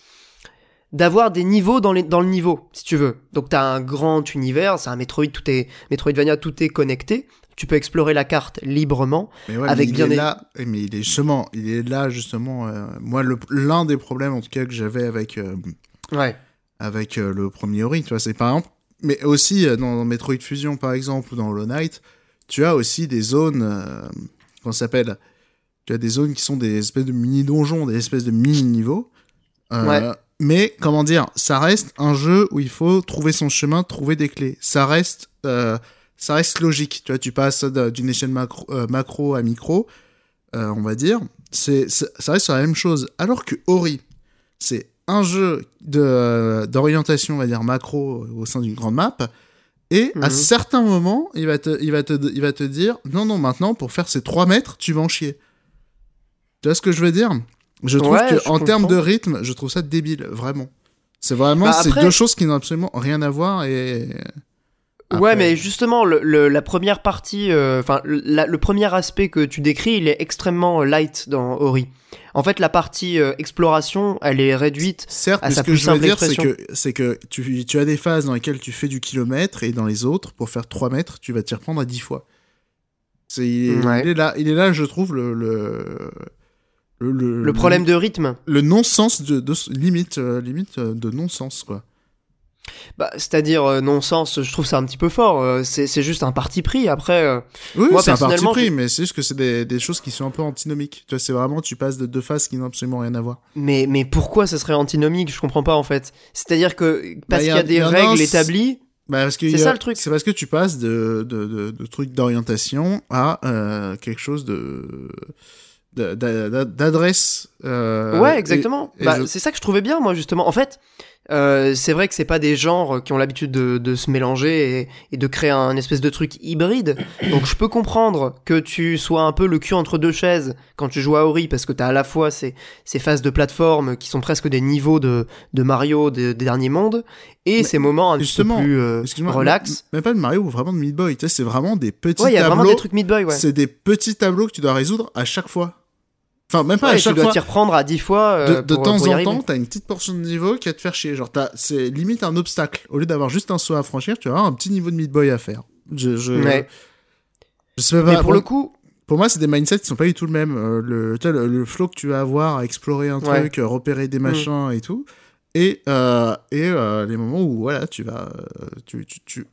d'avoir des niveaux dans, les, dans le niveau, si tu veux. Donc t'as un grand univers, c'est un Metroid, tout est Metroidvania, tout est connecté. Tu peux explorer la carte librement. Mais ouais, Avec mais il bien est des- là, eh, mais il est justement, il est là justement. euh, moi, l'un des problèmes en tout cas que j'avais avec euh, Ouais. avec euh, le premier Ori, tu vois, c'est par exemple, mais aussi dans, dans Metroid Fusion par exemple ou dans Hollow Knight, tu as aussi des zones, ça s'appelle? Tu as des zones qui sont des espèces de mini donjons, des espèces de mini niveaux. Euh, Ouais. Mais comment dire, ça reste un jeu où il faut trouver son chemin, trouver des clés. Ça reste, euh, ça reste logique. Tu vois, tu passes d'une échelle macro, euh, macro à micro, on va dire. C'est, c'est- ça reste sur la même chose. Alors que Ori, c'est un jeu de, d'orientation, on va dire macro au sein d'une grande map. Et à Mhm. certains moments, il va, te, il, va te, il va te dire non, non, maintenant, pour faire ces 3 mètres, tu vas en chier. Tu vois ce que je veux dire? Je trouve Ouais, que je en termes de rythme, je trouve ça débile, vraiment. C'est vraiment Bah, ces après- deux choses qui n'ont absolument rien à voir et. Ouais, mais justement, le, le- la première partie, euh, enfin, le, le premier aspect que tu décris, il est extrêmement light dans Ori. En fait, la partie euh, exploration, elle est réduite. Certes, à mais sa ce que je veux dire, c'est que, c'est que tu, tu as des phases dans lesquelles tu fais du kilomètre et dans les autres, pour faire 3 mètres, tu vas t'y reprendre à 10 fois. C'est, il, est- Ouais. il est là, il est là, je trouve, le, le, le, le- Le problème de rythme, le non-sens de, de limite, euh, limite euh, de non-sens, quoi. bah, c'est-à-dire euh, non-sens, je trouve ça un petit peu fort. euh, c'est juste un parti pris. Après, euh, Oui, Moi, c'est un parti pris, mais c'est juste que c'est des, des choses qui sont un peu antinomiques. Tu vois, c'est vraiment, tu passes de deux phases qui n'ont absolument rien à voir. mais, mais pourquoi ça serait antinomique? Je comprends pas en fait. C'est-à-dire que parce Bah, y qu'il y a des y a règles établies. Bah, parce C'est ça, le truc. C'est parce que tu passes de, de, de, de trucs d'orientation à quelque chose de d'adresse. euh, ouais, exactement. bah, je- C'est ça que je trouvais bien, moi, justement. En fait, euh, c'est vrai que c'est pas des genres qui ont l'habitude de, de se mélanger et, et de créer un espèce de truc hybride. Donc, je peux comprendre que tu sois un peu le cul entre deux chaises quand tu joues à Ori, parce que t'as à la fois ces, ces phases de plateforme qui sont presque des niveaux de, de Mario des, des derniers mondes, et Mais ces moments un petit peu plus euh, relax. Mais, pas de Mario ou vraiment de Meat Boy. Tu sais, c'est vraiment des petits Ouais, y a tableaux. vraiment des trucs mid-boy, ouais. C'est des petits tableaux que tu dois résoudre à chaque fois. Enfin, même pas Ouais, à tu chaque dois fois. t'y reprendre à 10 fois. De, euh, de pour- temps pour en temps, t'as une petite portion de niveau qui va te faire chier. Genre, t'as- c'est limite un obstacle. Au lieu d'avoir juste un saut à franchir, tu vas avoir un petit niveau de Meat Boy à faire. Je, je, Ouais. je sais pas. Mais pour bon, le coup, Pour moi, c'est des mindsets qui sont pas du tout le même. Euh, le, tu le, le flow que tu vas avoir à explorer un Ouais. truc, euh, repérer des Mm. machins et tout. Et, euh, et les moments où, voilà, tu vas. tu, tu, tu-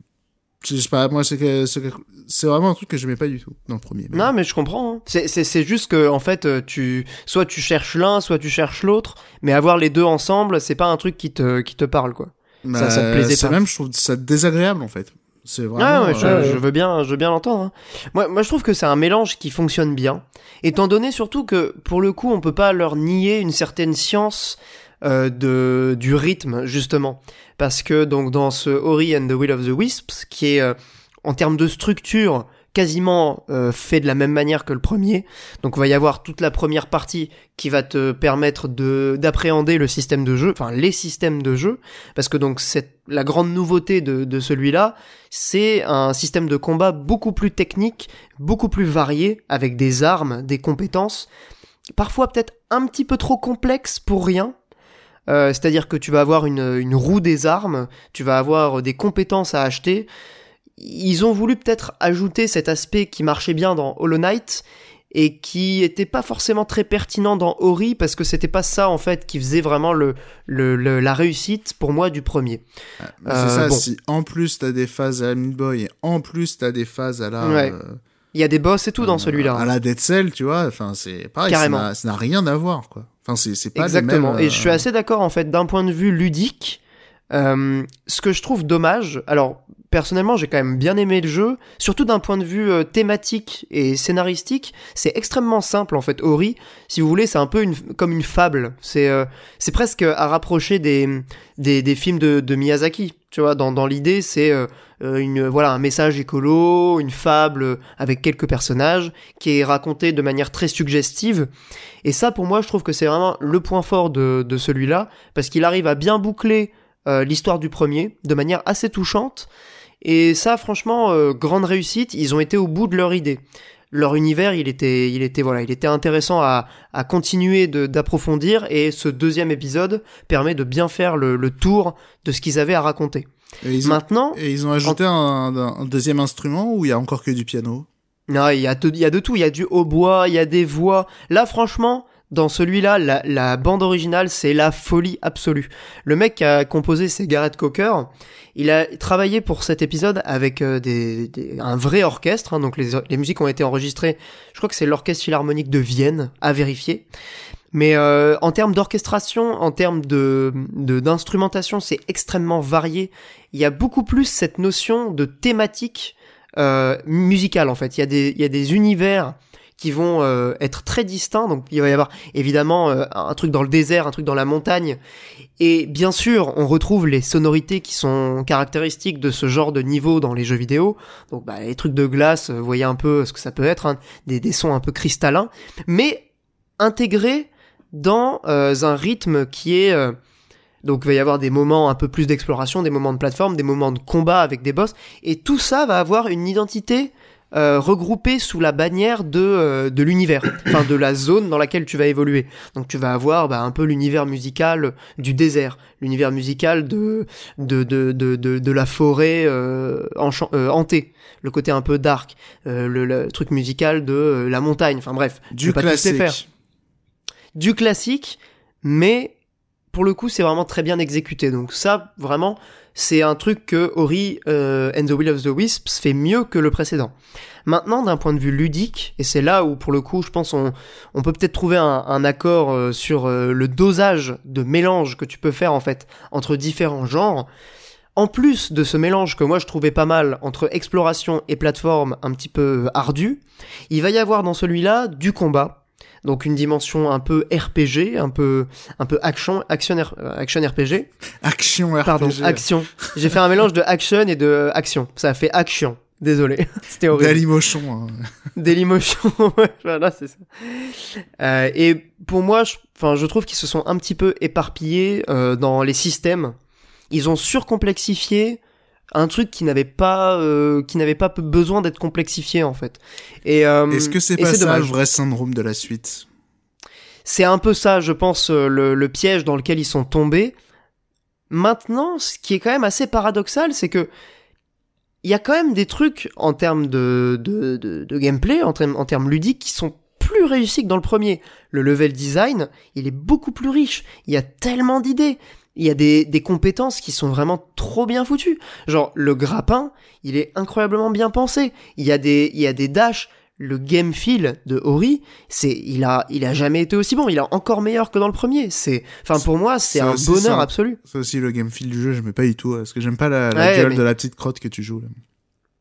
je sais pas, moi, c'est que, c'est vraiment un truc que je pas du tout dans le premier. mais- Non, mais je comprends. hein. C'est- C'est juste que, en fait, euh, tu, soit tu cherches l'un, soit tu cherches l'autre, mais avoir les deux ensemble, c'est pas un truc qui te, qui te parle, quoi. ça- ça te Bah, plaisait pas. même, je trouve ça désagréable, en fait. C'est vraiment. Ah ouais, je, euh, je veux bien, je veux bien l'entendre. hein. Moi, moi, je trouve que c'est un mélange qui fonctionne bien, étant donné surtout que, pour le coup, on peut pas leur nier une certaine science euh, de du rythme justement, parce que donc dans ce Ori and the Will of the Wisps, qui est euh, en termes de structure quasiment euh, fait de la même manière que le premier. Donc il va y avoir toute la première partie qui va te permettre de d'appréhender le système de jeu, enfin les systèmes de jeu, parce que donc c'est la grande nouveauté de, de celui-là, c'est un système de combat beaucoup plus technique, beaucoup plus varié, avec des armes, des compétences, parfois peut-être un petit peu trop complexe pour rien. Euh, C'est-à-dire que tu vas avoir une, une roue des armes, tu vas avoir des compétences à acheter. Ils ont voulu peut-être ajouter cet aspect qui marchait bien dans Hollow Knight et qui était pas forcément très pertinent dans Ori parce que c'était pas ça en fait qui faisait vraiment le, le, le- la réussite pour moi du premier. Euh, c'est ça, bon. si en plus t'as des phases à la Meat Boy et en plus t'as des phases à la. Ouais. euh, Il y a des boss et tout dans euh, celui-là. À la Dead Cell, tu vois, enfin c'est pareil, Carrément. ça n'a rien à voir, quoi. Enfin, c'est pas les Exactement. mêmes, Et je suis euh, assez d'accord en fait d'un point de vue ludique. euh, ce que je trouve dommage, alors personnellement j'ai quand même bien aimé le jeu, surtout d'un point de vue euh, thématique et scénaristique, c'est extrêmement simple en fait. Ori, si vous voulez, c'est un peu une, comme une fable. C'est euh, c'est presque à rapprocher des, des, des films de, de Miyazaki. Tu vois, dans, dans l'idée, c'est une voilà un message écolo, une fable avec quelques personnages qui est raconté de manière très suggestive. Et ça, pour moi, je trouve que c'est vraiment le point fort de, de celui-là, parce qu'il arrive à bien boucler euh, l'histoire du premier de manière assez touchante. Et ça, franchement, euh, grande réussite, ils ont été au bout de leur idée. leur univers, il était, il était, voilà, il était intéressant à, à continuer d'approfondir et ce deuxième épisode permet de bien faire le, le tour de ce qu'ils avaient à raconter. Et ils ont, Maintenant, et ils ont ajouté un, un- un deuxième instrument ou il y a encore que du piano non, il y a, de- il y a de tout, il y a du hautbois, il y a des voix. Là, franchement, dans celui-là, la, la bande originale, c'est la folie absolue. Le mec qui a composé, c'est Gareth Cocker. Il a travaillé pour cet épisode avec euh, des, des- un vrai orchestre, hein, donc les, les musiques ont été enregistrées. Je crois que c'est l'orchestre philharmonique de Vienne, à vérifier. Mais euh, en termes d'orchestration, en termes de de- d'instrumentation, c'est extrêmement varié. Il y a beaucoup plus cette notion de thématique euh, musicale en fait. Il y a des il y a des univers qui vont euh, être très distincts. Donc il va y avoir évidemment euh, un truc dans le désert, un truc dans la montagne. Et bien sûr, on retrouve les sonorités qui sont caractéristiques de ce genre de niveau dans les jeux vidéo. Donc bah, les trucs de glace, euh, vous voyez un peu ce que ça peut être, hein, des, des sons un peu cristallins, mais intégrés dans euh, un rythme qui est... donc il va y avoir des moments un peu plus d'exploration, des moments de plateforme, des moments de combat avec des boss, et tout ça va avoir une identité euh, regroupée sous la bannière de, euh, de l'univers, enfin de la zone dans laquelle tu vas évoluer. Donc tu vas avoir bah, un peu l'univers musical du désert, l'univers musical de, de, de, de, de, la forêt euh, euh, hantée, le côté un peu dark, euh, le, le truc musical de euh, la montagne, enfin bref. Du pas faire classique. du classique, mais pour le coup, c'est vraiment très bien exécuté. Donc ça, vraiment, c'est un truc que Ori euh, and the Will of the Wisps fait mieux que le précédent. Maintenant, d'un point de vue ludique, et c'est là où, pour le coup, je pense on, peut peut-être trouver un, un accord euh, sur euh, le dosage de mélange que tu peux faire, en fait, entre différents genres. En plus de ce mélange que moi je trouvais pas mal entre exploration et plateforme un petit peu euh, ardu, il va y avoir dans celui-là du combat, donc une dimension un peu RPG, un peu un peu action action, action RPG. Action RPG. Pardon, action. J'ai fait un mélange de action et de euh, action. Ça a fait action. Désolé, c'était horrible. Dailymotion. hein. Dailymotion, voilà, c'est ça. Euh, et pour moi, je, enfin, je trouve qu'ils se sont un petit peu éparpillés euh, dans les systèmes. Ils ont surcomplexifié un truc qui n'avait pas, euh, qui n'avait pas besoin d'être complexifié en fait. Et euh, Est-ce que c'est pas ça dommage. le vrai syndrome de la suite? C'est un peu ça, je pense, euh, le, le piège dans lequel ils sont tombés. Maintenant, ce qui est quand même assez paradoxal, c'est que il y a quand même des trucs en termes de, de, de, de gameplay, en termes, en termes ludiques, qui sont plus réussis que dans le premier. Le level design, il est beaucoup plus riche. Il y a tellement d'idées. Il y a des, des compétences qui sont vraiment trop bien foutues. Genre, le grappin, il est incroyablement bien pensé. Il y a des, il y a des dashs. Le game feel de Ori, c'est, il a, il a jamais été aussi bon. Il est encore meilleur que dans le premier. C'est, enfin, pour moi, c'est un aussi, bonheur c'est un- absolu. Ça aussi, le game feel du jeu, j'aimais pas du tout. Parce que j'aime pas la, la Ouais, gueule mais- de la petite crotte que tu joues. Là.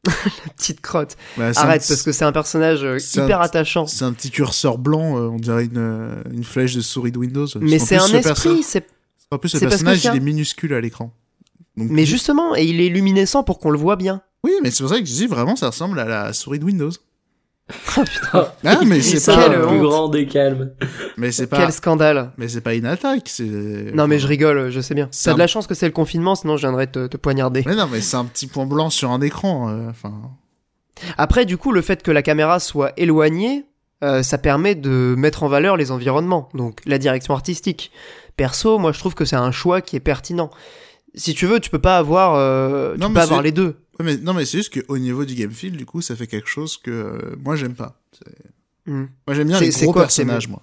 Petite crotte. Bah, c'est Arrête, parce que c'est un personnage euh, c'est un hyper attachant. C'est un petit curseur blanc, euh, on dirait une, euh, une flèche de souris de Windows. Mais c'est un esprit, c'est En plus, le personnage, il est minuscule à l'écran. Donc, Mais justement, et il est luminescent pour qu'on le voit bien. Oui, mais c'est pour ça que je dis vraiment, ça ressemble à la souris de Windows. Oh putain, Ah, mais c'est Quelle le pas, plus grand des calmes. mais c'est pas, quel scandale. mais c'est pas une attaque, c'est. Non mais je rigole, je sais bien. C'est T'as un- de la chance que c'est le confinement, sinon je viendrais te, te poignarder. Mais non, mais c'est un petit point blanc sur un écran. euh, Enfin, Après, du coup, le fait que la caméra soit éloignée, euh, ça permet de mettre en valeur les environnements, donc la direction artistique. Perso, moi je trouve que c'est un choix qui est pertinent. Si tu veux, tu peux pas avoir, euh, tu Non, peux pas avoir les deux. Ouais, mais non, mais c'est juste qu'au niveau du game feel, du coup, ça fait quelque chose que euh, moi j'aime pas. Hmm. Moi j'aime bien les gros quoi, personnages, moi.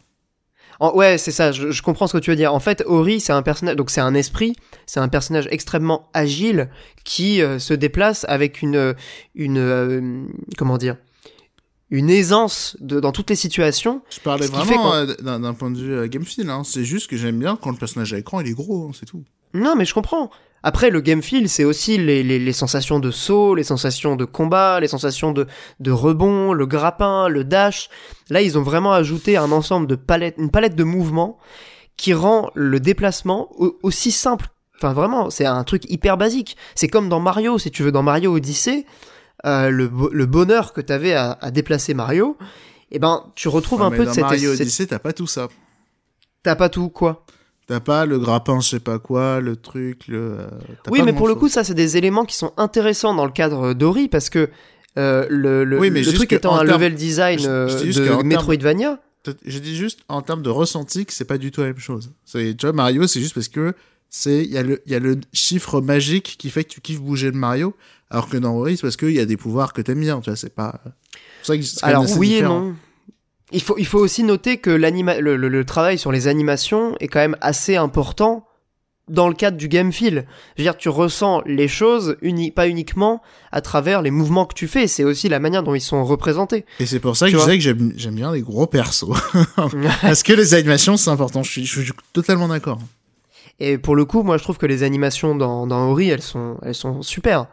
En- ouais, c'est ça, je, je comprends ce que tu veux dire. En fait, Ori, c'est un personnage, donc c'est un esprit, c'est un personnage extrêmement agile qui euh, se déplace avec une, une, euh, comment dire, une aisance de, dans toutes les situations. Je parlais vraiment euh, d'un point de vue euh, game feel. Hein. C'est juste que j'aime bien quand le personnage à l'écran il est gros, hein, c'est tout. Non, mais je comprends. Après, le game feel, c'est aussi les, les, les sensations de saut, les sensations de combat, les sensations de, de rebond, le grappin, le dash. Là, ils ont vraiment ajouté un ensemble de palettes, une palette de mouvements qui rend le déplacement au- aussi simple. Enfin, vraiment, c'est un truc hyper basique. C'est comme dans Mario, si tu veux, dans Mario Odyssey, euh, le, bo- le bonheur que t'avais à, à déplacer Mario, eh ben, tu retrouves Ouais, un peu de cette... Mario Odyssey, t'as pas tout ça. T'as pas tout, quoi. T'as pas le grappin, je sais pas quoi, le truc, le. euh, Oui, mais pour le coup, ça, c'est des éléments qui sont intéressants dans le cadre d'Ori parce que Euh, le le, Oui, mais le truc étant un level design je- euh, de Metroidvania. Je dis juste en termes de ressenti que c'est pas du tout la même chose. C'est- Tu vois, Mario, c'est juste parce que c'est il y, a le- il y a le chiffre magique qui fait que tu kiffes bouger le Mario, alors que dans Ori, c'est parce qu'il y a des pouvoirs que t'aimes bien. Tu vois, c'est pas. Ça Alors oui différent. et non. Il faut, il faut aussi noter que le, le- le travail sur les animations est quand même assez important dans le cadre du game feel. Je veux dire, tu ressens les choses uni pas uniquement à travers les mouvements que tu fais, c'est aussi la manière dont ils sont représentés. Et c'est pour ça que Tu je disais que j'aime j'aime bien les gros persos. parce que les animations, c'est important. Je suis, je suis totalement d'accord. Et pour le coup, moi je trouve que les animations dans, dans Ori, elles sont, elles sont super.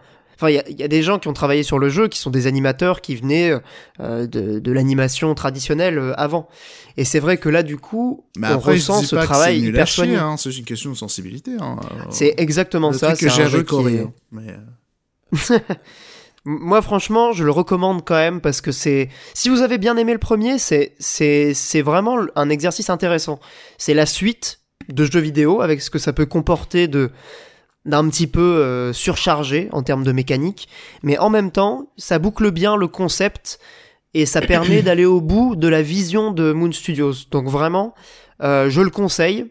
Enfin, il y a, il y a des gens qui ont travaillé sur le jeu, qui sont des animateurs qui venaient euh, de, de l'animation traditionnelle euh, avant. Et c'est vrai que là, du coup, Mais on après, ressent je dis ce pas travail que c'est hyper soigné. hein. C'est une question de sensibilité. Hein. C'est exactement le ça. truc que C'est j'ai un jeu qui est-. Mais, euh, Moi, franchement, je le recommande quand même parce que c'est. Si vous avez bien aimé le premier, c'est c'est c'est vraiment un exercice intéressant. C'est la suite de jeux vidéo avec ce que ça peut comporter de d'un petit peu euh, surchargé en termes de mécanique, mais en même temps, ça boucle bien le concept et ça permet d'aller au bout de la vision de Moon Studios. Donc vraiment, euh, je le conseille.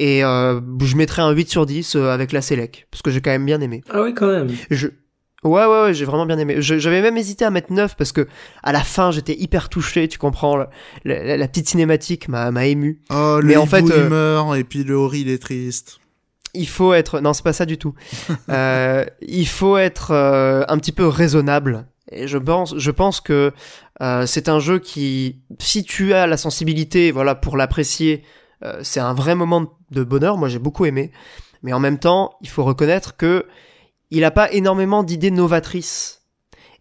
Et euh, je mettrai un 8 sur 10 euh, avec la Selec, parce que j'ai quand même bien aimé. Ah oui, quand même. Je... Ouais, ouais, ouais, j'ai vraiment bien aimé. J'avais même hésité à mettre 9 parce que à la fin, j'étais hyper touché, tu comprends. le- La, la petite cinématique m'a m'a ému. Oh, le Mais en fait, il euh, meurt, et puis le Ori, il est triste. Il faut être. Non, c'est pas ça du tout. Euh, il faut être euh, un petit peu raisonnable. Et je pense, je pense que euh, c'est un jeu qui, si tu as la sensibilité, voilà, pour l'apprécier, c'est un vrai moment de bonheur. Moi, j'ai beaucoup aimé. Mais en même temps, il faut reconnaître que il a pas énormément d'idées novatrices.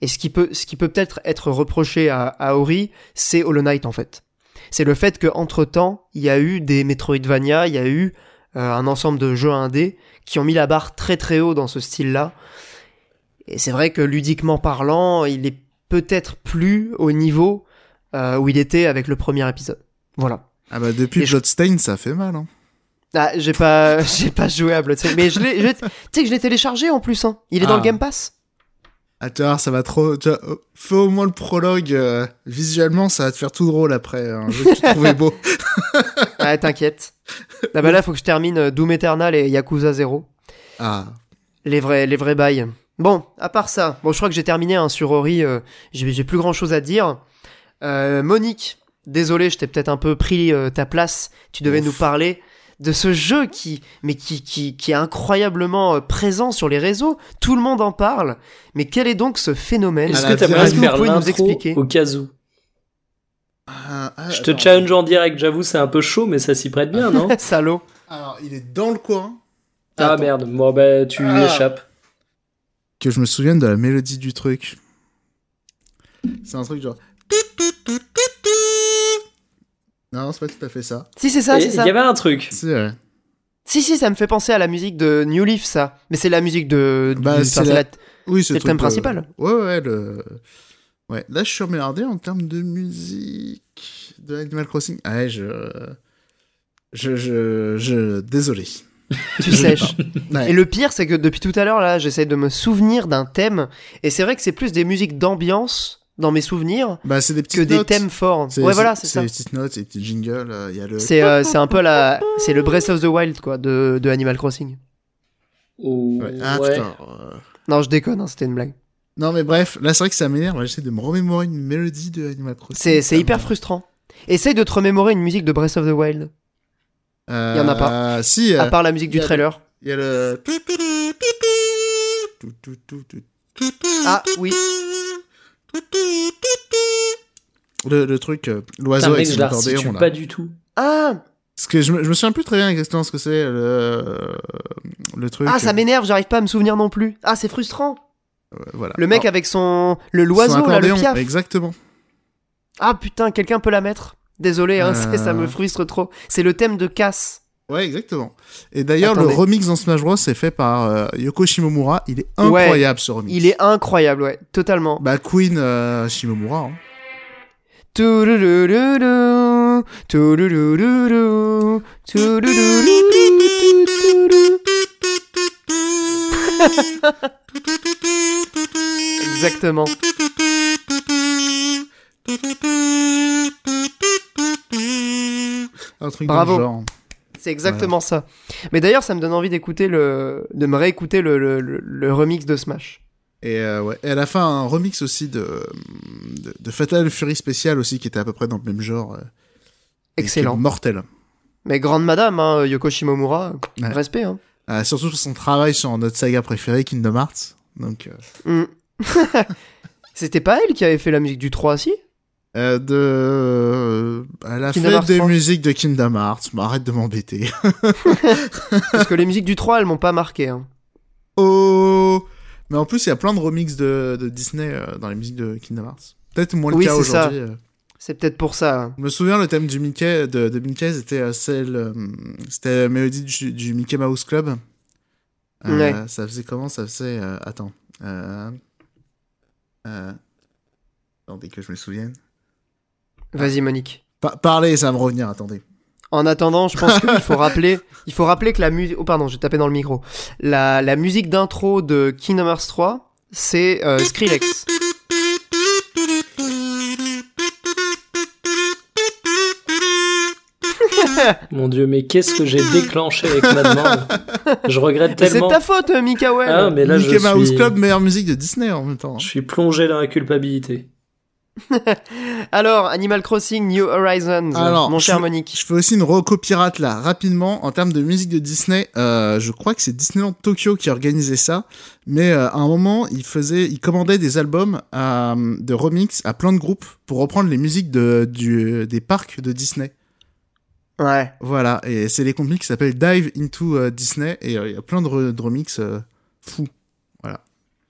Et ce qui peut, ce qui peut peut-être être reproché à, à Ori, c'est Hollow Knight en fait. C'est le fait que entre temps, il y a eu des Metroidvania, il y a eu un ensemble de jeux indés qui ont mis la barre très très haut dans ce style-là. Et c'est vrai que ludiquement parlant, il est peut-être plus au niveau euh, où il était avec le premier épisode. Voilà. Ah bah, depuis Et je- ça fait mal. Hein. Ah, j'ai pas, j'ai pas joué à Bloodstained, mais je l'ai, tu sais que je l'ai téléchargé en plus. Hein. Il est dans Ah. le Game Pass. Ah, tu vois, ça va trop. Tu vois, fais au moins le prologue. euh, visuellement, ça va te faire tout drôle après. Un jeu que tu trouvais beau. Ah, t'inquiète. Ah bah là, faut que je termine euh, Doom Eternal et Yakuza 0. Ah. Les vrais, les vrais bails. Bon, à part ça, bon, je crois que j'ai terminé hein, sur Ori. euh, j'ai, plus grand chose à dire. Euh, Monique, désolé, je t'ai peut-être un peu pris ta place. Tu devais Ouf. nous parler de ce jeu qui, mais qui, qui, qui est incroyablement euh, présent sur les réseaux. Tout le monde en parle. Mais quel est donc ce phénomène? Est-ce la que t'aimerais Est-ce que vous pouvez nous expliquer? au cas où? Ah, ah, Je te challenge en direct, j'avoue, c'est un peu chaud, mais ça s'y prête bien, non? Salaud. Alors, il est dans le coin. Ah Attends. merde, bon bah tu y Ah. échappes. Que je me souvienne de la mélodie du truc. C'est un truc genre. Non, c'est pas tout à fait ça. Si, c'est ça, c'est ça. Il y avait un truc. Si, si, ça me fait penser à la musique de New Leaf, ça. Mais c'est la musique de. Bah, c'est la- la- Oui, C'est le thème de- principal. Ouais, ouais, le. Ouais, là je suis emmerdé en termes de musique de Animal Crossing. Ouais, je. Je. Je. je... Désolé. Tu sèches. Ouais. Et le pire, c'est que depuis tout à l'heure, là, j'essaie de me souvenir d'un thème. Et c'est vrai que c'est plus des musiques d'ambiance dans mes souvenirs Bah, c'est des petites que des notes. thèmes forts. C'est- Ouais, voilà, c'est ça. des petites notes, c'est des petits jingles. euh, Il y a le. C'est euh, c'est un peu la. C'est le Breath of the Wild, quoi, de, de Animal Crossing. Ouais. Ah, ouais. putain. euh. Non, je déconne, hein, c'était une blague. Non, mais bref, là c'est vrai que ça m'énerve. J'essaie de me remémorer une mélodie de Animal Crossing. C'est c'est hyper frustrant. Essaye de te remémorer une musique de Breath of the Wild, Euh, y en a pas. Si, à euh, part la musique du trailer. il y a le. Ah, oui. Le, le truc, euh, l'oiseau avec son accordéon. pas du tout. Ah, Parce que je me, je me souviens plus très bien exactement ce que c'est le, le truc. ah, ça m'énerve, j'arrive pas à me souvenir non plus. Ah, c'est frustrant. Euh, voilà. Le mec Alors, avec son. Le son l'oiseau, là, le piaf. Exactement. Ah putain, quelqu'un peut la mettre Désolé, hein, Euh. ça me frustre trop. C'est le thème de casse. Ouais, exactement. Et d'ailleurs, le remix dans Smash Bros. est fait par Yoko Shimomura. Il est incroyable ce remix. Il est incroyable, ouais, totalement. Bah, Queen Shimomura. Exactement. Un truc Bravo. Genre. C'est exactement ça. Mais d'ailleurs, ça me donne envie d'écouter le, de me réécouter le, le, le- le remix de Smash. Et, euh, ouais. et elle a fait un remix aussi de, de, de Fatal Fury spécial aussi, qui était à peu près dans le même genre. euh, et Excellent. mortel. Mais grande madame, hein, Yoko Shimomura, Ouais. respect. Hein. Euh, surtout pour son travail sur notre saga préférée, Kingdom Hearts. Donc, Mm. C'était pas elle qui avait fait la musique du 3 si? Euh, de, euh, elle a Kingdom fait Hearts des 3. musiques de Kingdom Hearts. Mais arrête de m'embêter. Parce que les musiques du 3, elles m'ont pas marqué. Hein. oh Mais en plus, il y a plein de remixes de, de Disney euh, dans les musiques de Kingdom Hearts. Peut-être moins le Oui, cas c'est ça. aujourd'hui. euh. C'est peut-être pour ça. hein. Je me souviens, le thème du Mickey, de, de Mickey, c'était euh, celle, euh, c'était la mélodie du, du Mickey Mouse Club. Euh, Ouais. Ça faisait comment? Ça faisait, euh, attends, euh, euh, attendez que je me souvienne. Vas-y, Monique. Pa- parlez, ça va me revenir. Attendez. En attendant, je pense qu'il faut rappeler, il faut rappeler que la musique, oh pardon, j'ai tapé dans le micro. La, la musique d'intro de Kingdom Hearts 3, c'est euh, Skrillex. Mon dieu, mais qu'est-ce que j'ai déclenché avec ma demande? Je regrette Mais c'est tellement. ta faute, Mikael. Ah, mais là, Mickey je Mouse suis... Club, meilleure musique de Disney en même temps. je suis plongé dans la culpabilité. Alors, Animal Crossing New Horizons, Alors, mon cher je- Monique. Je fais aussi une reco pirate là, rapidement, en termes de musique de Disney. Euh, je crois que c'est Disneyland Tokyo qui organisait ça, mais euh, à un moment, il faisait, il commandait des albums euh, de remix à plein de groupes pour reprendre les musiques de, du, des parcs de Disney. Ouais. Voilà, et c'est les compagnies qui s'appellent Dive into euh, Disney, et euh, il y a plein de, de remix euh, fous.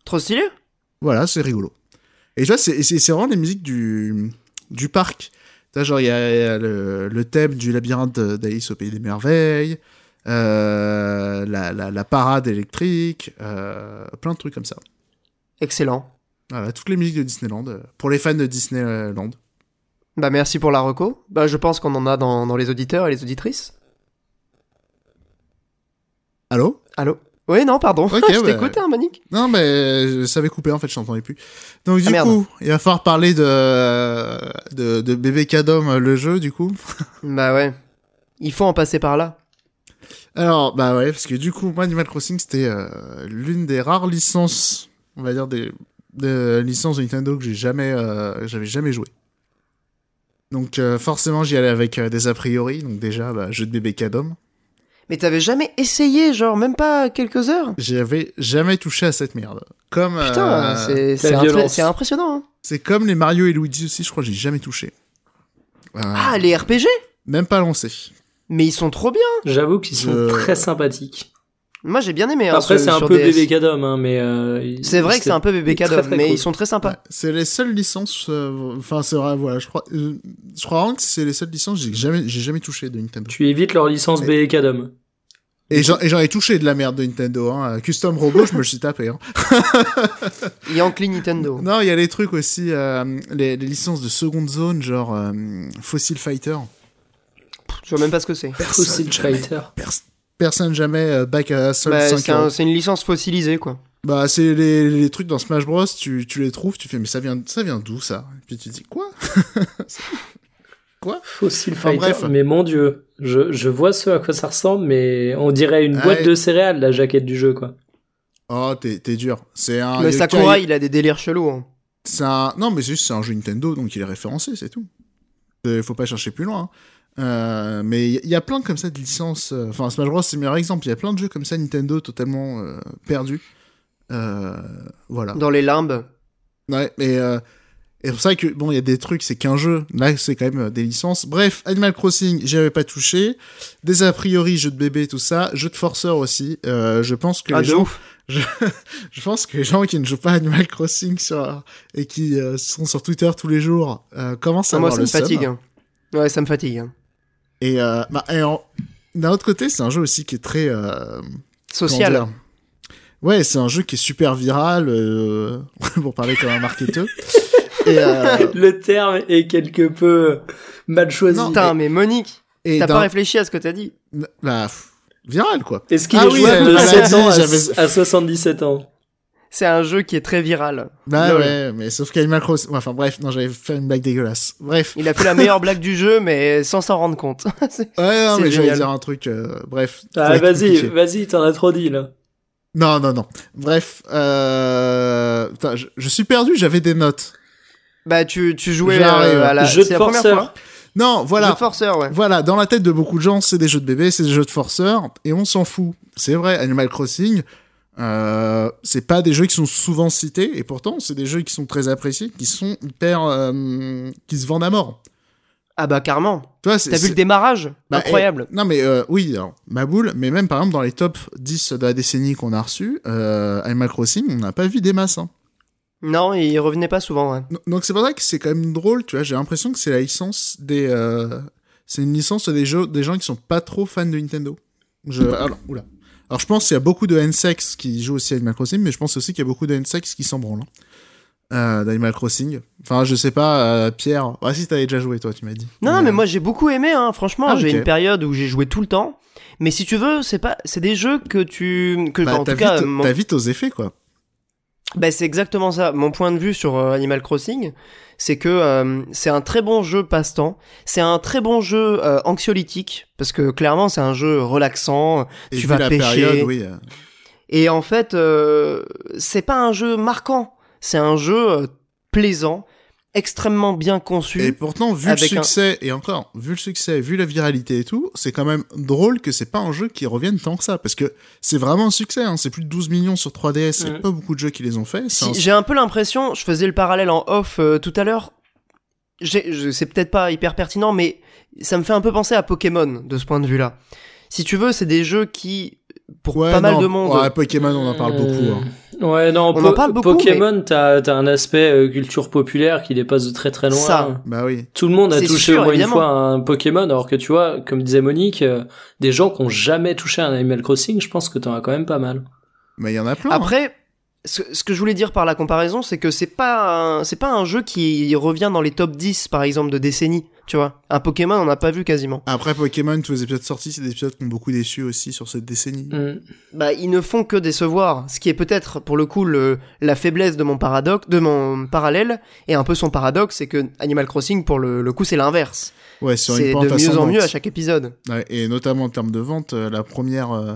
Trop stylé Voilà, c'est rigolo. Et tu vois, c'est vraiment les musiques du, du parc. Tu genre, il y a, il y a le, le thème du labyrinthe d'Alice au Pays des Merveilles, euh, la, la, la parade électrique, euh, plein de trucs comme ça. Excellent. Voilà, toutes les musiques de Disneyland, euh, pour les fans de Disneyland. Bah merci pour la reco. Bah je pense qu'on en a dans, dans les auditeurs et les auditrices. Allô? Allô? Oui, non, pardon. Ok, je bah- t'écoute, hein, Monique. Non, mais je savais couper, en fait, je t'entendais plus. Donc, du Ah, merde. coup, il va falloir parler de, de, de Bébé Cadom, euh, le jeu, du coup. Bah ouais. Il faut en passer par là. Alors, bah ouais, parce que du coup, moi, Animal Crossing, c'était euh, l'une des rares licences, on va dire, des, des licences de Nintendo que j'ai jamais, euh, j'avais jamais joué. Donc, euh, forcément, j'y allais avec des a priori. Donc, déjà, bah, jeu de bébé Cadom. Mais t'avais jamais essayé, genre même pas quelques heures? J'avais jamais touché à cette merde. Comme, Putain, euh, c'est c'est la impré- violence. c'est impressionnant. hein. c'est comme les Mario et Luigi aussi, je crois que j'ai jamais touché. Euh, Ah, les RPG Même pas lancé. Mais ils sont trop bien. J'avoue qu'ils sont très sympathiques. Moi j'ai bien aimé. hein, Après, ce- c'est un peu DS. bébé Cadom, hein, mais. euh, C'est vrai que c'est un peu bébé très mais cool. ils sont très sympas. Ouais, c'est les seules licences. euh, Enfin, c'est vrai, voilà, je crois. euh, je crois vraiment que c'est les seules licences que j'ai jamais, j'ai jamais touché de Nintendo. Tu évites leur licence Mais- bébé Cadom. Et j'en ai touché de la merde de Nintendo. Hein. Custom Robot, je me le suis tapé. Hein. Yankee Nintendo. Non, il y a les trucs aussi, euh, les, les licences de seconde zone, genre euh, Fossil Fighter. Je vois même pas ce que c'est. Fossil jamais, Fighter. pers- personne jamais euh, back à Sol Bah, 5 c'est un- euros. c'est une licence fossilisée quoi. Bah, c'est les, les trucs dans Smash Bros. Tu, tu les trouves, tu fais, mais ça vient, ça vient d'où ça? Et puis tu dis, quoi? Fossil Enfin, Fighter. bref. Mais mon dieu, je, je vois ce à quoi ça ressemble, mais on dirait une boîte de céréales, la jaquette du jeu, quoi. Oh, t'es t'es dur. C'est un. mais il Sakurai, il a des délires chelous. hein. C'est un... Non, mais c'est juste c'est un jeu Nintendo, donc il est référencé, c'est tout. Euh, faut pas chercher plus loin. hein. Euh, mais il y, a plein comme ça de licences. euh, Enfin, Smash Bros, c'est le meilleur exemple. Il y a plein de jeux comme ça Nintendo totalement euh, perdus. Euh, voilà. Dans les limbes. Ouais, euh, et c'est pour ça que, bon, il y a des trucs, c'est qu'un jeu. Là, c'est quand même des licences. Bref, Animal Crossing, j'y avais pas touché. Des a priori, jeux de bébé, tout ça. Jeux de forceur aussi. Euh, je pense que Ah, les gens ouf. je pense que les gens qui ne jouent pas à Animal Crossing sur, et qui euh, sont sur Twitter tous les jours euh, commencent à Ah, moi, avoir ça le me fatigue. hein. Ouais, ça me fatigue. hein. Et, euh, bah, et en- d'un autre côté, c'est un jeu aussi qui est très euh, Social. Ouais, c'est un jeu qui est super viral, euh, pour parler comme un marketeur. et euh, Le terme est quelque peu mal choisi. Non, Putain, mais Monique, et t'as pas réfléchi à ce que t'as dit. bah, viral quoi. Est-ce qu'il Ah est oui, jouable de elle a 7 dit, ans à, à 77 ans c'est un jeu qui est très viral. Bah Lol. ouais, mais sauf qu'Animal Crossing... Enfin bref, non, j'allais faire une blague dégueulasse. Bref. Il a fait la meilleure blague du jeu, mais sans s'en rendre compte. Ouais, non, mais j'allais dire un truc... euh, bref. Ah, vas-y, vas-y, t'en as trop dit, là. Non, non, non. Bref, euh... putain, je, je suis perdu, j'avais des notes. bah, tu, tu jouais euh, à la. Jeu de la première forceur. fois. Non, voilà. Jeu de forceur, ouais. Voilà, dans la tête de beaucoup de gens, c'est des jeux de bébés, c'est des jeux de forceurs, et on s'en fout. C'est vrai, Animal Crossing, euh, c'est pas des jeux qui sont souvent cités, et pourtant, c'est des jeux qui sont très appréciés, qui sont hyper... euh, qui se vendent à mort. Ah bah carrément. T'as vu le démarrage Bah, Incroyable. non, mais euh, oui, alors, ma boule, mais même par exemple dans les top 10 de la décennie qu'on a reçu, euh, Animal Crossing, on n'a pas vu des masses. hein. Non, il revenait pas souvent, ouais. Donc c'est pour ça que c'est quand même drôle, tu vois, j'ai l'impression que c'est la licence des... euh, c'est une licence des, jeux, des gens qui sont pas trop fans de Nintendo. Je... Alors, oula. Alors je pense qu'il y a beaucoup de N-Sex qui jouent aussi à Animal Crossing, mais je pense aussi qu'il y a beaucoup de N-Sex qui s'en branlent. hein, Euh, d'Animal Crossing. Enfin, je sais pas, euh, Pierre... Ah si, t'avais déjà joué toi, tu m'as dit. Non, Euh, mais moi j'ai beaucoup aimé, hein. franchement. Ah, j'ai ok. une période où j'ai joué tout le temps. Mais si tu veux, c'est pas, c'est des jeux que tu, que bah, en tout cas, vite, mon- t'as vite aux effets, quoi. Bah, c'est exactement ça. Mon point de vue sur euh, Animal Crossing, c'est que euh, c'est un très bon jeu passe-temps. C'est un très bon jeu euh, anxiolytique parce que clairement c'est un jeu relaxant. Et Tu vas la pêcher. période, oui. euh, Et en fait, euh, c'est pas un jeu marquant. C'est un jeu euh, plaisant, extrêmement bien conçu. Et pourtant, vu le un- succès, et encore, vu le succès, vu la viralité et tout, c'est quand même drôle que c'est pas un jeu qui revienne tant que ça, parce que c'est vraiment un succès, hein, c'est plus de 12 millions sur 3DS, il y a Mhm. pas beaucoup de jeux qui les ont fait. c'est Si, un- j'ai un peu l'impression, je faisais le parallèle en off euh, tout à l'heure. C'est peut-être pas hyper pertinent, mais ça me fait un peu penser à Pokémon de ce point de vue-là. Si tu veux, c'est des jeux qui, pour Ouais, pas mal de monde, Ouais, Pokémon, on en parle beaucoup. hein. Euh, Ouais, non, On Po- en parle beaucoup, Pokémon, t'as t'as un aspect euh, culture populaire qui dépasse de très très loin. Ça. Bah oui. Tout le monde a touché sûr, au moins une fois un Pokémon, alors que tu vois, comme disait Monique, euh, des gens qui ont jamais touché un Animal Crossing, je pense que t'en as quand même pas mal. Mais il y en a plein. hein. Après, ce, ce que je voulais dire par la comparaison, c'est que c'est pas c'est pas un jeu qui revient dans les top 10 par exemple de décennies, tu vois. Un Pokémon, on n'a pas vu quasiment. Après Pokémon, tous les épisodes sortis, c'est des épisodes qui ont beaucoup déçu aussi sur cette décennie. Mm. Bah, ils ne font que décevoir, ce qui est peut-être pour le coup le, la faiblesse de mon paradoxe, de mon parallèle, et un peu son paradoxe, c'est que Animal Crossing pour le, le coup c'est l'inverse. Ouais, sur C'est une de pente mieux en mieux à chaque épisode. Ouais, et notamment en termes de vente, euh, la première... euh,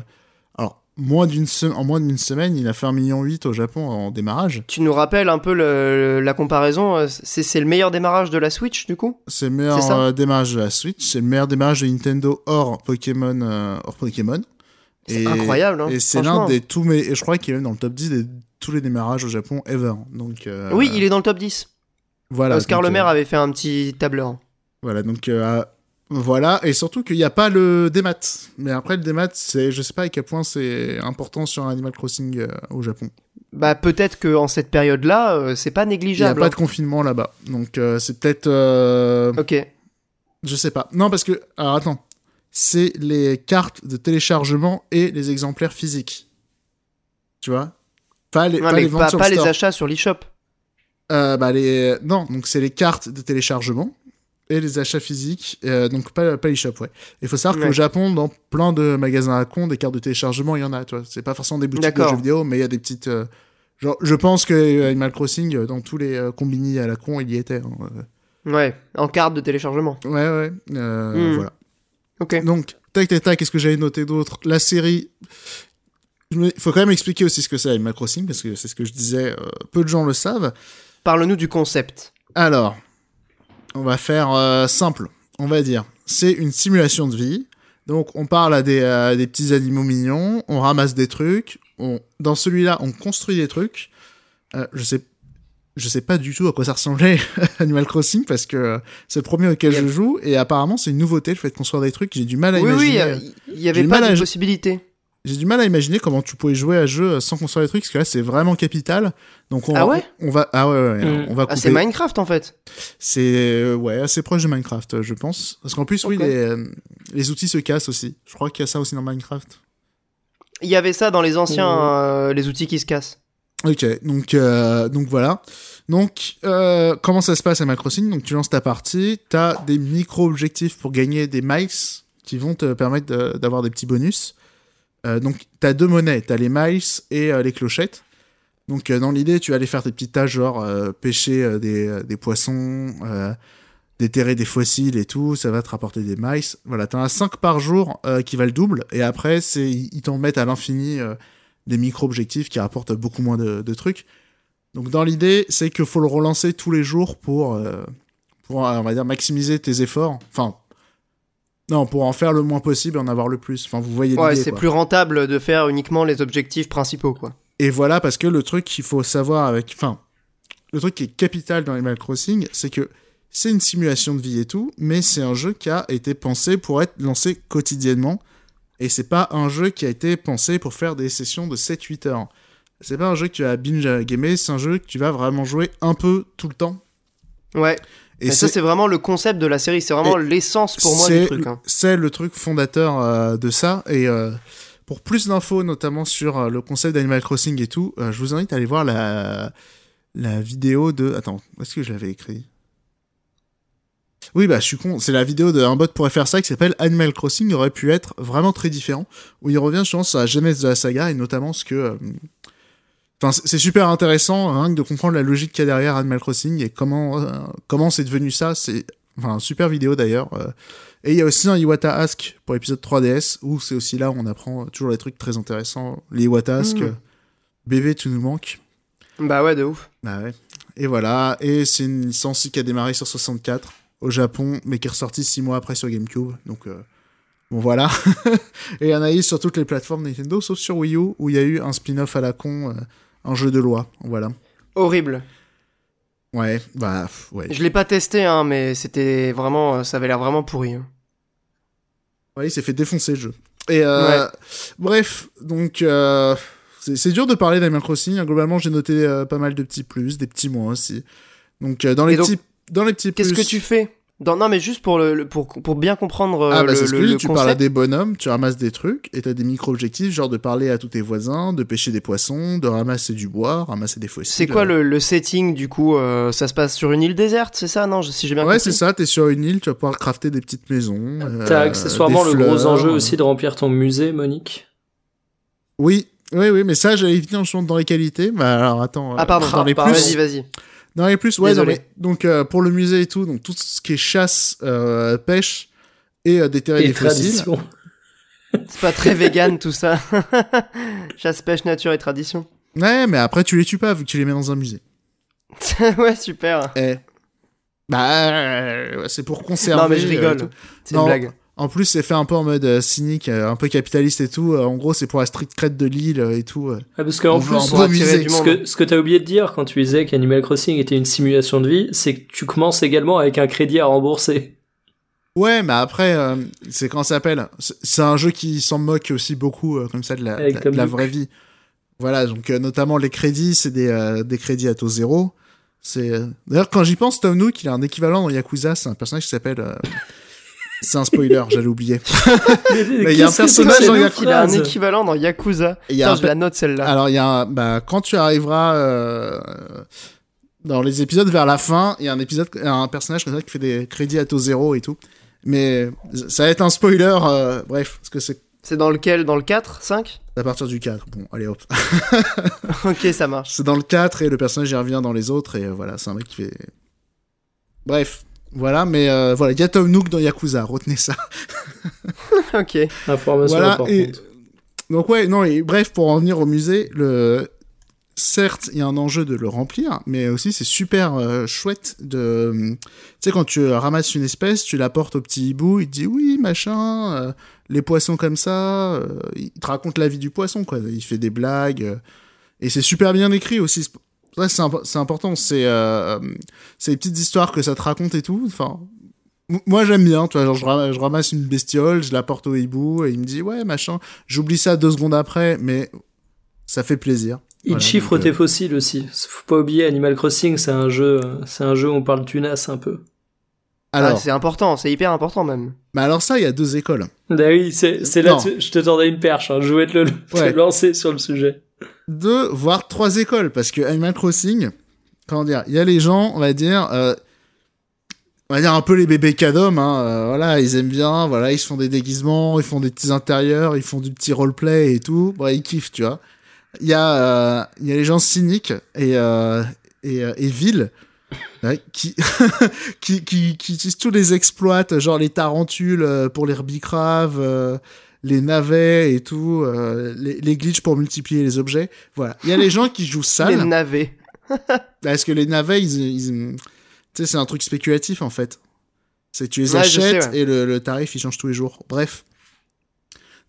moins d'une en moins d'une semaine, il a fait 1,8 million au Japon en démarrage. Tu nous rappelles un peu le- la comparaison, euh, c'est c'est le meilleur démarrage de la Switch du coup? C'est le meilleur euh, démarrage de la Switch, c'est le meilleur démarrage de Nintendo hors Pokémon. euh, hors Pokémon. C'est incroyable, hein, Et c'est l'un des tous mes. Et je crois qu'il est même dans le top 10 de tous les démarrages au Japon ever. Donc. euh, Oui, il est dans le top 10. Voilà. Oscar donc, Le Maire avait fait un petit tableur. Voilà, donc. Voilà, et surtout qu'il n'y a pas le démat. Mais après, le démat, c'est, je sais pas à quel point c'est important sur Animal Crossing euh, au Japon. Bah peut-être que en cette période-là, euh, c'est pas Il n'y a négligeable. pas de confinement là-bas. Donc, euh, c'est peut-être. euh, hein. Ok. Je sais pas. Non, parce que. Alors, attends. C'est les cartes de téléchargement et les exemplaires physiques. Tu vois? Pas les, Ouais, pas mais les ventes pas, sur pas le les achats sur l'eShop. Bah, les... Non, donc c'est les cartes de téléchargement et les achats physiques. euh, donc pas, pas l'eShop, ouais. Il faut savoir Ouais. qu'au Japon, dans plein de magasins à con, des cartes de téléchargement, il y en a, tu vois. C'est pas forcément des boutiques de jeux vidéo, mais il y a des petites... euh, Genre, je pense que euh, Animal Crossing, dans tous les euh, combini à la con, il y était. hein. Ouais, en carte de téléchargement. Ouais, ouais. Hmm. Voilà. Ok. Donc, tac, tac, tac, qu'est-ce que j'avais noté d'autre? La série. Il faut quand même expliquer aussi ce que c'est Animal Crossing, parce que c'est ce que je disais, peu de gens le savent. Parle-nous du concept. Alors, on va faire euh, simple, on va dire. C'est une simulation de vie. Donc, on parle à des, des petits animaux mignons, on ramasse des trucs. On, dans celui-là, on construit des trucs. Euh, je sais, je sais pas du tout à quoi ça ressemblait Animal Crossing parce que euh, c'est le premier auquel je joue et apparemment c'est une nouveauté le fait de construire des trucs. J'ai du mal à Oui, oui, imaginer. euh, il y avait pas de possibilité. J'ai du mal à imaginer comment tu pouvais jouer à jeu sans construire des trucs parce que là c'est vraiment capital. Donc on, Ah ouais on va ah ouais, ouais, ouais, Mm. on va Ah, c'est Minecraft en fait. C'est euh, ouais, assez proche de Minecraft, je pense. Parce qu'en plus, oui, les, euh, les outils se cassent aussi. Je crois qu'il y a ça aussi dans Minecraft. Il y avait ça dans les anciens, Mhm. euh, les outils qui se cassent. Ok, donc euh, donc voilà. Donc euh, comment ça se passe à Animal Crossing Donc tu lances ta partie, t'as des micro objectifs pour gagner des miles qui vont te permettre de- d'avoir des petits bonus. Euh, donc t'as deux monnaies, t'as les miles et euh, les clochettes. Donc euh, dans l'idée, tu vas aller faire tes petites tâches genre pêcher des, des poissons, déterrer des fossiles et tout, ça va te rapporter des miles. Voilà, t'en as 5 par jour euh, qui valent le double et après c'est ils t'en mettent à l'infini euh, des micro-objectifs qui rapportent beaucoup moins de, de trucs. Donc dans l'idée, c'est qu'il faut le relancer tous les jours pour euh, pour on va dire maximiser tes efforts. Enfin non, pour en faire le moins possible et en avoir le plus. Enfin, vous voyez Ouais, c'est plus rentable de faire uniquement les objectifs principaux, quoi. Et voilà, parce que le truc qu'il faut savoir avec, enfin, le truc qui est capital dans Animal Crossing, c'est que c'est une simulation de vie et tout, mais c'est un jeu qui a été pensé pour être lancé quotidiennement. Et c'est pas un jeu qui a été pensé pour faire des sessions de 7-8 heures. C'est pas un jeu que tu vas binge gamer, c'est un jeu que tu vas vraiment jouer un peu tout le temps. Ouais. Et ça, c'est vraiment le concept de la série. C'est vraiment l'essence pour moi du truc. hein. C'est le truc fondateur euh, de ça. Et euh, pour plus d'infos, notamment sur euh, le concept d'Animal Crossing et tout, je vous invite à aller voir la, la vidéo de. Attends, est-ce que je l'avais écrit? Oui, bah je suis con. C'est la vidéo de un bot pourrait faire ça qui s'appelle Animal Crossing aurait pu être vraiment très différent. Où il revient, je pense, sur la genèse de la saga et notamment ce que. Enfin, c'est- super intéressant hein, de comprendre la logique qu'il y a derrière Animal Crossing et comment euh, comment c'est devenu ça. C'est enfin super vidéo d'ailleurs. euh, et il y a aussi un Iwata Ask pour l'épisode 3DS, où c'est aussi là où on apprend toujours des trucs très intéressants. Les Iwata Ask, euh, bébé, tu nous manques. Bah ouais, de ouf. Bah ouais. Et voilà, et c'est une licence qui a démarré sur 64 au Japon, mais qui est ressortie 6 mois après sur GameCube. Donc, euh, bon voilà. et il y en a eu sur toutes les plateformes Nintendo, sauf sur Wii U, où il y a eu un spin-off à la con, euh, un jeu de loi. Voilà. Horrible. Ouais, bah, ouais. Je l'ai pas testé, hein, mais c'était vraiment, euh, ça avait l'air vraiment pourri. hein. Ouais, il s'est fait défoncer le jeu. Et euh, bref, donc euh, c'est dur de parler d'Animal Crossing. hein. Globalement, j'ai noté euh, pas mal de petits plus, des petits moins aussi. Donc euh, dans les donc, petits dans les petits Qu'est-ce que tu fais? Dans... Non, mais juste pour, le, le- pour, pour bien comprendre euh, Ah bah le, c'est ce que le- je dis, le tu parles à des bonhommes, tu ramasses des trucs et t'as des micro-objectifs, genre de parler à tous tes voisins, de pêcher des poissons, de ramasser du bois, ramasser des fossiles. C'est quoi le, le setting du coup euh, Ça se passe sur une île déserte, c'est ça? Non, je- si j'ai bien Ouais, compris. c'est ça, t'es sur une île, tu vas pouvoir crafter des petites maisons. euh, T'as accessoirement des le gros enjeu euh. aussi de remplir ton musée, Monique? Oui, oui, oui, mais ça, j'allais venir justement dans les qualités. Bah alors attends. Ah euh, pardon, dans les pardon. plus. vas-y, vas-y. Dans les plus, ouais, non, mais- donc euh, pour le musée et tout, donc tout ce qui est chasse, euh, pêche et euh, déterrer Et des fossiles. C'est pas très vegan tout ça. Chasse, pêche, nature et tradition. Ouais, mais après tu les tues pas vu que tu les mets dans un musée. ouais, super. Eh. Bah, euh, c'est pour conserver. Non, mais je rigole. C'est une Non. blague. En plus, c'est fait un peu en mode euh, cynique, euh, un peu capitaliste et tout. Euh, en gros, c'est pour la street cred de l'île euh, et tout. Ah, parce qu'en plus, ce que, ce que t'as oublié de dire quand tu disais qu'Animal Crossing était une simulation de vie, c'est que tu commences également avec un crédit à rembourser. Ouais, mais après, euh, c'est quand ça s'appelle? C'est un jeu qui s'en moque aussi beaucoup, euh, comme ça, de la, de de vraie vie. Voilà, donc euh, notamment les crédits, c'est des, des crédits à taux zéro. C'est d'ailleurs quand j'y pense, Tom Nook, il a un équivalent dans Yakuza, c'est un personnage qui s'appelle. C'est un spoiler, j'allais oublier. Mais il y a un personnage dans que Il a un équivalent dans Yakuza. Y a un je la note celle-là. Alors il y a un, bah quand tu arriveras euh, dans les épisodes vers la fin, il y a un épisode un personnage comme ça qui fait des crédits à taux zéro et tout. Mais ça va être un spoiler euh, bref, parce que c'est C'est dans lequel? Dans le 4 5 à partir du 4. Bon, allez hop. Ok, ça marche. C'est dans le 4 et le personnage y revient dans les autres et euh, voilà, c'est un mec qui fait Bref, voilà, mais euh, voilà, il y a Tom Nook dans Yakuza, retenez ça. ok. Information Voilà, et- Donc ouais, non, et bref, pour en venir au musée, le certes, il y a un enjeu de le remplir, mais aussi c'est super euh, chouette de... Tu sais, quand tu ramasses une espèce, tu la portes au petit hibou, il te dit oui, machin, euh, les poissons comme ça, euh, il te raconte la vie du poisson, quoi. Il fait des blagues, euh, et c'est super bien écrit aussi. Ça, c'est imp- c'est important, c'est euh, c'est les petites histoires que ça te raconte et tout, enfin... Moi j'aime bien, tu vois, genre je ramasse, je ramasse une bestiole, je la porte au hibou et il me dit ouais machin, j'oublie ça deux secondes après, mais ça fait plaisir. Il Voilà, chiffre donc, euh, tes fossiles aussi. Faut pas oublier Animal Crossing, c'est un jeu, c'est un jeu où on parle tunas un peu. Alors, Ah, c'est important, c'est hyper important même. bah alors ça, il y a deux écoles. Bah oui, c'est, là, tu- je te tendais une perche, hein. je voulais te le, te lancer sur le sujet. Deux, voire trois écoles, parce que Animal Crossing, comment dire, il y a les gens, on va dire, euh, on va dire un peu les bébés cadom, hein, euh, voilà, ils aiment bien, voilà, ils se font des déguisements, ils font des petits intérieurs, ils font du petit roleplay et tout, bah, ils kiffent, tu vois. Il y a, euh, il y a les gens cyniques et euh, et, euh, et vils qui, qui qui qui utilisent tous les exploits, genre les tarentules pour les herbicraves, euh, les navets et tout, euh, les, les glitches pour multiplier les objets. Voilà. Il y a les gens qui jouent Les sale. navets. Parce que les navets, ils, ils- tu sais, c'est un truc spéculatif en fait. C'est que tu les Ouais, je sais, achètes ouais. et le, le tarif il change tous les jours. Bref.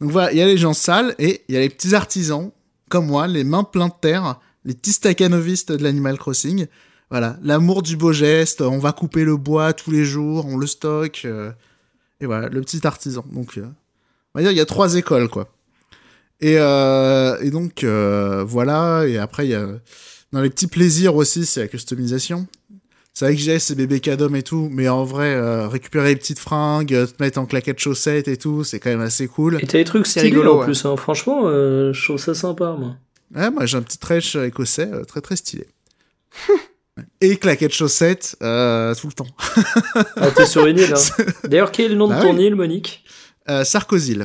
Donc voilà, il y a les gens sales et il y a les petits artisans comme moi, les mains pleines de terre, les petits staccanovistes de l'Animal Crossing. Voilà, l'amour du beau geste, on va couper le bois tous les jours, on le stocke. euh, et voilà, le petit artisan. Donc, euh, on va dire, il y a trois écoles, quoi. Et, euh, et donc, euh, voilà, et après, il y a... Dans les petits plaisirs aussi, c'est la customisation. C'est vrai que j'ai ces bébés cadom et tout, mais en vrai, euh, récupérer les petites fringues, te mettre en claquettes chaussettes et tout, c'est quand même assez cool. Et t'as des trucs C'est stylés rigolo, en ouais. plus, hein. franchement, je trouve ça sympa, moi. Ouais, moi j'ai un petit trèche écossais très très stylé. Et claquettes chaussettes euh, tout le temps. Ah, t'es sur une île, hein. D'ailleurs, quel est le nom Bah de ton oui. île, Monique? Euh, Sarkozy.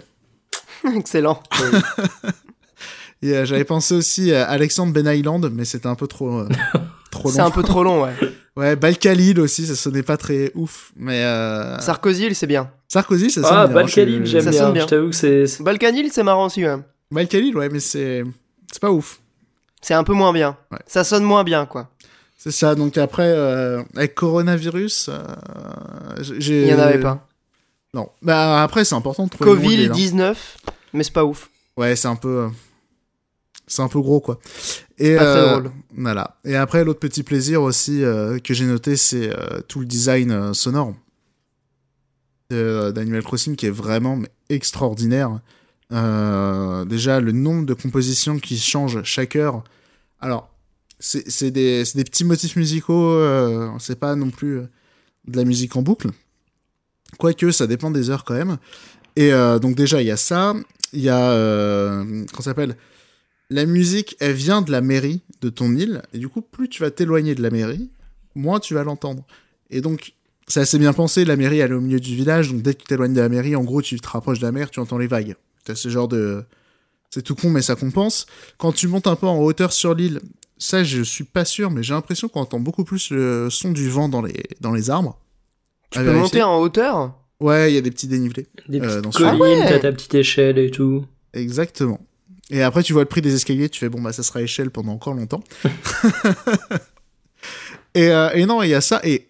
Excellent. Et euh, j'avais pensé aussi à Alexandre Ben Island, mais c'était un peu trop euh, trop C'est long. un peu trop long, ouais. Ouais, Balkalil aussi, ça sonnait pas très ouf, mais euh... Sarkozy, c'est bien. Sarkozy, ça sonne Ah, bien. Balkalil, je- j'aime Ça bien. sonne bien. Je t'avoue que c'est. c'est- Balkanil, c'est marrant aussi, ouais. Balkalil, ouais, mais c'est c'est pas ouf. C'est un peu moins bien. Ouais. Ça sonne moins bien, quoi. C'est ça. Donc après, euh, avec coronavirus, euh, j'ai. Il y en avait pas. Non. Bah après, c'est important de trouver. le nom de l'île, hein. Covid-19, mais c'est pas ouf. Ouais, c'est un peu. euh, C'est un peu gros, quoi. Et, Pas très euh, drôle. Voilà. Et après, l'autre petit plaisir aussi euh, que j'ai noté, c'est tout le design sonore d'Animal Crossing qui est vraiment extraordinaire. Euh, déjà, le nombre de compositions qui changent chaque heure. Alors, c'est des, petits motifs musicaux, euh, c'est pas non plus de la musique en boucle. Quoique, ça dépend des heures quand même. Et euh, donc, déjà, il y a ça. Il y a. Euh, comment ça s'appelle? La musique, elle vient de la mairie de ton île, et du coup, plus tu vas t'éloigner de la mairie, moins tu vas l'entendre. Et donc, c'est assez bien pensé, la mairie, elle est au milieu du village, donc dès que tu t'éloignes de la mairie, en gros, tu te rapproches de la mer, tu entends les vagues. T'as ce genre de... C'est tout con, mais ça compense. Quand tu montes un peu en hauteur sur l'île, ça, je suis pas sûr, mais j'ai l'impression qu'on entend beaucoup plus le son du vent dans les, dans les arbres. Tu À peux vérifier. monter en hauteur? Ouais, il y a des petits dénivelés. Des Euh, petites dans ce- collines, Ah ouais. t'as ta petite échelle et tout. Exactement. Et après, tu vois le prix des escaliers, tu fais bon, bah ça sera échelle pendant encore longtemps. et, euh, et non, il y a ça. Et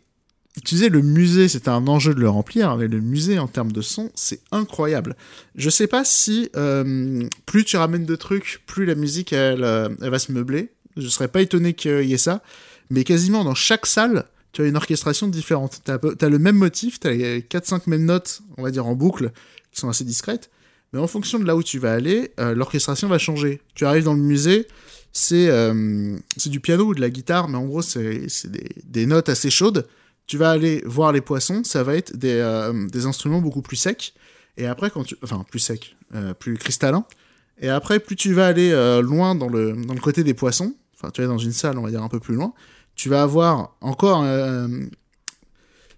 tu disais, le musée, c'était un enjeu de le remplir, mais le musée en termes de son, c'est incroyable. Je sais pas si euh, plus tu ramènes de trucs, plus la musique, elle, elle va se meubler. Je serais pas étonné qu'il y ait ça. Mais quasiment dans chaque salle, tu as une orchestration différente. Tu as, le même motif, tu as les 4-5 mêmes notes, on va dire en boucle, qui sont assez discrètes. Mais en fonction de là où tu vas aller, euh, l'orchestration va changer. Tu arrives dans le musée, c'est euh, c'est du piano ou de la guitare, mais en gros, c'est des, des notes assez chaudes. Tu vas aller voir les poissons, ça va être des, euh, des instruments beaucoup plus secs. Et après, quand tu. Enfin, plus secs, plus cristallins. Et après, plus tu vas aller loin dans le, dans le côté des poissons, enfin, tu vas dans une salle, on va dire un peu plus loin, tu vas avoir encore. euh,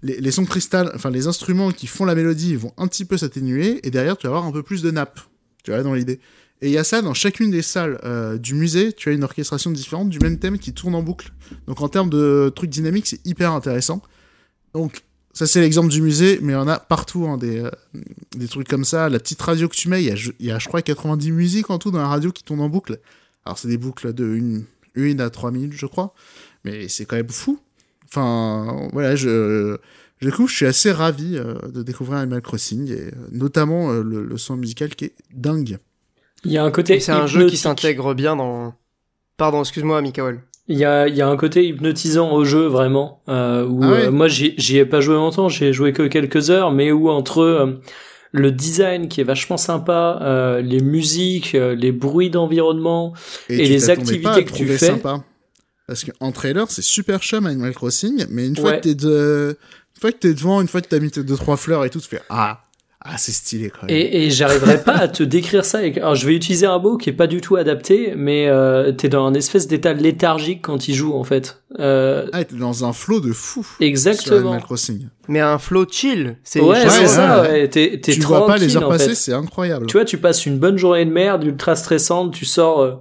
les, les sons cristal, enfin les instruments qui font la mélodie vont un petit peu s'atténuer et derrière tu vas avoir un peu plus de nappes. Tu vois, dans l'idée. Et il y a ça dans chacune des salles euh, du musée, tu as une orchestration différente du même thème qui tourne en boucle. Donc en termes de trucs dynamiques, c'est hyper intéressant. Donc ça c'est l'exemple du musée, mais il y en a partout hein, des, euh, des trucs comme ça. La petite radio que tu mets, il y a, y a je crois 90 musiques en tout dans la radio qui tournent en boucle. Alors c'est des boucles de 1 une, à 3 minutes je crois, mais c'est quand même fou. Enfin voilà, je... Du coup, je suis assez ravi euh, de découvrir Animal Crossing, et euh, notamment euh, le, le son musical qui est dingue. Il y a un côté. Et c'est un jeu qui s'intègre bien dans. Pardon, excuse-moi, Mikael. Il y a, il y a un côté hypnotisant au jeu vraiment euh, où Ah ouais euh, moi j'y j'y ai pas joué longtemps, j'ai joué que quelques heures, mais où entre euh, le design qui est vachement sympa, euh, les musiques, euh, les bruits d'environnement, Et les activités pas à le que tu fais. sympa. Parce qu'en trailer, c'est super chum Animal Crossing, mais une fois Ouais. que t'es de... une fois que t'es devant, une fois que t'as mis tes deux trois fleurs et tout, tu fais ah ah c'est stylé quand même. et, et j'arriverai pas à te décrire ça. Avec... Alors je vais utiliser un mot qui est pas du tout adapté, mais euh, t'es dans un espèce d'état léthargique quand il joue en fait. Euh, Ah, t'es dans un flow de fou. Sur exactement. Animal Crossing. Mais un flow chill. C'est Ouais, Ouais, c'est ouais, ça. ouais. Ouais. T'es, t'es Tu vois pas les heures passer, c'est incroyable. Tu vois, tu passes une bonne journée de merde, ultra stressante, tu sors, euh,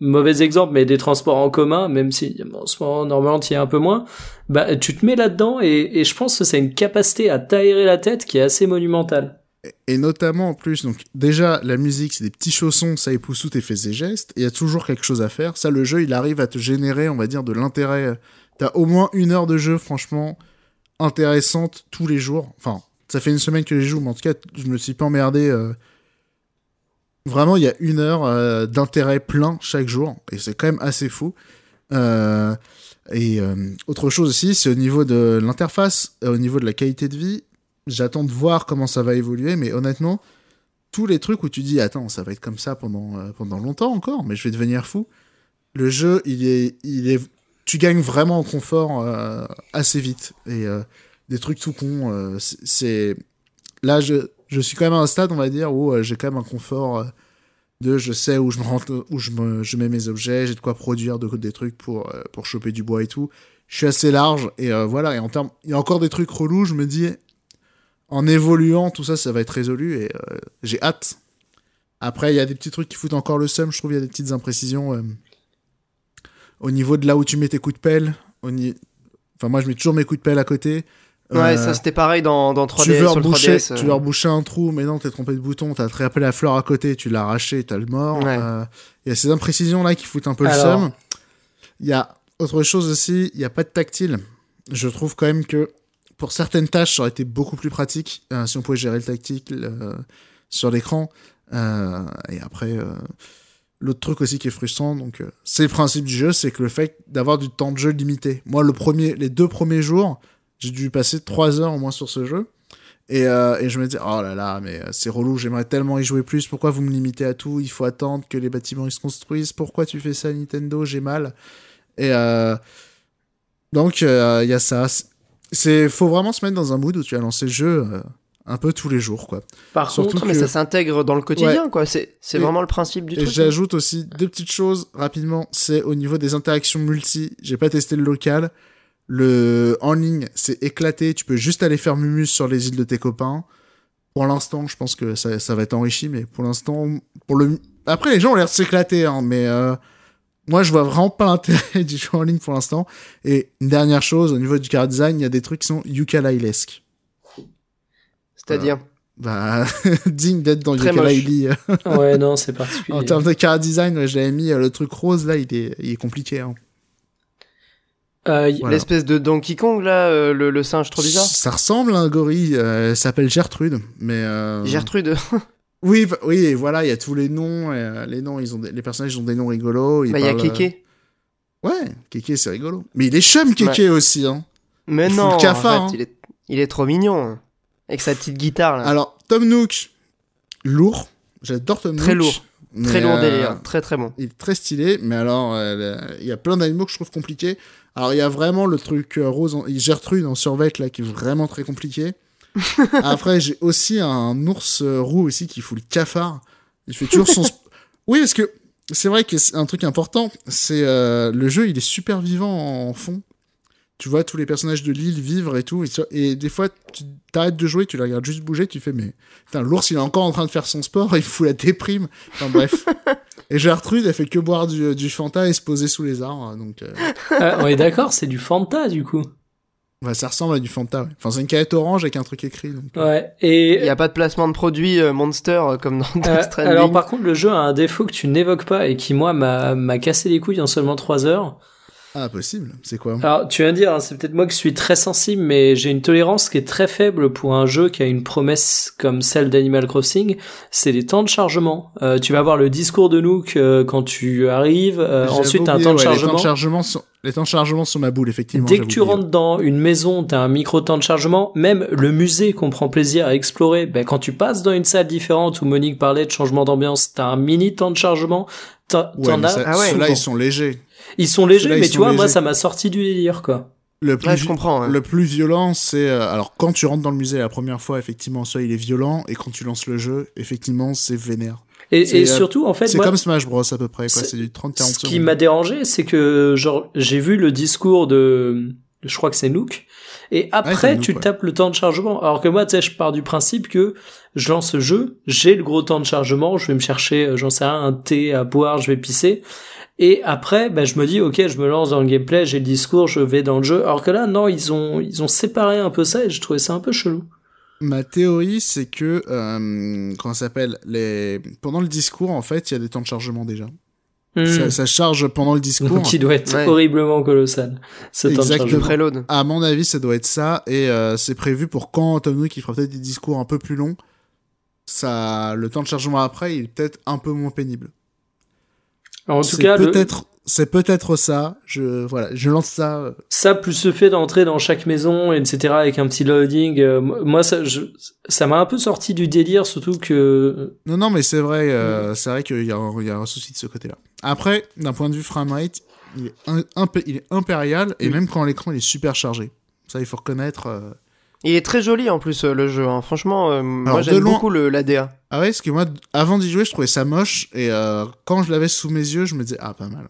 mauvais exemple, mais des transports en commun, même si en ce moment normalement tu y es un peu moins, bah tu te mets là-dedans et, je pense que c'est une capacité à t'aérer la tête qui est assez monumentale. Et notamment en plus, donc déjà la musique c'est des petits chaussons, ça épouse tes faits et gestes, il y a toujours quelque chose à faire. Ça le jeu il arrive à te générer, on va dire, de l'intérêt. T'as au moins une heure de jeu franchement intéressante tous les jours. Enfin, ça fait une semaine que je joue, mais en tout cas je me suis pas emmerdé. Euh, Vraiment, il y a une heure euh, d'intérêt plein chaque jour, et c'est quand même assez fou. Euh, et euh, autre chose aussi, c'est au niveau de l'interface, au niveau de la qualité de vie. J'attends de voir comment ça va évoluer, mais honnêtement, tous les trucs où tu dis attends, ça va être comme ça pendant pendant longtemps encore, mais je vais devenir fou. Le jeu, il est il est tu gagnes vraiment en confort assez vite et des trucs tout cons. c'est là je je suis quand même à un stade, on va dire, où euh, j'ai quand même un confort euh, de je sais où je me rentre, où je, me, je mets mes objets, j'ai de quoi produire de, des trucs pour, euh, pour choper du bois et tout. Je suis assez large et voilà. Et en termes, il y a encore des trucs relous, je me dis, en évoluant, tout ça, ça va être résolu et j'ai hâte. Après, il y a des petits trucs qui foutent encore le seum, je trouve, il y a des petites imprécisions au niveau de là où tu mets tes coups de pelle. Enfin, moi, je mets toujours mes coups de pelle à côté. Ouais, ça c'était pareil dans, dans 3DS. Tu veux, reboucher, tu veux reboucher un trou, mais non, t'es trompé de bouton, t'as attrapé la fleur à côté, tu l'as arraché, t'as le mort. Il euh, y a ces imprécisions là qui foutent un peu le seum. Il y a autre chose aussi, il n'y a pas de tactile. Je trouve quand même que pour certaines tâches, ça aurait été beaucoup plus pratique euh, si on pouvait gérer le tactile euh, sur l'écran. et après, l'autre truc aussi qui est frustrant, donc c'est le principe du jeu, c'est que le fait d'avoir du temps de jeu limité. Moi, le premier, les deux premiers jours, j'ai dû passer trois heures au moins sur ce jeu. Et, euh, et je me dis, oh là là, mais euh, c'est relou, j'aimerais tellement y jouer plus. Pourquoi vous me limitez à tout? Il faut attendre que les bâtiments ils se construisent. Pourquoi tu fais ça, Nintendo? J'ai mal. Et euh, donc, il y a ça. C'est faut vraiment se mettre dans un mood où tu as lancé le jeu un peu tous les jours, quoi. Par contre, mais ça s'intègre dans le quotidien, quoi. C'est vraiment le principe du truc. Et j'ajoute aussi deux petites choses rapidement. C'est au niveau des interactions multi. J'ai pas testé le local. Le en ligne, c'est éclaté. Tu peux juste aller faire mumus sur les îles de tes copains. Pour l'instant, je pense que ça, ça, va être enrichi, mais pour l'instant, pour le après les gens ont l'air de s'éclater, hein, mais euh, moi je vois vraiment pas l'intérêt du jeu en ligne pour l'instant. Et une dernière chose, au niveau du car design, il y a des trucs qui sont yooka-layesque. C'est-à-dire Bah, digne d'être dans yooka ouais, non, c'est particulier. en termes de car design, j'avais mis euh, le truc rose là, il est, il est compliqué. Hein. Euh, L'espèce de Donkey Kong là, euh, le, le, singe trop bizarre. Ça ressemble à un gorille. Euh, s'appelle Gertrude, mais. Euh... Gertrude. oui, oui, voilà, il y a tous les noms. Les noms, ils ont les personnages ont des noms rigolos. Bah, il y a Kéké. Ouais, Kéké, c'est rigolo. Mais il est chum Kéké aussi, hein. Mais non, cafard, hein. il, est, il est trop mignon. Hein. Avec sa petite guitare là. Alors, Tom Nook, lourd. J'adore Tom Très lourd. Très lourd délire, très très bon. Il est très stylé, mais alors il y a plein d'animaux que je trouve compliqués. Alors il y a vraiment le truc euh, rose, en... Gertrude en survêt là qui est vraiment très compliqué. Après j'ai aussi un ours euh, roux aussi qui fout le cafard. Il fait toujours son. oui parce que c'est vrai que c'est un truc important. C'est euh, le jeu il est super vivant en fond. Tu vois tous les personnages de l'île vivre et tout. Et, des fois tu t'arrêtes de jouer, tu les regardes juste bouger, tu fais mais putain l'ours il est encore en train de faire son sport, il fout la déprime. Enfin bref. Et Gertrude, elle fait que boire du, du Fanta et se poser sous les arbres. Donc, euh... ah, on est d'accord, c'est du Fanta du coup. Ouais, ça ressemble à du Fanta. Ouais. Enfin, c'est une canette orange avec un truc écrit. Donc... Euh. Ouais. Et il y a pas de placement de produit euh, Monster euh, comme dans Death Stranding. Alors par contre, le jeu a un défaut que tu n'évoques pas et qui moi m'a m'a cassé les couilles en seulement 3 heures. Ah, possible. C'est quoi? Alors, tu vas dire, hein, c'est peut-être moi qui suis très sensible, mais j'ai une tolérance qui est très faible pour un jeu qui a une promesse comme celle d'Animal Crossing. C'est les temps de chargement. Euh, tu vas avoir le discours de Nook euh, quand tu arrives. Euh, ensuite, t'as un temps de chargement. Les temps de chargement sont, les temps de chargement sont ma boule, effectivement. Dès que tu rentres dans une maison, t'as un micro temps de chargement. Même le musée qu'on prend plaisir à explorer, ben, quand tu passes dans une salle différente où Monique parlait de changement d'ambiance, t'as un mini temps de chargement. T'en ouais, as. ah ouais, ceux-là, ils sont légers. Ils sont légers, mais tu vois, moi, ça m'a sorti du délire, quoi. Le plus, je comprends, le plus violent, c'est euh, alors quand tu rentres dans le musée la première fois, effectivement, soit il est violent, et quand tu lances le jeu, effectivement, c'est vénère. Et, et euh, surtout, en fait, c'est comme Smash Bros à peu près, quoi. C'est du 30-40 Ce qui m'a dérangé, c'est que genre j'ai vu le discours de je crois que c'est Nook. Et après, Nook, tu ouais. tapes le temps de chargement. Alors que moi, tu sais, je pars du principe que je lance ce jeu, j'ai le gros temps de chargement, je vais me chercher, euh, j'en sais rien, un thé à boire, je vais pisser. Et après, ben, je me dis, ok, je me lance dans le gameplay, j'ai le discours, je vais dans le jeu. Alors que là, non, ils ont, ils ont séparé un peu ça et j'ai trouvé ça un peu chelou. Ma théorie, c'est que, euh, comment ça s'appelle, les... pendant le discours, en fait, il y a des temps de chargement déjà. Hmm. Ça, ça charge pendant le discours. Qui doit être Ouais. horriblement colossal. Ce temps de Exactement. Chargement. préload. À mon avis, ça doit être ça, et euh, c'est prévu pour quand Tom Nook il fera peut-être des discours un peu plus longs. Ça, le temps de chargement après, il est peut-être un peu moins pénible. Alors, en tout C'est cas, le, c'est peut-être ça. Je, voilà, je lance ça. euh, ça plus le fait d'entrer dans chaque maison, etc., avec un petit loading, euh, moi, ça, je, ça m'a un peu sorti du délire, surtout que, Non, non, mais c'est vrai, Mm. euh, c'est vrai qu'il y, a un- il y a un souci de ce côté-là. Après, d'un point de vue framerate, il est, un- impé- il est impérial, et Oui. même quand l'écran il est super chargé. Ça, il faut reconnaître. euh. Il est très joli en plus euh, le jeu. hein. Franchement, euh, moi j'aime loin- beaucoup le l'ADA. Ah ouais, parce que moi, avant d'y jouer, je trouvais ça moche, et euh, quand je l'avais sous mes yeux, je me disais, ah, pas mal.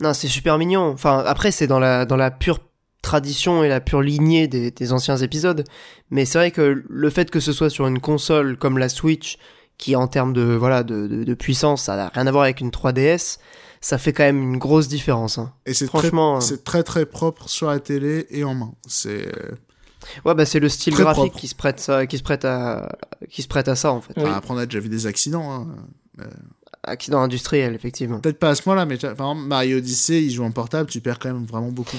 Non, c'est super mignon. Enfin, après c'est dans la dans la pure tradition et la pure lignée des, des anciens épisodes. Mais c'est vrai que le fait que ce soit sur une console comme la Switch, qui en termes de voilà de, de, de puissance, ça n'a rien à voir avec une 3DS, ça fait quand même une grosse différence. hein. Et c'est très, Franchement, euh, c'est très très propre sur la télé et en main. C'est ouais, bah c'est le style Très graphique propre. qui se prête ça, qui se prête à qui se prête à ça en fait. Oui. enfin, après on a déjà vu des accidents. Hein. Accident industriel effectivement. Peut-être pas à ce point-là, mais par exemple Mario Odyssey, il joue en portable, tu perds quand même vraiment beaucoup.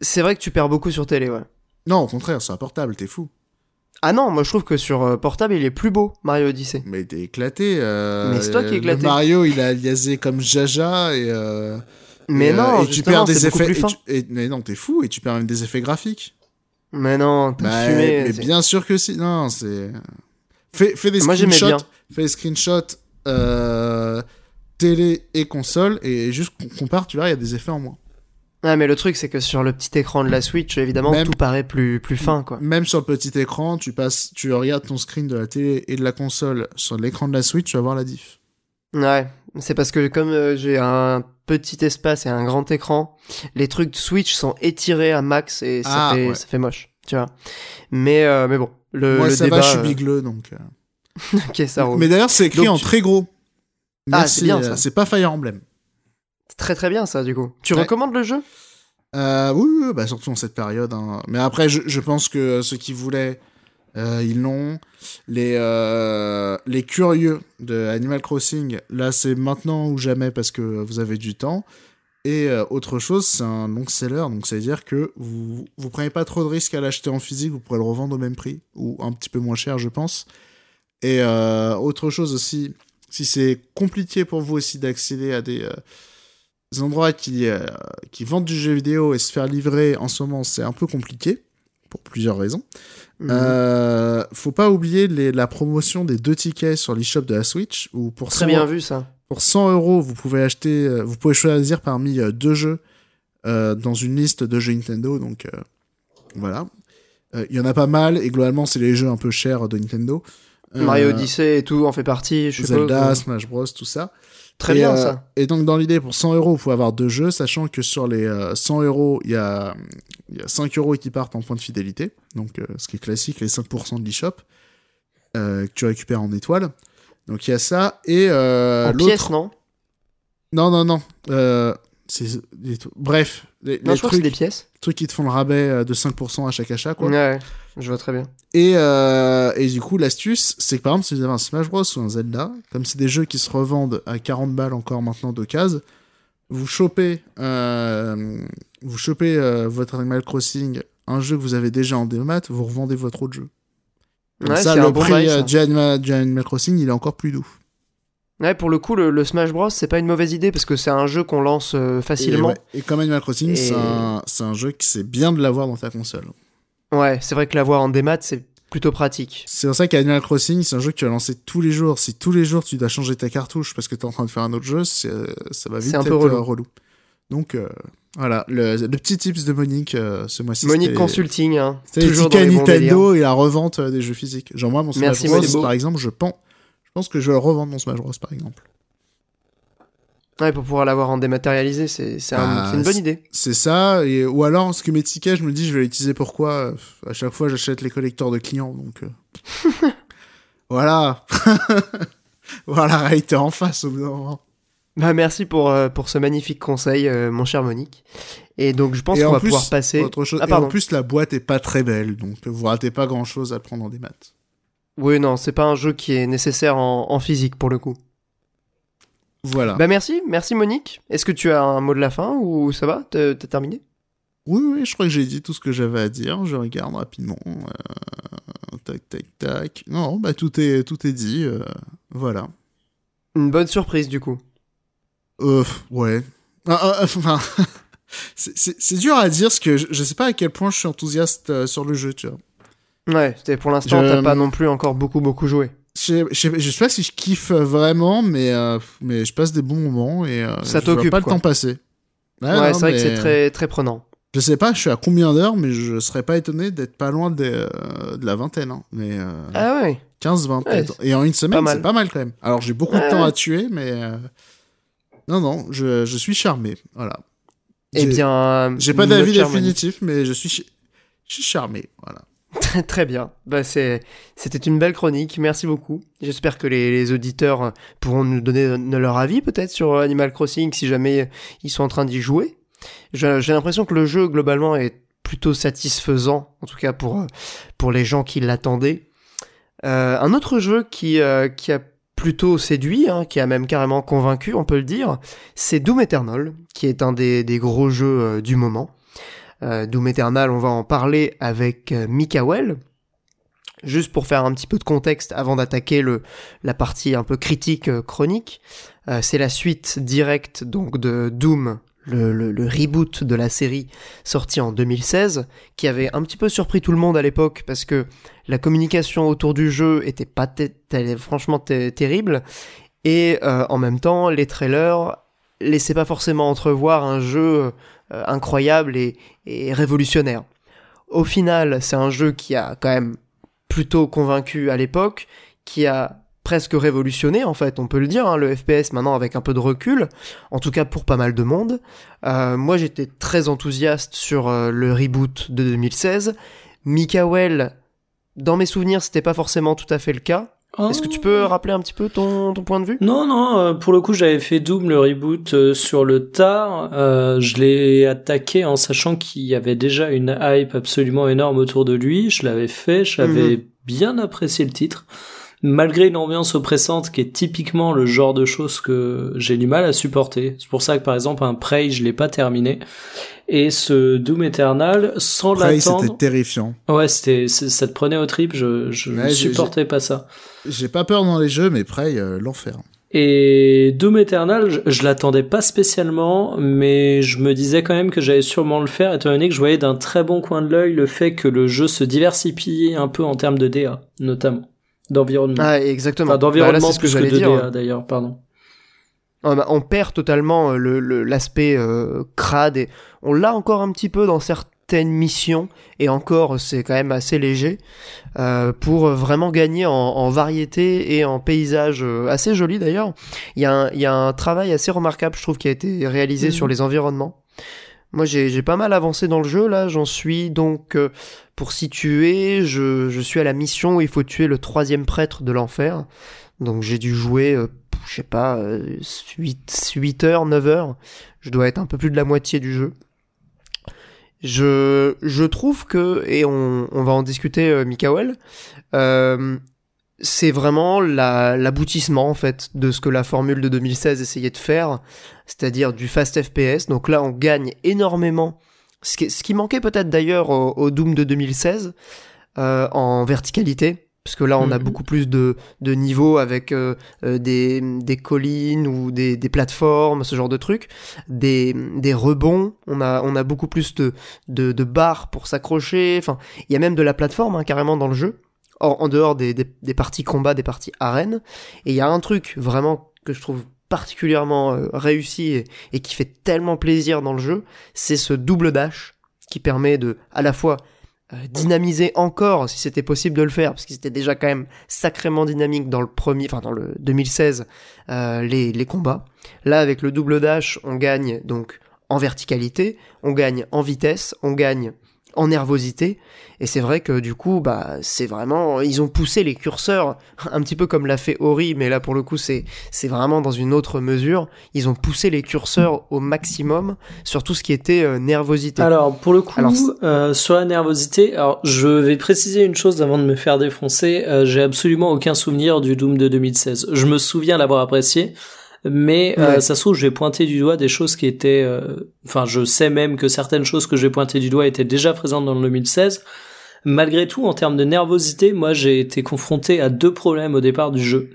C'est vrai que tu perds beaucoup sur télé, ouais. Non, au contraire, c'est un portable, t'es fou. Ah non, moi je trouve que sur euh, portable il est plus beau Mario Odyssey. Mais t'es éclaté. euh, Mais c'est toi qui es le éclaté. Mario, il a liasé comme Jaja et. euh, Mais et, euh, non, et tu perds des effets. plus et fin. tu- et- mais non, t'es fou et tu perds même des effets graphiques. Mais non, t'as Bah, fumé. mais bien sûr que si. Non, c'est. Fais, fais des Moi, screenshots. Fais des screenshots euh, télé et console et juste compare, tu vois, il y a des effets en moins. Ah, mais le truc, c'est que sur le petit écran de la Switch, évidemment, Même- tout paraît plus, plus fin, quoi. Même sur le petit écran, tu passes, tu regardes ton screen de la télé et de la console sur l'écran de la Switch, tu vas voir la diff. Ouais, c'est parce que comme euh, j'ai un petit espace et un grand écran, les trucs de Switch sont étirés à max et ça, Ah, fait, ouais. ça fait moche, tu vois. Mais, euh, mais bon, le, Moi, le ça débat... va, je suis euh, bigleux, donc. ok, ça roule. Mais d'ailleurs, c'est écrit Donc, en tu- très gros. Ah, c'est bien, ça. C'est pas Fire Emblem. C'est très très bien, ça, du coup. Tu Ouais. recommandes le jeu? Euh, oui, oui, bah surtout en cette période. hein. Mais après, je, je pense que ceux qui voulaient, euh, ils l'ont. Les, euh, les curieux de Animal Crossing, là, c'est maintenant ou jamais parce que vous avez du temps. Et euh, autre chose, c'est un long seller, donc ça veut dire que vous vous prenez pas trop de risques à l'acheter en physique, vous pourrez le revendre au même prix ou un petit peu moins cher, je pense. Et autre chose aussi, si c'est compliqué pour vous aussi d'accéder à des, des endroits qui, qui vendent du jeu vidéo et se faire livrer en ce moment, c'est un peu compliqué pour plusieurs raisons. Mhm. Euh, faut pas oublier les- la promotion des deux tickets sur l'eShop de la Switch où pour Très 100 bien vu, ça. pour 100 euros, vous pouvez acheter, euh, vous pouvez choisir parmi euh, deux jeux euh, dans une liste de jeux Nintendo. Donc euh, voilà, il y en a pas mal et globalement c'est les jeux un peu chers de Nintendo. Mario Odyssey et tout en fait partie, je. Zelda, Smash Bros, tout ça. Très Et, bien, euh, ça. Et donc dans l'idée pour 100 euros, vous pouvez avoir deux jeux, sachant que sur les euh, 100 euros, il y a, y a 5 euros qui partent en points de fidélité, donc euh, ce qui est classique, les 5% de l'eShop euh, que tu récupères en étoiles. Donc il y a ça et en pièces, non? Non, non, non. Trucs- Bref, les, Non, les je crois que c'est trucs, des pièces. trucs qui te font le rabais de 5% à chaque achat, quoi. Ouais, je vois très bien. Et, euh, et du coup, l'astuce, c'est que par exemple, si vous avez un Smash Bros ou un Zelda, comme c'est des jeux qui se revendent à 40 balles encore maintenant d'occasion, vous chopez, euh, vous chopez euh, votre Animal Crossing, un jeu que vous avez déjà en démat, vous revendez votre autre jeu. Comme Ouais, ça, le bon prix euh, ça. du Anima- du Animal Crossing, il est encore plus doux. Ouais, pour le coup, le, le Smash Bros, c'est pas une mauvaise idée parce que c'est un jeu qu'on lance Et, facilement. ouais. Et comme Animal Crossing, Et- c'est un, c'est un jeu qui c'est bien de l'avoir dans ta console. Ouais, c'est vrai que l'avoir en démat, c'est plutôt pratique. C'est pour ça qu'Animal Crossing, c'est un jeu que tu vas lancer tous les jours. Si tous les jours tu dois changer ta cartouche parce que tu es en train de faire un autre jeu, euh, ça va vite un être peu relou. relou. Donc euh, voilà, le, le petit tips de Monique euh, ce mois-ci. Monique Consulting, hein, C'était. Nintendo et la revente des jeux physiques. Genre moi, mon Smash Merci, Bros, par exemple, je pense, je pense que je vais le revendre mon Smash Bros, par exemple. Ouais, pour pouvoir l'avoir en dématérialisé, c'est un- Bah, une bonne idée. C'est ça, et, ou alors ce que mes tickets, je me dis, je vais l'utiliser pourquoi euh, À chaque fois, j'achète les collecteurs de clients, donc. euh, voilà Voir la réalité en face au bout d'un moment. Bah merci pour euh, pour ce magnifique conseil, euh, mon cher Monique. Et donc je pense qu'on va plus, pouvoir passer. Autre chose. Ah, et en plus, la boîte est pas très belle, donc vous ratez pas grand chose à prendre en démat. Oui, non, c'est pas un jeu qui est nécessaire en, en physique pour le coup. Voilà. Bah merci, merci Monique. Est-ce que tu as un mot de la fin ou ça va? T'as terminé? Oui, oui, je crois que j'ai dit tout ce que j'avais à dire. Je regarde rapidement. euh, Tac, tac, tac. Non, bah tout est, tout est dit. euh, Voilà. Une bonne surprise du coup. Euh, ouais. Ah, ah, ah, Enfin, c'est- dur à dire parce que je, je sais pas à quel point je suis enthousiaste euh, sur le jeu, tu vois. Ouais, pour l'instant, t'as pas non plus encore beaucoup beaucoup joué. Je sais- je sais je sais pas si je kiffe vraiment, mais, euh, mais je passe des bons moments et euh, Ça je vois pas le quoi. temps passer. Ouais, c'est vrai que c'est très très prenant. Je sais pas, je suis à combien d'heures, mais je serais pas étonné d'être pas loin des, euh, de la vingtaine. hein. Mais euh, Ah ouais. 15-20 Ouais, peut-être. Et en une semaine, c'est pas mal quand même. Alors j'ai beaucoup de temps à tuer, mais euh, non, non, je, je suis charmé. Voilà. Eh bien, j'ai pas d'avis définitif, mais je suis, je suis charmé. Voilà. Très bien. Bah c'était une belle chronique. Merci beaucoup. J'espère que les, auditeurs euh, pourront nous donner euh, leur avis peut-être sur euh, Animal Crossing si jamais ils sont en train d'y jouer. J'ai l'impression que le jeu globalement est plutôt satisfaisant, en tout cas pour pour les gens qui l'attendaient. Un autre jeu qui qui a plutôt séduit, hein, qui a même carrément convaincu, on peut le dire, c'est Doom Eternal, qui est un des, gros jeux du moment. Euh, Doom Eternal, on va en parler avec euh, Mikael. Juste pour faire un petit peu de contexte avant d'attaquer le la partie un peu critique euh, chronique, c'est la suite directe donc de Doom, le, reboot de la série sorti en 2016, qui avait un petit peu surpris tout le monde à l'époque parce que la communication autour du jeu était pas franchement terrible et en même temps les trailers laissaient pas forcément entrevoir un jeu euh, incroyable et, révolutionnaire. Au final, c'est un jeu qui a quand même plutôt convaincu à l'époque, qui a presque révolutionné en fait, on peut le dire, hein, le FPS maintenant avec un peu de recul, en tout cas pour pas mal de monde. Euh, moi j'étais très enthousiaste sur euh, le reboot de 2016. Mikael, dans mes souvenirs, c'était pas forcément tout à fait le cas. Est-ce que tu peux rappeler un petit peu ton, ton point de vue? Non, non, euh, pour le coup, j'avais fait Doom, le reboot, euh, sur le tard. Euh, je l'ai attaqué en sachant qu'il y avait déjà une hype absolument énorme autour de lui. Je l'avais fait, j'avais bien apprécié le titre. Malgré une ambiance oppressante qui est typiquement le genre de choses que j'ai du mal à supporter. C'est pour ça que, par exemple, un Prey, je l'ai pas terminé. Et ce Doom Eternal, sans Prey, c'était l'attendre... terrifiant. Ouais, c'était, c'est- ça te prenait au trip, je, je Ouais, supportais pas ça. J'ai pas peur dans les jeux, mais Prey, euh, l'enfer. Et Doom Eternal, je, je l'attendais pas spécialement, mais je me disais quand même que j'allais sûrement le faire, étant donné que je voyais d'un très bon coin de l'œil le fait que le jeu se diversifie un peu en termes de DA, notamment. D'environnement. Ah, exactement. enfin, Bah, là, d'environnement c'est ce que plus que, j'allais de dire. DA d'ailleurs, pardon. On perd totalement euh, l'aspect euh, crade et on l'a encore un petit peu dans certaines missions et encore c'est quand même assez léger euh, pour vraiment gagner en, en variété et en paysage euh, assez joli d'ailleurs. Il y, a un- il y a un travail assez remarquable je trouve qui a été réalisé Mhm. sur les environnements. Moi j'ai j'ai pas mal avancé dans le jeu là, j'en suis donc euh, pour situer, je, je suis à la mission où il faut tuer le troisième prêtre de l'enfer. Donc j'ai dû jouer, euh, je sais pas, euh, 8, 8 heures, 9 heures. Je dois être un peu plus de la moitié du jeu. Je, je trouve que, et on, va en discuter, euh, Mikael, euh, c'est vraiment la- l'aboutissement en fait de ce que la formule de 2016 essayait de faire, c'est-à-dire du fast FPS. Donc là, on gagne énormément. Ce qui, ce qui manquait peut-être d'ailleurs au, au Doom de 2016 euh, en verticalité, parce que là, on a Mhm. beaucoup plus de, de niveaux avec euh, euh, des, des collines ou des, des plateformes, ce genre de trucs, des, des rebonds. On a, on a beaucoup plus de, de, de barres pour s'accrocher. Enfin, il y a même de la plateforme hein, carrément dans le jeu, en, en dehors des, des, des parties combat, des parties arènes. Et il y a un truc vraiment que je trouve particulièrement euh, réussi et, et qui fait tellement plaisir dans le jeu, c'est ce double dash qui permet de à la fois dynamiser encore si c'était possible de le faire parce qu'ils étaient déjà quand même sacrément dynamiques dans le premier enfin dans le 2016 les, les combats. Là avec le double dash on gagne donc en verticalité on gagne en vitesse on gagne en nervosité. Et c'est vrai que du coup bah c'est vraiment ils ont poussé les curseurs un petit peu comme l'a fait Ori mais là pour le coup c'est c'est vraiment dans une autre mesure. Ils ont poussé les curseurs au maximum sur tout ce qui était euh, nervosité. Alors pour le coup euh, sur la nervosité alors je vais préciser une chose avant de me faire défoncer. Euh, j'ai absolument aucun souvenir du Doom de 2016 je me souviens l'avoir apprécié mais euh, ça se trouve je vais pointer du doigt des choses qui étaient euh, enfin je sais même que certaines choses que j'ai pointées du doigt étaient déjà présentes dans le 2016 malgré tout en termes de nervosité moi j'ai été confronté à deux problèmes au départ du jeu.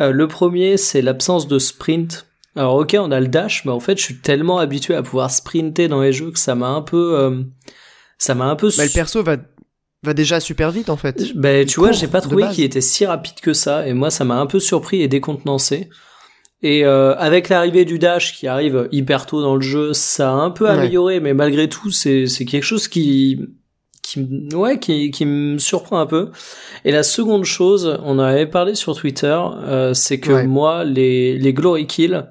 Euh, le premier c'est l'absence de sprint. Alors ok on a le dash mais en fait je suis tellement habitué à pouvoir sprinter dans les jeux que ça m'a un peu ça m'a un peu bah, le perso va va déjà super vite en fait. Ben tu vois, j'ai pas trouvé qu'il était si rapide que ça et moi ça m'a un peu surpris et décontenancé. Et euh, avec l'arrivée du dash qui arrive hyper tôt dans le jeu, ça a un peu amélioré, mais malgré tout, c'est c'est quelque chose qui qui ouais qui qui me surprend un peu. Et la seconde chose, on en avait parlé sur Twitter, euh, c'est que moi les les glory kills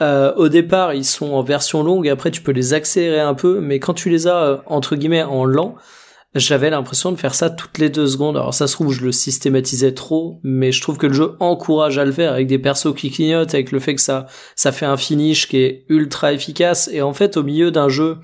euh, au départ, ils sont en version longue, après tu peux les accélérer un peu, mais quand tu les as euh, entre guillemets en lent, j'avais l'impression de faire ça toutes les deux secondes. Alors ça se trouve, je le systématisais trop, mais je trouve que le jeu encourage à le faire avec des persos qui clignotent, avec le fait que ça, ça fait un finish qui est ultra efficace. Et en fait, au milieu d'un jeu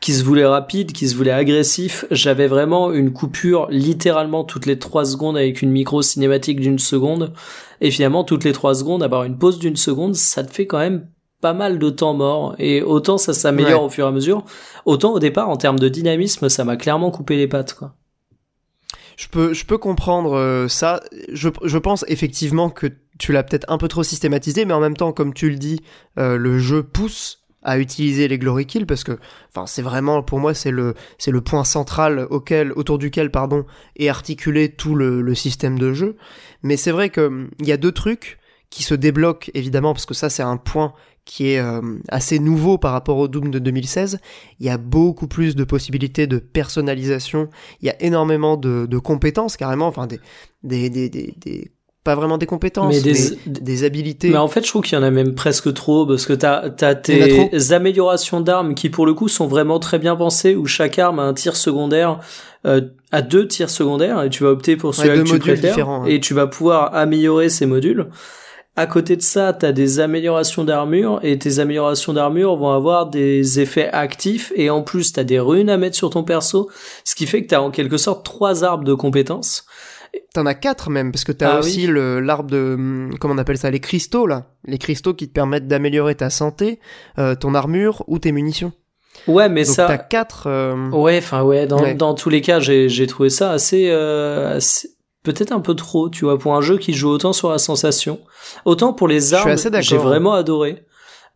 qui se voulait rapide, qui se voulait agressif, j'avais vraiment une coupure littéralement toutes les trois secondes avec une micro cinématique d'une seconde. Et finalement, toutes les trois secondes, avoir une pause d'une seconde, ça te fait quand même pas mal de temps mort et autant ça s'améliore au fur et à mesure autant au départ en termes de dynamisme ça m'a clairement coupé les pattes quoi. Je peux je peux comprendre euh, ça. Je, je pense effectivement que tu l'as peut-être un peu trop systématisé mais en même temps comme tu le dis euh, le jeu pousse à utiliser les glory kills parce que enfin c'est vraiment pour moi c'est le c'est le point central auquel autour duquel pardon est articulé tout le, le système de jeu. Mais c'est vrai que hum, il y a deux trucs qui se débloquent évidemment parce que ça c'est un point qui est euh, assez nouveau par rapport au Doom de 2016. Il y a beaucoup plus de possibilités de personnalisation. Il y a énormément de, de compétences carrément, enfin des, des, des, des, pas vraiment des compétences, mais des, des, habilités. Mais en fait, je trouve qu'il y en a même presque trop parce que t'as as tes améliorations d'armes qui pour le coup sont vraiment très bien pensées où chaque arme a un tir secondaire. Euh, a deux tirs secondaires et tu vas opter pour celui que tu préfères hein. et tu vas pouvoir améliorer ces modules. À côté de ça, tu as des améliorations d'armure et tes améliorations d'armure vont avoir des effets actifs et en plus tu as des runes à mettre sur ton perso, ce qui fait que tu as en quelque sorte trois arbres de compétences. T'en as quatre même, parce que t'as ah aussi l'arbre de hum, comment on appelle ça, les cristaux là, les cristaux qui te permettent d'améliorer ta santé, euh, ton armure ou tes munitions. Ouais, mais ça. T'as quatre. Euh, ouais, enfin ouais. Dans, dans tous les cas, j'ai j'ai trouvé ça assez, euh, assez peut-être un peu trop, tu vois, pour un jeu qui joue autant sur la sensation. Autant pour les armes, j'ai vraiment adoré.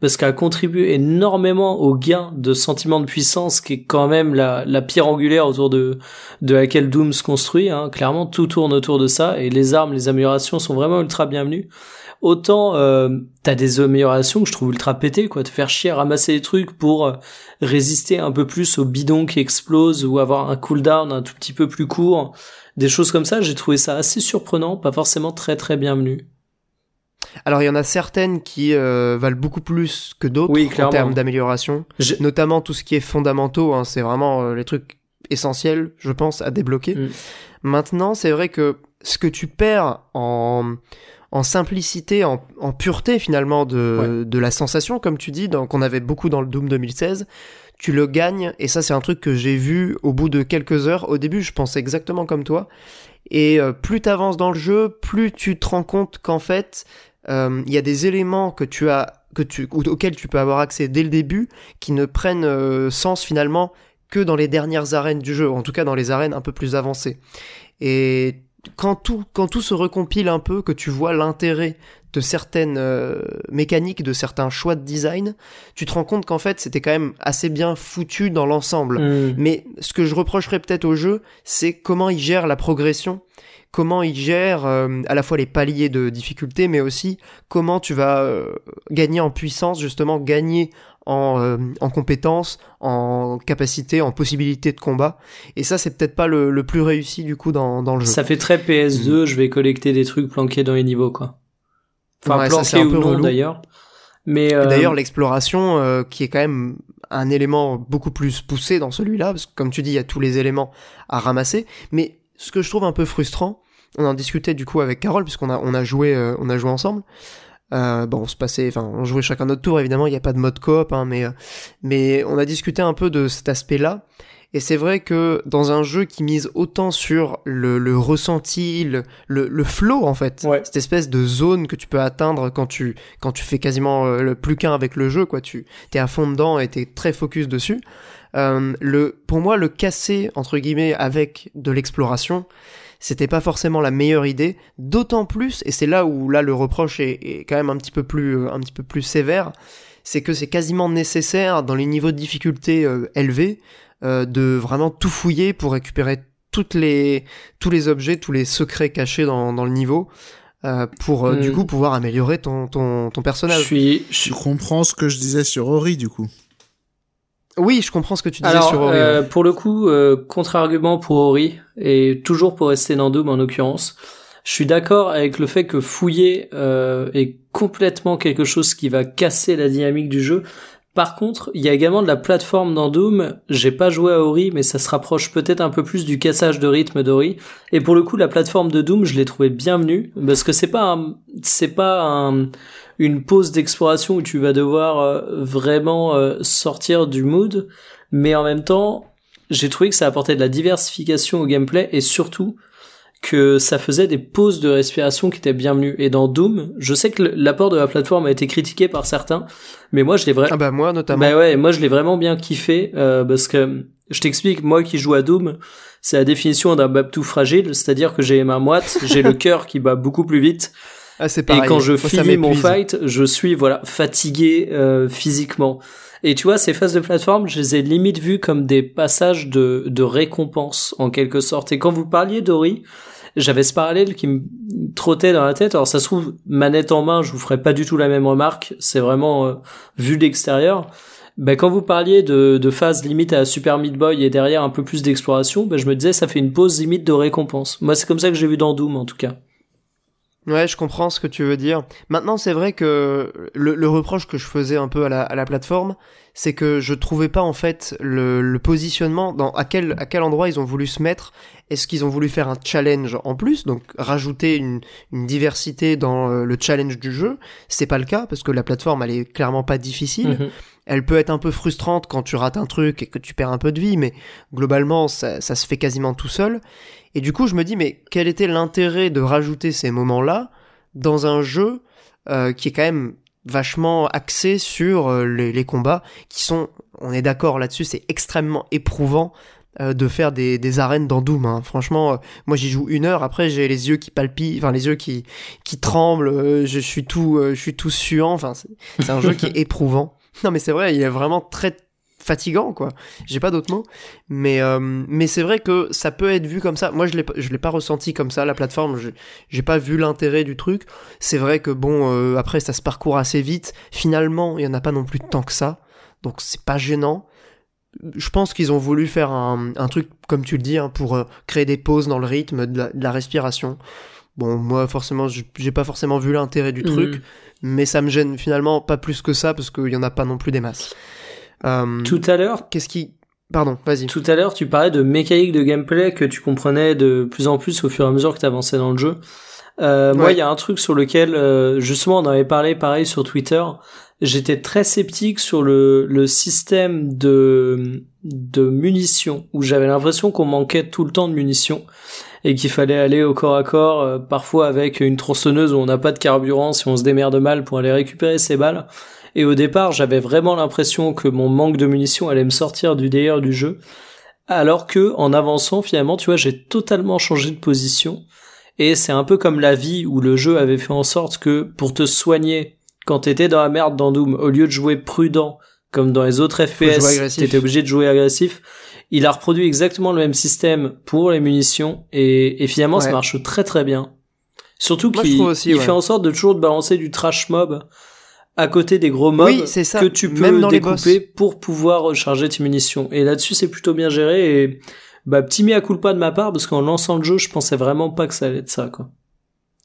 Parce qu'elle contribue énormément au gain de sentiment de puissance, qui est quand même la, la pierre angulaire autour de, de laquelle Doom se construit. Hein. Clairement, tout tourne autour de ça, et les armes, les améliorations sont vraiment ultra bienvenues. Autant euh, t'as des améliorations que je trouve ultra pétées, quoi, te faire chier à ramasser des trucs pour euh, résister un peu plus au bidon qui explose ou avoir un cooldown un tout petit peu plus court des choses comme ça, j'ai trouvé ça assez surprenant, pas forcément très très bienvenu. Alors il y en a certaines qui euh, valent beaucoup plus que d'autres en termes d'amélioration, notamment tout ce qui est fondamentaux, hein, c'est vraiment euh, les trucs essentiels, je pense, à débloquer. Mm. Maintenant, c'est vrai que ce que tu perds en, en simplicité, en, en pureté finalement de, de la sensation, comme tu dis, qu'on avait beaucoup dans le Doom 2016, tu le gagnes, et ça c'est un truc que j'ai vu au bout de quelques heures. Au début, je pensais exactement comme toi. Et euh, plus t'avances dans le jeu, plus tu te rends compte qu'en fait, euh, il y a des éléments que tu as, que tu, auxquels tu peux avoir accès dès le début, qui ne prennent euh, sens finalement que dans les dernières arènes du jeu, en tout cas dans les arènes un peu plus avancées. Et quand tout, quand tout se recompile un peu, que tu vois l'intérêt de certaines euh, mécaniques, de certains choix de design, tu te rends compte qu'en fait c'était quand même assez bien foutu dans l'ensemble. Mm. Mais ce que je reprocherais peut-être au jeu, c'est comment il gère la progression, comment il gère euh, à la fois les paliers de difficulté, mais aussi comment tu vas euh, gagner en puissance, justement gagner en, euh, en compétences, en capacité, en possibilité de combat. Et ça, c'est peut-être pas le, le, plus réussi du coup dans, dans le jeu. Ça fait très PS2, je vais collecter des trucs planqués dans les niveaux, quoi. Enfin, planqués ou non d'ailleurs. Mais euh... d'ailleurs, l'exploration, euh, qui est quand même un élément beaucoup plus poussé dans celui-là, parce que comme tu dis, il y a tous les éléments à ramasser. Mais ce que je trouve un peu frustrant, on en discutait du coup avec Carole, puisqu'on a, on a joué, euh, on a joué ensemble. Euh, bon, on se passait, enfin, on jouait chacun notre tour. Évidemment, il n'y a pas de mode coop, hein, mais, euh, mais on a discuté un peu de cet aspect-là. Et c'est vrai que dans un jeu qui mise autant sur le, le ressenti, le, le, flow en fait, cette espèce de zone que tu peux atteindre quand tu quand tu fais quasiment euh, le plus qu'un avec le jeu, quoi. Tu t'es à fond dedans et t'es très focus dessus. Euh, le pour moi le casser entre guillemets avec de l'exploration, c'était pas forcément la meilleure idée, d'autant plus, et c'est là où là le reproche est, est, quand même un petit peu plus, euh, un petit peu plus sévère, c'est que c'est quasiment nécessaire dans les niveaux de difficulté euh, élevés euh, de vraiment tout fouiller pour récupérer toutes les, tous les objets, tous les secrets cachés dans, dans le niveau. Euh, pour du hmm. coup pouvoir améliorer ton, ton, ton personnage. Je suis, je comprends ce que je disais sur Ori du coup. Oui, je comprends ce que tu disais sur Ori. Euh, pour le coup, euh, contre-argument pour Ori, et toujours pour rester dans Doom en l'occurrence, je suis d'accord avec le fait que fouiller euh, est complètement quelque chose qui va casser la dynamique du jeu. Par contre, il y a également de la plateforme dans Doom. J'ai pas joué à Ori, mais ça se rapproche peut-être un peu plus du cassage de rythme d'Ori. Et pour le coup, la plateforme de Doom, je l'ai trouvé bienvenue parce que c'est pas c'est pas un, une pause d'exploration où tu vas devoir euh, vraiment euh, sortir du mood, mais en même temps, j'ai trouvé que ça apportait de la diversification au gameplay et surtout que ça faisait des pauses de respiration qui étaient bienvenues. Et dans Doom, je sais que l'apport de la plateforme a été critiqué par certains, mais moi je l'ai vraiment... Ah bah moi notamment. Bah ouais, moi je l'ai vraiment bien kiffé, euh, parce que je t'explique, moi qui joue à Doom, c'est la définition d'un tout fragile, c'est-à-dire que j'ai les mains moites, j'ai le cœur qui bat beaucoup plus vite, ah, c'est pareil. Et quand je finis mon fight, je suis voilà fatigué euh, physiquement. Et tu vois, ces phases de plateforme, je les ai limite vues comme des passages de, de récompense, en quelque sorte. Et quand vous parliez d'Ori, j'avais ce parallèle qui me trottait dans la tête. Alors ça se trouve, manette en main, je vous ferai pas du tout la même remarque. C'est vraiment euh, vu d'extérieur. Ben, quand vous parliez de, de phase limite à Super Meat Boy et derrière un peu plus d'exploration, ben, je me disais ça fait une pause limite de récompense. Moi, c'est comme ça que j'ai vu dans Doom, en tout cas. Ouais, je comprends ce que tu veux dire. Maintenant, c'est vrai que le, le, reproche que je faisais un peu à la, à la plateforme, c'est que je trouvais pas en fait le, le, positionnement dans à quel à quel endroit ils ont voulu se mettre. Est-ce qu'ils ont voulu faire un challenge en plus, donc rajouter une, une diversité dans euh, le challenge du jeu? C'est pas le cas parce que la plateforme elle est clairement pas difficile. Mhm. Elle peut être un peu frustrante quand tu rates un truc et que tu perds un peu de vie, mais globalement ça, ça se fait quasiment tout seul. Et du coup, je me dis, mais quel était l'intérêt de rajouter ces moments-là dans un jeu euh, qui est quand même vachement axé sur euh, les, combats, qui sont, on est d'accord là-dessus, c'est extrêmement éprouvant euh, de faire des, arènes dans Doom. Hein. Franchement, moi j'y joue une heure, après j'ai les yeux qui palpitent, enfin les yeux qui, qui tremblent, je suis tout, je suis tout suant, enfin c'est un jeu qui est éprouvant. Non mais c'est vrai, il est vraiment très fatigant quoi. J'ai pas d'autres mots. Mais euh, mais c'est vrai que ça peut être vu comme ça. Moi je l'ai je l'ai pas ressenti comme ça la plateforme. J'ai pas vu l'intérêt du truc. C'est vrai que bon euh, après ça se parcourt assez vite. Finalement il y en a pas non plus tant que ça. Donc c'est pas gênant. Je pense qu'ils ont voulu faire un, un, truc comme tu le dis hein, pour euh, créer des pauses dans le rythme de la, respiration. Bon moi forcément j'ai pas forcément vu l'intérêt du truc mmh. mais ça me gêne finalement pas plus que ça parce qu'il y en a pas non plus des masses euh, tout à l'heure, qu'est-ce qui Pardon, vas-y. Tout à l'heure, tu parlais de mécanique de gameplay que tu comprenais de plus en plus au fur et à mesure que tu avançais dans le jeu. Euh, Moi, il y a un truc sur lequel, euh, justement, on avait parlé pareil sur Twitter. J'étais très sceptique sur le, le système de, de munitions, où j'avais l'impression qu'on manquait tout le temps de munitions et qu'il fallait aller au corps à corps, euh, parfois avec une tronçonneuse où on n'a pas de carburant si on se démerde mal pour aller récupérer ses balles. Et au départ, j'avais vraiment l'impression que mon manque de munitions allait me sortir du délire du jeu. Alors que, en avançant, finalement, tu vois, j'ai totalement changé de position. Et c'est un peu comme la vie où le jeu avait fait en sorte que, pour te soigner, quand t'étais dans la merde dans Doom, au lieu de jouer prudent, comme dans les autres FPS, t'étais obligé de jouer agressif. Il a reproduit exactement le même système pour les munitions et, finalement ça marche très très bien. Surtout qu'il fait en sorte de toujours de balancer du trash mob à côté des gros mobs Oui, ça. que tu peux Même dans les découper pour pouvoir recharger tes munitions. Et là-dessus, c'est plutôt bien géré et bah petit mea culpa de ma part parce qu'en lançant le jeu, je pensais vraiment pas que ça allait être ça quoi.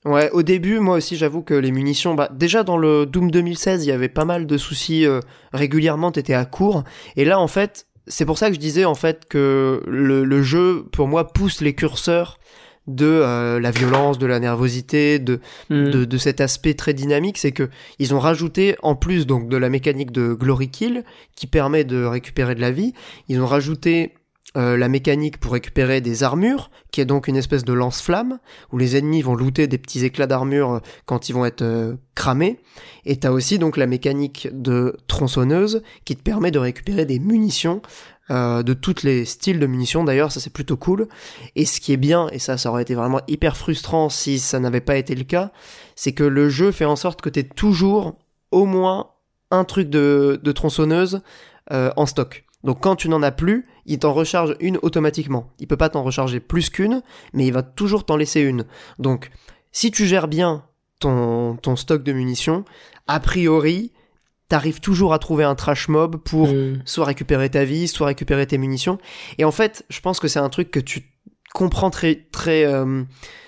Ouais, au début, moi aussi, j'avoue que les munitions, bah, déjà dans le Doom 2016, il y avait pas mal de soucis euh, régulièrement, t'étais à court. Et là, en fait, c'est pour ça que je disais en fait que le, le jeu, pour moi, pousse les curseurs de euh, la violence, de la nervosité, de, Hmm. de, de cet aspect très dynamique, c'est que ils ont rajouté en plus donc de la mécanique de glory kill qui permet de récupérer de la vie, ils ont rajouté euh, la mécanique pour récupérer des armures, qui est donc une espèce de lance-flamme où les ennemis vont looter des petits éclats d'armure euh, quand ils vont être euh, cramés. Et t'as aussi donc la mécanique de tronçonneuse qui te permet de récupérer des munitions euh, de tous les styles de munitions. D'ailleurs, ça c'est plutôt cool. Et ce qui est bien, et ça, ça aurait été vraiment hyper frustrant si ça n'avait pas été le cas, c'est que le jeu fait en sorte que t'aies toujours au moins un truc de, de tronçonneuse euh, en stock. Donc quand tu n'en as plus, il t'en recharge une automatiquement. Il peut pas t'en recharger plus qu'une, mais il va toujours t'en laisser une. Donc si tu gères bien ton, ton stock de munitions, a priori, t'arrives toujours à trouver un trash mob pour Hmm. soit récupérer ta vie, soit récupérer tes munitions. Et en fait, je pense que c'est un truc que tu comprends très très euh,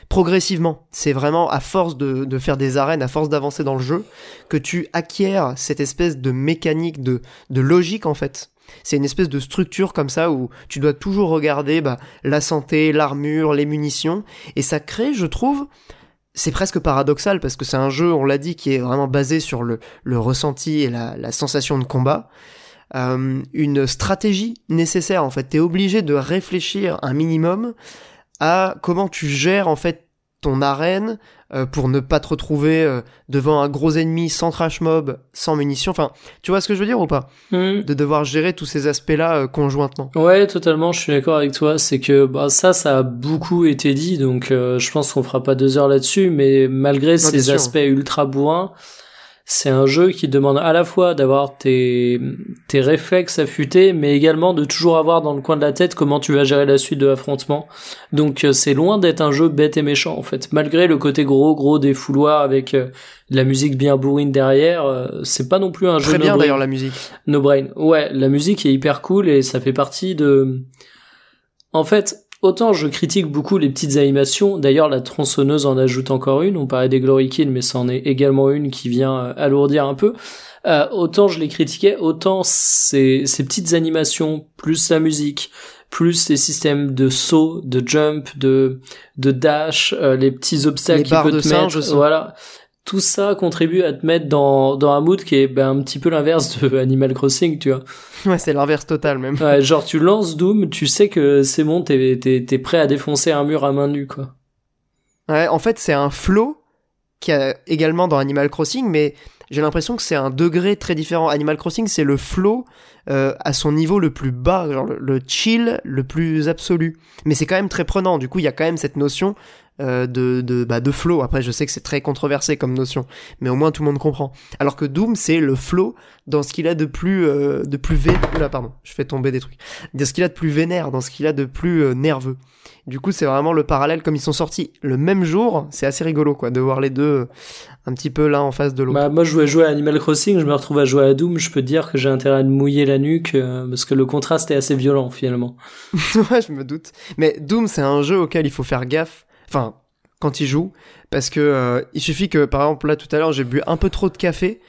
progressivement. C'est vraiment à force de, de faire des arènes, à force d'avancer dans le jeu, que tu acquiers cette espèce de mécanique, de, de logique en fait. C'est une espèce de structure comme ça où tu dois toujours regarder bah, la santé, l'armure, les munitions, et ça crée, je trouve, c'est presque paradoxal parce que c'est un jeu, on l'a dit, qui est vraiment basé sur le, ressenti et la, la sensation de combat. Euh, une stratégie nécessaire en fait. T'es obligé de réfléchir un minimum à comment tu gères en fait ton arène euh, pour ne pas te retrouver euh, devant un gros ennemi sans trash mob, sans munitions. Enfin, tu vois ce que je veux dire ou pas? Hmm. De devoir gérer tous ces aspects-là euh, conjointement. Ouais, totalement, je suis d'accord avec toi. C'est que bah, ça, ça a beaucoup été dit, donc euh, je pense qu'on fera pas deux heures là-dessus, mais malgré ces aspects ultra bourrins, c'est un jeu qui demande à la fois d'avoir tes, tes réflexes affûtés, mais également de toujours avoir dans le coin de la tête comment tu vas gérer la suite de l'affrontement. Donc euh, c'est loin d'être un jeu bête et méchant en fait. Malgré le côté gros gros des fouloirs avec euh, de la musique bien bourrine derrière, euh, c'est pas non plus un jeu Très bien no-brain. d'ailleurs la musique. No Brain. Ouais, la musique est hyper cool et ça fait partie de. En fait, autant je critique beaucoup les petites animations. D'ailleurs, la tronçonneuse en ajoute encore une. On parlait des Glory Kill, mais c'en est également une qui vient euh, alourdir un peu. Euh, autant je les critiquais, autant ces, ces petites animations, plus la musique, plus les systèmes de saut, de jump, de, de dash, euh, les petits obstacles Les qui peut de te mettre. aussi. Voilà. Tout ça contribue à te mettre dans, dans un mood qui est ben, un petit peu l'inverse de Animal Crossing, tu vois. Ouais, c'est l'inverse total même. Ouais, genre tu lances Doom, tu sais que c'est bon, t'es, t'es, t'es prêt à défoncer un mur à main nue, quoi. Ouais, en fait, c'est un flow qui a également dans Animal Crossing, mais j'ai l'impression que c'est un degré très différent. Animal Crossing, c'est le flow euh, à son niveau le plus bas, genre le, le chill le plus absolu. Mais c'est quand même très prenant. Du coup, il y a quand même cette notion euh, de de bah, de flow. Après, je sais que c'est très controversé comme notion, mais au moins tout le monde comprend. Alors que Doom, c'est le flow dans ce qu'il a de plus euh, de plus vé... Oula, pardon, je fais tomber des trucs. Dans ce qu'il a de plus vénère, dans ce qu'il a de plus euh, nerveux. Du coup, c'est vraiment le parallèle comme ils sont sortis le même jour. C'est assez rigolo, quoi, de voir les deux euh, un petit peu l'un en face de l'autre. Bah, moi, je voulais jouer à Animal Crossing, je me retrouve à jouer à Doom, je peux dire que j'ai intérêt à me mouiller la nuque, euh, parce que le contraste est assez violent, finalement. ouais, je me doute. Mais Doom, c'est un jeu auquel il faut faire gaffe. Enfin, quand il joue, parce que euh, il suffit que, par exemple, là tout à l'heure, j'ai bu un peu trop de café.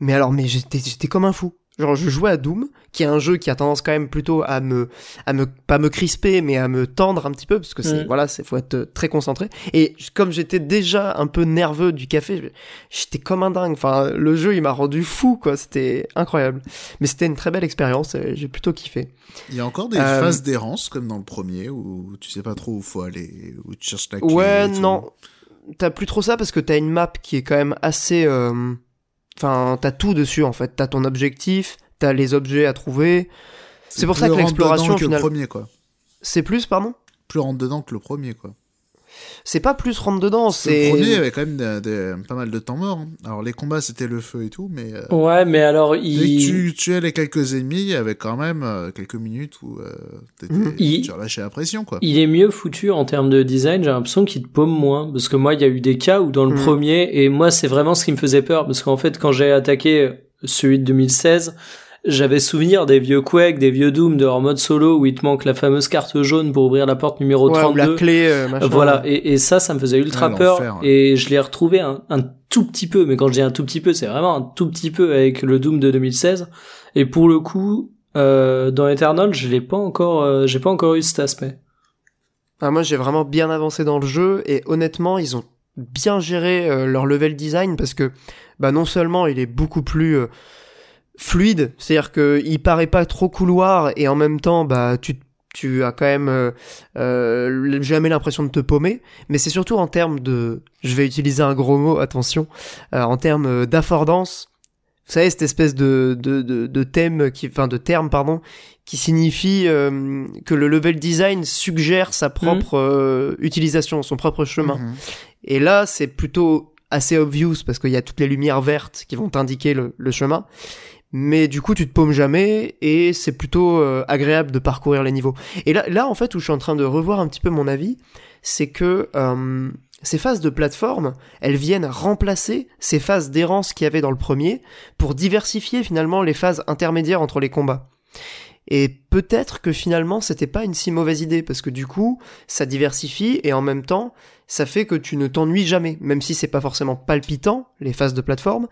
Mais alors, mais j'étais, j'étais comme un fou. Genre, je jouais à Doom, qui est un jeu qui a tendance quand même plutôt à me, à me, pas me crisper, mais à me tendre un petit peu, parce que c'est, Mm. voilà, c'est, faut être euh, très concentré. Et comme j'étais déjà un peu nerveux du café, j'étais comme un dingue. Enfin, le jeu, il m'a rendu fou, quoi. C'était incroyable. Mais c'était une très belle expérience. et J'ai plutôt kiffé. Il y a encore des Euh, phases d'errance, comme dans le premier, où tu sais pas trop où faut aller, où tu cherches ta clé. Ouais, non. T'as plus trop ça parce que t'as une map qui est quand même assez. euh, Enfin, t'as tout dessus en fait. T'as ton objectif, t'as les objets à trouver. C'est pour ça que l'exploration, le final- premier, quoi. C'est plus, pardon? Plus rentre dedans que le premier, quoi. C'est pas plus rentre dedans. Le C'est premier avait quand même pas mal de temps mort. hein. Alors les combats c'était le feu et tout, mais euh, Ouais, mais alors dès que il, tu tuais les quelques ennemis, il y avait quand même euh, quelques minutes où euh, t'étais- Mhm. Il- tu relâchais la pression quoi. il est mieux foutu en termes de design. J'ai l'impression qu'il te paume moins, parce que moi, il y a eu des cas où dans le Mhm. premier, et moi, c'est vraiment ce qui me faisait peur, parce qu'en fait, quand j'ai attaqué celui de 2016, j'avais souvenir des vieux Quake, des vieux Doom de leur mode solo où il te manque la fameuse carte jaune pour ouvrir la porte numéro ouais, ou 32. la clé, euh, machin. Voilà, et, et ça, ça me faisait ultra Ah, peur. Et je l'ai retrouvé un, un tout petit peu, mais quand je dis un tout petit peu, c'est vraiment un tout petit peu avec le Doom de 2016. Et pour le coup, euh, dans Eternal, je l'ai pas encore, euh, j'ai pas encore eu cet aspect. Ah, moi, j'ai vraiment bien avancé dans le jeu et honnêtement, ils ont bien géré euh, leur level design parce que bah non seulement il est beaucoup plus euh, fluide, c'est-à-dire que il paraît pas trop couloir et en même temps bah tu tu as quand même euh, euh, jamais l'impression de te paumer, mais c'est surtout en termes de, je vais utiliser un gros mot, attention, euh, en termes euh, d'affordance. Vous savez cette espèce de de de, de thème qui, enfin de terme pardon, qui signifie euh, que le level design suggère sa propre euh, utilisation, son propre chemin. Mhm. Et là, c'est plutôt assez obvious parce qu'il y a toutes les lumières vertes qui vont t'indiquer le, le chemin. Mais du coup, tu te paumes jamais et c'est plutôt euh, agréable de parcourir les niveaux. Et là, là, en fait, où je suis en train de revoir un petit peu mon avis, c'est que euh, ces phases de plateforme, elles viennent remplacer ces phases d'errance qu'il y avait dans le premier pour diversifier finalement les phases intermédiaires entre les combats. Et peut-être que finalement c'était pas une si mauvaise idée parce que du coup ça diversifie et en même temps ça fait que tu ne t'ennuies jamais, même si c'est pas forcément palpitant les phases de plateforme,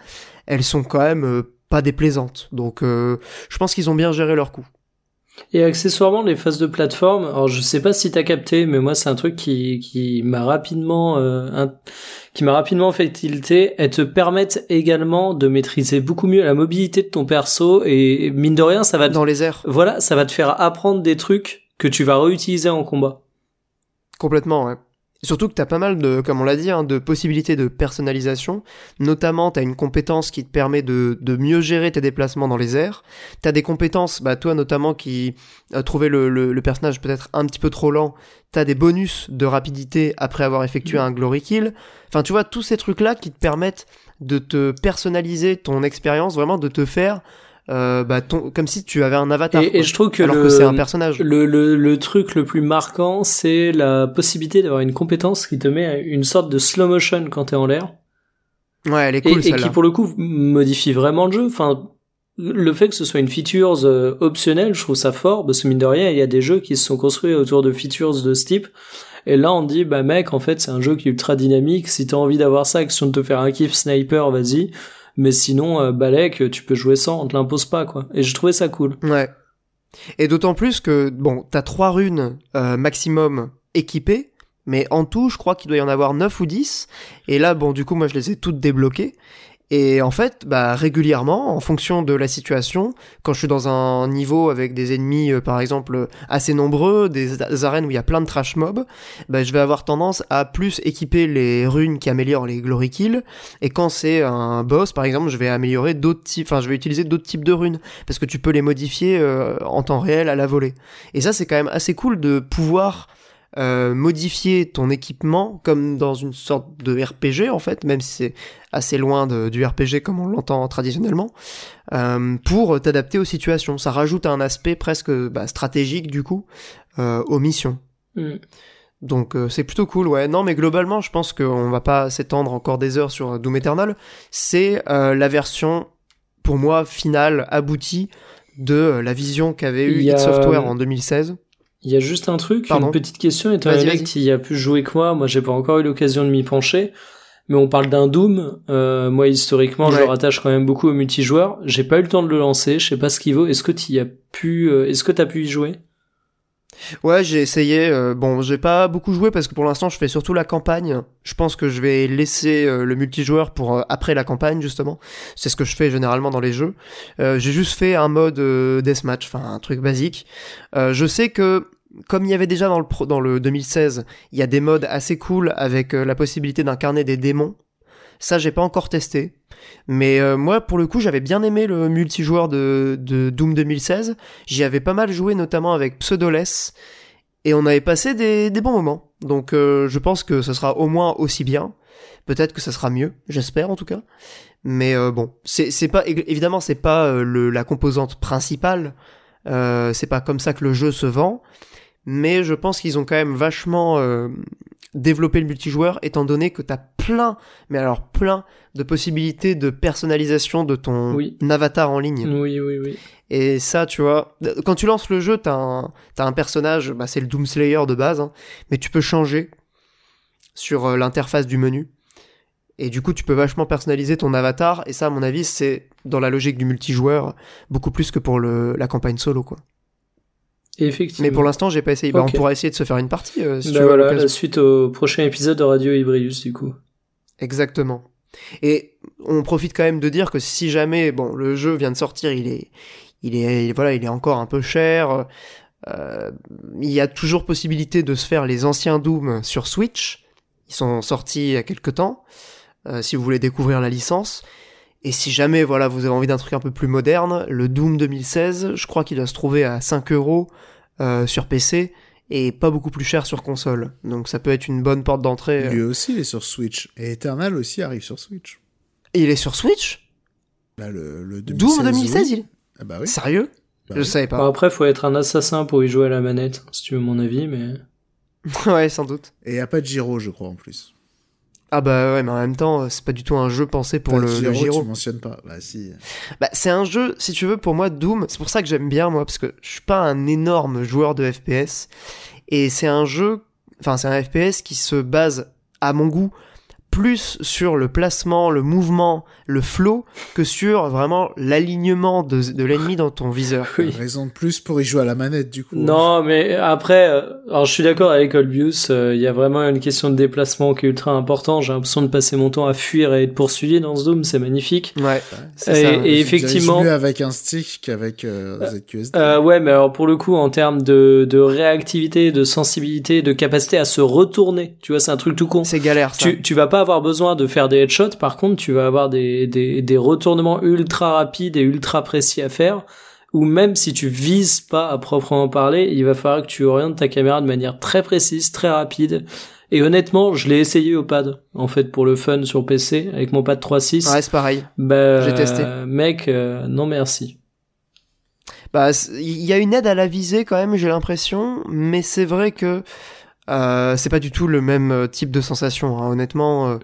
elles sont quand même euh, pas déplaisantes. Donc euh, je pense qu'ils ont bien géré leur coup. Et accessoirement, les phases de plateforme, alors je sais pas si t'as capté, mais moi c'est un truc qui, qui m'a rapidement, euh, un- qui m'a rapidement fait tilter. Elles te permettent également de maîtriser beaucoup mieux la mobilité de ton perso et mine de rien, ça va te, Dans les airs, voilà, ça va te faire apprendre des trucs que tu vas réutiliser en combat. complètement, ouais. Surtout que t'as pas mal de, comme on l'a dit, hein, de possibilités de personnalisation. Notamment, t'as une compétence qui te permet de, de mieux gérer tes déplacements dans les airs. T'as des compétences, bah toi notamment qui a trouvé le, le, le personnage peut-être un petit peu trop lent. T'as des bonus de rapidité après avoir effectué un glory kill. Enfin, tu vois tous ces trucs-là qui te permettent de te personnaliser ton expérience, vraiment de te faire, euh, bah, ton, comme si tu avais un avatar. Et, et je trouve que alors le, que c'est un personnage. le, le, le truc le plus marquant, c'est la possibilité d'avoir une compétence qui te met une sorte de slow motion quand t'es en l'air. Ouais, elle est et, cool et celle-là. qui pour le coup modifie vraiment le jeu. Enfin, le fait que ce soit une features euh, optionnelle, je trouve ça fort parce que mine de rien, il y a des jeux qui se sont construits autour de features de ce type. Et là, on dit, bah mec, en fait, c'est un jeu qui est ultra dynamique. Si t'as envie d'avoir ça, question de te faire un kiff sniper, vas-y. Mais sinon, euh, Balek, tu peux jouer sans, on te l'impose pas, quoi. Et je trouvais ça cool. Ouais. Et d'autant plus que, bon, t'as trois runes euh, maximum équipées, mais en tout, je crois qu'il doit y en avoir 9 ou 10. Et là, bon, du coup, moi, je les ai toutes débloquées. Et en fait, bah, régulièrement, en fonction de la situation, quand je suis dans un niveau avec des ennemis, euh, par exemple, assez nombreux, des, arènes où il y a plein de trash mobs, bah, je vais avoir tendance à plus équiper les runes qui améliorent les glory kills. Et quand c'est un boss, par exemple, je vais améliorer d'autres types, enfin, je vais utiliser d'autres types de runes parce que tu peux les modifier euh, en temps réel à la volée. Et ça, c'est quand même assez cool de pouvoir euh, modifier ton équipement comme dans une sorte de RPG en fait, même si c'est assez loin de- du RPG comme on l'entend traditionnellement, euh, pour t'adapter aux situations. Ça rajoute un aspect presque bah, stratégique du coup euh, aux missions. Mm. Donc euh, c'est plutôt cool, ouais. Non, mais globalement, je pense qu'on va pas s'étendre encore des heures sur Doom Eternal. C'est euh, la version, pour moi, finale, aboutie de la vision qu'avait eu id Software en 2016. Il y a juste un truc, Pardon une petite question, étant donné que tu y as plus joué que moi, moi j'ai pas encore eu l'occasion de m'y pencher, mais on parle d'un Doom, euh, moi historiquement je le rattache quand même beaucoup au multijoueur, j'ai pas eu le temps de le lancer, je sais pas ce qu'il vaut, est-ce que tu as pu, euh, est-ce que t'as pu y jouer? Ouais, j'ai essayé. euh, bon, j'ai pas beaucoup joué parce que pour l'instant, je fais surtout la campagne. Je pense que je vais laisser euh, le multijoueur pour après la campagne justement. C'est ce que je fais généralement dans les jeux. J'ai juste fait un mode deathmatch, enfin un truc basique. Je sais que comme il y avait déjà dans le pro- dans le 2016, il y a des modes assez cool avec euh, la possibilité d'incarner des démons. Ça, j'ai pas encore testé. Mais euh, moi, pour le coup, j'avais bien aimé le multijoueur de, Doom 2016. J'y avais pas mal joué, notamment avec Pseudoless. et on avait passé des, des bons moments. Donc euh, je pense que ce sera au moins aussi bien. Peut-être que ça sera mieux, j'espère en tout cas. Mais bon, c'est pas évidemment c'est pas le, la composante principale. C'est pas comme ça que le jeu se vend. Mais je pense qu'ils ont quand même vachement euh, développé le multijoueur, étant donné que t'as plein, mais alors plein de possibilités de personnalisation de ton Oui. avatar en ligne. Oui, oui, oui. Et ça, tu vois, quand tu lances le jeu, t'as un, t'as un personnage, bah, c'est le Doomslayer de base, hein, mais tu peux changer sur euh, l'interface du menu. Et du coup, tu peux vachement personnaliser ton avatar, et ça, à mon avis, c'est dans la logique du multijoueur, beaucoup plus que pour le, la campagne solo, quoi. Effectivement. Mais pour l'instant, j'ai pas essayé. Bah, on pourra essayer de se faire une partie, euh, si Bah tu veux. voilà, l'occasion. la suite au prochain épisode de Radio Ibrius, du coup. Exactement. Et on profite quand même de dire que si jamais, bon, le jeu vient de sortir, il est, il est, voilà, il est encore un peu cher. euh, il y a toujours possibilité de se faire les anciens Doom sur Switch. Ils sont sortis il y a quelques temps. euh, si vous voulez découvrir la licence. Et si jamais, voilà, vous avez envie d'un truc un peu plus moderne, le Doom 2016, je crois qu'il doit se trouver à 5 euros euh, sur PC et pas beaucoup plus cher sur console. Donc ça peut être une bonne porte d'entrée. Lui aussi, il est sur Switch. Et Eternal aussi arrive sur Switch. Et il est sur Switch? Bah, le, le 2016, Doom 2016, oui. il est... Ah bah oui. Sérieux? Bah Je oui. savais pas. après, faut être un assassin pour y jouer à la manette, si tu veux mon avis, mais... ouais, sans doute. Et y a pas de Giro, je crois, en plus. Ah bah ouais, mais en même temps, euh, c'est pas du tout un jeu pensé pour le, le Giro, tu mentionnes pas. Bah si. Bah, c'est un jeu, si tu veux, pour moi, Doom, c'est pour ça que j'aime bien, moi, parce que je suis pas un énorme joueur de FPS. Et c'est un jeu, enfin, c'est un FPS qui se base, à mon goût, plus sur le placement, le mouvement, le flow, que sur vraiment l'alignement de, de l'ennemi dans ton viseur. Oui. Raison de plus pour y jouer à la manette, du coup. Non, mais après, euh, alors je suis d'accord avec Olbius, euh, il y a vraiment une question de déplacement qui est ultra important. J'ai l'impression de passer mon temps à fuir et être poursuivi dans ce Doom, c'est magnifique. Ouais, c'est Et- ça. et- effectivement- mieux avec un stick qu'avec euh, ZQSD. Euh, ouais, mais alors pour le coup, en termes de, de réactivité, de sensibilité, de capacité à se retourner, tu vois, c'est un truc tout con. C'est galère, ça. Tu, tu vas pas avoir besoin de faire des headshots, par contre, tu vas avoir des, des, des retournements ultra rapides et ultra précis à faire, ou même si tu vises pas à proprement parler, il va falloir que tu orientes ta caméra de manière très précise, très rapide. Et honnêtement, je l'ai essayé au pad, en fait, pour le fun sur PC, avec mon pad 3.6. Ouais, c'est pareil. Bah, J'ai testé. Mec, euh, non merci. Bah, il y a une aide à la visée quand même, j'ai l'impression, mais c'est vrai que euh, c'est pas du tout le même euh, type de sensation. hein. Honnêtement, euh,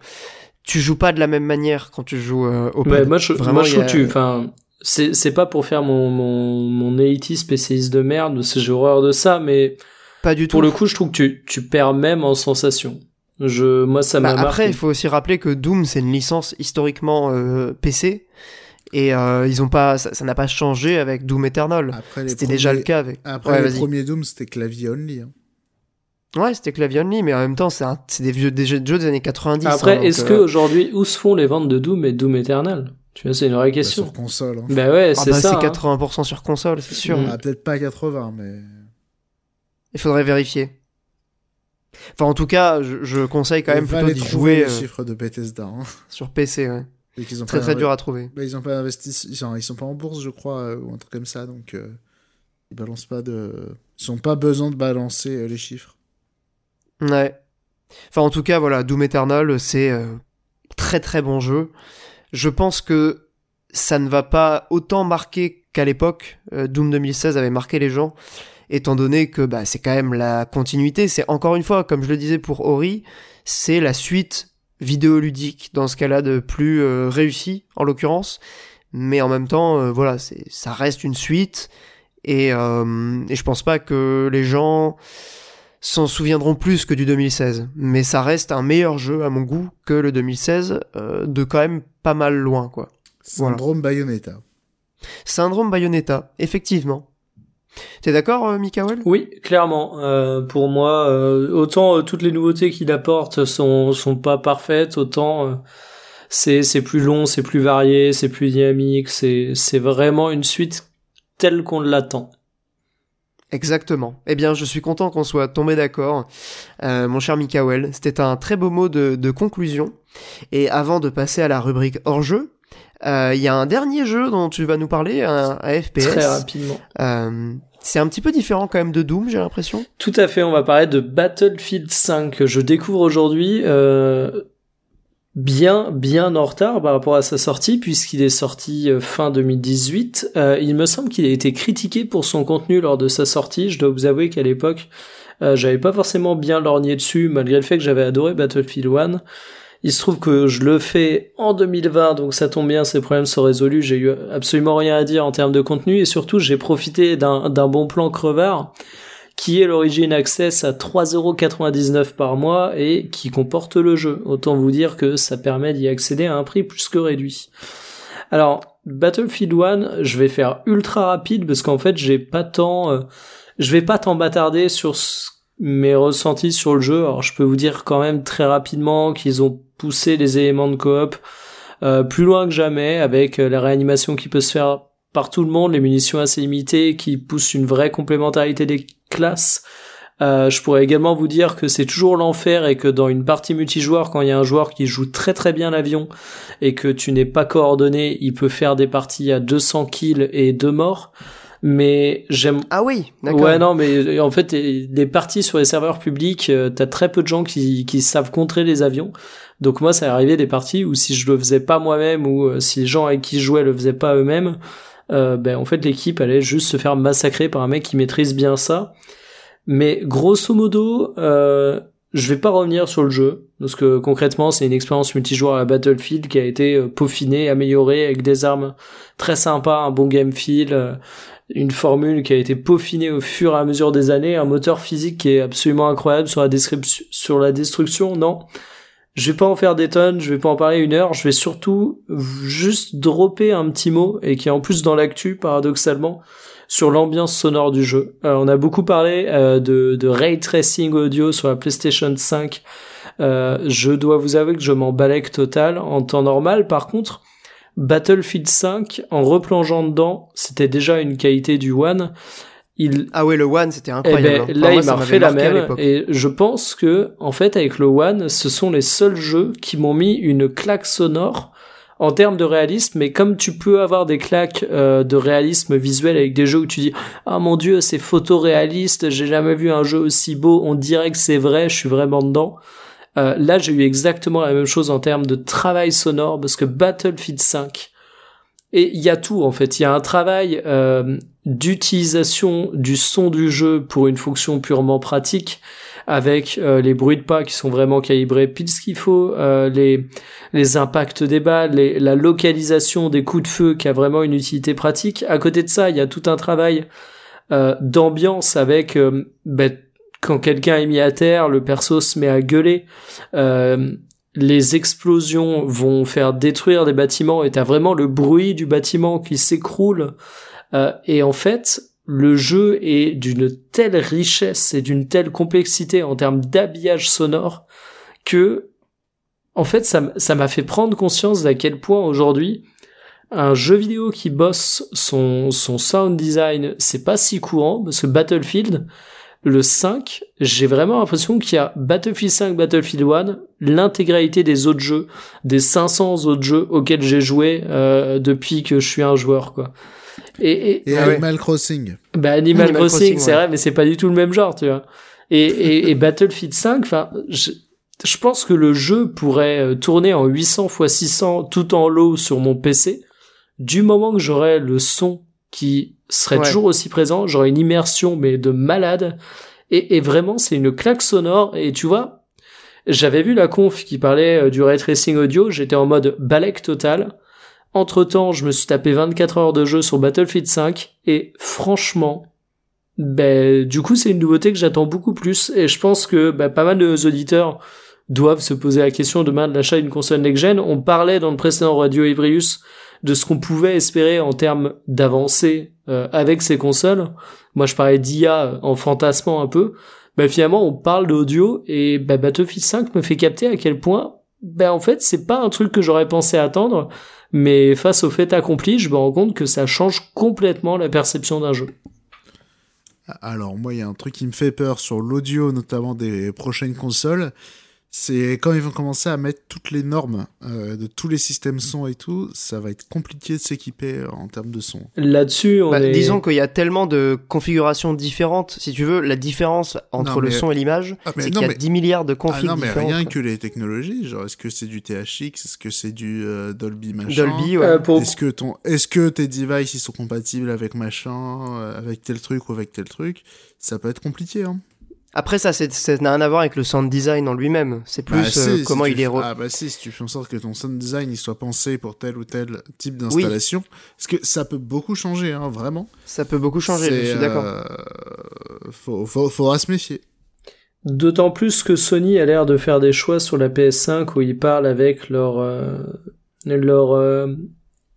tu joues pas de la même manière quand tu joues euh, au Ouais, pad. moi, je, Vraiment, moi, je trouve a- tu, enfin, c'est, c'est pas pour faire mon, mon, mon 80 spécialiste de merde, j'ai horreur de ça, mais Pas du tout. pour le coup, je trouve que tu, tu perds même en sensation. Je, moi, ça Bah, m'a après, il faut aussi rappeler que Doom, c'est une licence historiquement euh, PC. Et euh, ils ont pas, ça ça n'a pas changé avec Doom Eternal. C'était premiers... déjà le cas avec. Après Ouais, les premiers Doom, c'était clavier only. hein. Ouais, c'était clavier only, mais en même temps, c'est un- c'est des vieux des jeux, des jeux des années 90. Après, hein, donc, est-ce que euh, aujourd'hui, où se font les ventes de Doom et Doom Eternal? Tu vois, c'est une vraie Bah, question. sur console. hein. Bah ouais, ah c'est bah, ça. c'est hein. 80% sur console, c'est sûr. Mm. Ah, peut-être pas 80, mais. Il faudrait vérifier. Enfin, en tout cas, je, je conseille quand même plutôt les d'y jouer les euh, chiffres de Bethesda. Hein. sur PC. Ouais. Et qu'ils ont Très pas très dur à trouver. Bah, ils ont pas investi, ils sont, ils sont pas en bourse, je crois, euh, ou un truc comme ça, donc euh, ils balancent pas de, ils ont pas besoin de balancer euh, les chiffres. Ouais. Enfin, en tout cas, voilà, Doom Eternal, c'est euh, très très bon jeu. Je pense que ça ne va pas autant marquer qu'à l'époque. Euh, Doom 2016 avait marqué les gens, étant donné que bah, c'est quand même la continuité. C'est encore une fois, comme je le disais pour Ori, c'est la suite vidéoludique dans ce cas-là de plus euh, réussi en l'occurrence. Mais en même temps, euh, voilà, ça reste une suite et, et je pense pas que les gens s'en souviendront plus que du 2016. Mais ça reste un meilleur jeu à mon goût que le 2016 euh, de quand même pas mal loin quoi. Voilà. Syndrome Bayonetta. Syndrome Bayonetta, effectivement. T'es d'accord, euh, Mikael? Oui, clairement. Euh, pour moi, euh, autant euh, toutes les nouveautés qu'il apporte sont sont pas parfaites, autant euh, c'est c'est plus long, c'est plus varié, c'est plus dynamique, c'est c'est vraiment une suite telle qu'on l'attend. Exactement. Eh bien, je suis content qu'on soit tombé d'accord, euh, mon cher Mikael. C'était un très beau mot de, de conclusion. Et avant de passer à la rubrique hors-jeu, euh, il y a un dernier jeu dont tu vas nous parler, un, un FPS. Très rapidement. Euh, C'est un petit peu différent quand même de Doom, j'ai l'impression. Tout à fait, on va parler de Battlefield 5 que je découvre aujourd'hui. Euh, bien bien en retard par rapport à sa sortie puisqu'il est sorti euh, fin 2018. Euh, il me semble qu'il a été critiqué pour son contenu lors de sa sortie. Je dois vous avouer qu'à l'époque, euh, j'avais pas forcément bien lorgné dessus malgré le fait que j'avais adoré Battlefield 1. Il se trouve que je le fais en 2020, donc ça tombe bien, ces problèmes sont résolus. J'ai eu absolument rien à dire en termes de contenu et surtout j'ai profité d'un bon plan crevard qui est l'origine Access à 3,99€ par mois et qui comporte le jeu. Autant vous dire que ça permet d'y accéder à un prix plus que réduit. Alors, Battlefield 1, je vais faire ultra rapide parce qu'en fait, j'ai pas tant, euh, je vais pas tant m'attarder sur mes ressentis sur le jeu. Alors, je peux vous dire quand même très rapidement qu'ils ont poussé les éléments de coop euh, plus loin que jamais avec euh, la réanimation qui peut se faire par tout le monde, les munitions assez limitées qui poussent une vraie complémentarité des classes. Euh, je pourrais également vous dire que c'est toujours l'enfer et que dans une partie multijoueur, quand il y a un joueur qui joue très très bien l'avion et que tu n'es pas coordonné, il peut faire des parties à 200 kills et 2 morts. Mais j'aime. Ah oui, d'accord. Ouais, non, mais en fait, des parties sur les serveurs publics, euh, t'as très peu de gens qui, qui savent contrer les avions. Donc moi, ça arrivé des parties où si je le faisais pas moi-même ou euh, si les gens avec qui je jouais le faisaient pas eux-mêmes, euh, ben en fait l'équipe allait juste se faire massacrer par un mec qui maîtrise bien ça. Mais grosso modo, euh, je vais pas revenir sur le jeu parce que concrètement c'est une expérience multijoueur à Battlefield qui a été euh, peaufinée, améliorée avec des armes très sympas, un bon game feel, euh, une formule qui a été peaufinée au fur et à mesure des années, un moteur physique qui est absolument incroyable sur la sur la destruction, non. Je vais pas en faire des tonnes, je vais pas en parler une heure, je vais surtout juste dropper un petit mot et qui est en plus dans l'actu paradoxalement sur l'ambiance sonore du jeu. Euh, on a beaucoup parlé euh, de, ray tracing audio sur la PlayStation 5. Euh, je dois vous avouer que je m'en balèque total en temps normal. Par contre, Battlefield 5, en replongeant dedans, c'était déjà une qualité du One. Ah ouais, le One, c'était incroyable. Eh ben, là, il m'a fait la même. Et je pense que, en fait, avec le One, ce sont les seuls jeux qui m'ont mis une claque sonore en termes de réalisme. Mais comme tu peux avoir des claques euh, de réalisme visuel avec des jeux où tu dis ah mon dieu, c'est photoréaliste, j'ai jamais vu un jeu aussi beau, on dirait que c'est vrai, je suis vraiment dedans. Euh, là, j'ai eu exactement la même chose en termes de travail sonore parce que Battlefield 5 et il y a tout en fait. Il y a un travail euh, d'utilisation du son du jeu pour une fonction purement pratique, avec euh, les bruits de pas qui sont vraiment calibrés pile ce qu'il faut, euh, les les impacts des balles, la localisation des coups de feu qui a vraiment une utilité pratique. À côté de ça, il y a tout un travail euh, d'ambiance avec ben, quand quelqu'un est mis à terre, le perso se met à gueuler. Les explosions vont faire détruire des bâtiments et t'as vraiment le bruit du bâtiment qui s'écroule. Euh, et en fait, le jeu est d'une telle richesse et d'une telle complexité en termes d'habillage sonore que, en fait, ça m'a fait prendre conscience d'à quel point aujourd'hui, un jeu vidéo qui bosse son, sound design, c'est pas si courant, parce que Battlefield, le 5, j'ai vraiment l'impression qu'il y a Battlefield 5, Battlefield 1, l'intégralité des autres jeux, des 500 autres jeux auxquels j'ai joué euh, depuis que je suis un joueur, quoi. Et, et, Animal Crossing. Bah Animal, Crossing, c'est vrai, mais c'est pas du tout le même genre, tu vois. Et, et, Battlefield 5, enfin, je, je pense que le jeu pourrait euh, tourner en 800 x 600 tout en low sur mon PC, du moment que j'aurais le son qui serait toujours aussi présent. J'aurais une immersion, mais de malade. Et, et vraiment, c'est une claque sonore. Et tu vois, j'avais vu la conf qui parlait euh, du ray tracing audio. J'étais en mode balèque total. Entre temps, je me suis tapé 24 heures de jeu sur Battlefield 5. Et franchement, ben, du coup, c'est une nouveauté que j'attends beaucoup plus. Et je pense que ben, pas mal de auditeurs doivent se poser la question demain de l'achat d'une console next-gen. On parlait dans le précédent Radio Ebrius de ce qu'on pouvait espérer en termes d'avancée euh, avec ces consoles. Moi, je parlais d'IA en fantasmant un peu. Bah, finalement, on parle d'audio et bah, Battlefield 5 me fait capter à quel point, bah, en fait, c'est pas un truc que j'aurais pensé attendre, mais face au fait accompli, je me rends compte que ça change complètement la perception d'un jeu. Alors, moi, il y a un truc qui me fait peur sur l'audio, notamment des prochaines consoles, c'est quand ils vont commencer à mettre toutes les normes euh, de tous les systèmes son et tout, ça va être compliqué de s'équiper euh, en termes de son. Là-dessus, on Bah, est... Disons qu'il y a tellement de configurations différentes. Si tu veux, la différence entre Non, le son et l'image, Ah, mais c'est qu'il y a mais- 10 milliards de Ah configs non, mais différentes. rien que les technologies, genre est-ce que c'est du THX, est-ce que c'est du euh, Dolby machin? Dolby, ouais. Euh, pour... Est-ce que ton, est-ce que tes devices ils sont compatibles avec machin, avec tel truc ou avec tel truc? Ça peut être compliqué. Hein. Après, ça, c'est- ça n'a rien à voir avec le sound design en lui-même. C'est plus Bah, si, euh, comment il est. re- Ah bah si, si tu fais en sorte que ton sound design il soit pensé pour tel ou tel type d'installation, parce que ça peut beaucoup changer, hein, vraiment. Ça peut beaucoup changer, je suis d'accord. euh, faut, faut, faudra se méfier. D'autant plus que Sony a l'air de faire des choix sur la PS5 où ils parlent avec leur euh, leur euh,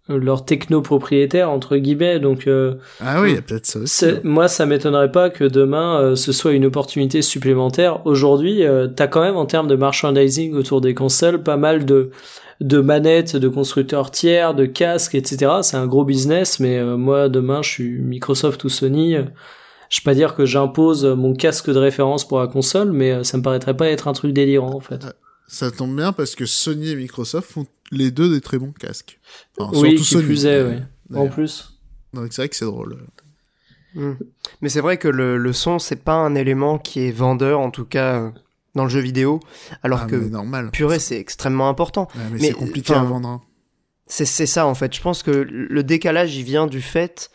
leur techno propriétaire entre guillemets donc euh, Ah oui, il y a peut-être ça aussi. hein. moi ça m'étonnerait pas que demain euh, ce soit une opportunité supplémentaire aujourd'hui euh, t'as quand même en termes de merchandising autour des consoles pas mal de de manettes de constructeurs tiers de casques etc c'est un gros business mais euh, moi demain je suis Microsoft ou Sony euh, je peux pas dire que j'impose mon casque de référence pour la console, mais euh, ça me paraîtrait pas être un truc délirant en fait. Ça tombe bien parce que Sony et Microsoft font les deux des très bons casques. Enfin, oui, surtout qui Sony, plus est, euh, ouais. En plus. C'est vrai que c'est drôle. Hmm. Mais c'est vrai que le, le son, c'est pas un élément qui est vendeur, en tout cas euh, dans le jeu vidéo, alors Ah, que normal. purée, c'est extrêmement important. Mais mais, c'est compliqué à vendre. hein. C'est c'est ça en fait. Je pense que le décalage, il vient du fait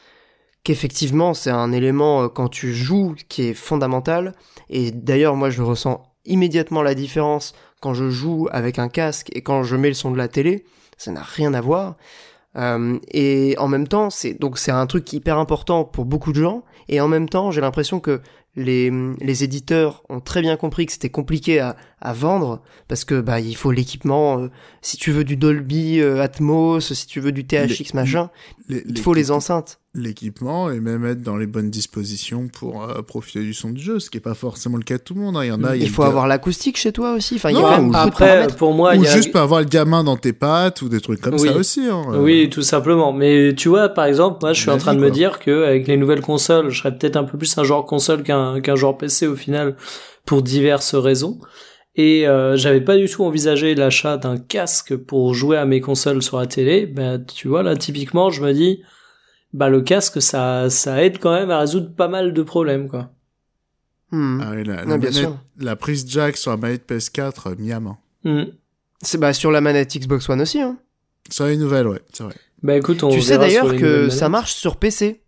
qu'effectivement, c'est un élément euh, quand tu joues qui est fondamental. Et d'ailleurs, moi, je ressens immédiatement la différence quand je joue avec un casque et quand je mets le son de la télé. Ça n'a rien à voir. Euh, et en même temps, c'est donc c'est un truc hyper important pour beaucoup de gens. Et en même temps, j'ai l'impression que les, les éditeurs ont très bien compris que c'était compliqué à, à vendre parce que bah il faut l'équipement. euh, si tu veux du Dolby euh, Atmos, si tu veux du THX Les- machin, Les- il faut les enceintes. L'équipement et même être dans les bonnes dispositions pour euh, profiter du son du jeu, ce qui est pas forcément le cas de tout le monde. hein. Il y en a. il y a Il faut avoir l'acoustique chez toi aussi. Enfin, il y a quand même Après, pour moi, il Ou y a... juste pas avoir le gamin dans tes pattes ou des trucs comme Oui. ça aussi. Hein. Euh, Oui, tout simplement. Mais tu vois, par exemple, moi, je suis en train vie, de me dire que avec les nouvelles consoles, je serais peut-être un peu plus un genre console qu'un qu'un genre PC au final, pour diverses raisons. Et euh, j'avais pas du tout envisagé l'achat d'un casque pour jouer à mes consoles sur la télé. Ben, tu vois, là, typiquement, je me dis, bah le casque, ça, ça aide quand même à résoudre pas mal de problèmes, quoi. Hmm. Ah oui, la, la Non, bien manette- sûr. la prise jack sur la manette PS4, euh, miam. Hmm. C'est bah sur la manette Xbox One aussi. Hein. Ça une nouvelle, ouais, c'est vrai. Bah écoute, on Tu sais d'ailleurs que ça marche sur PC.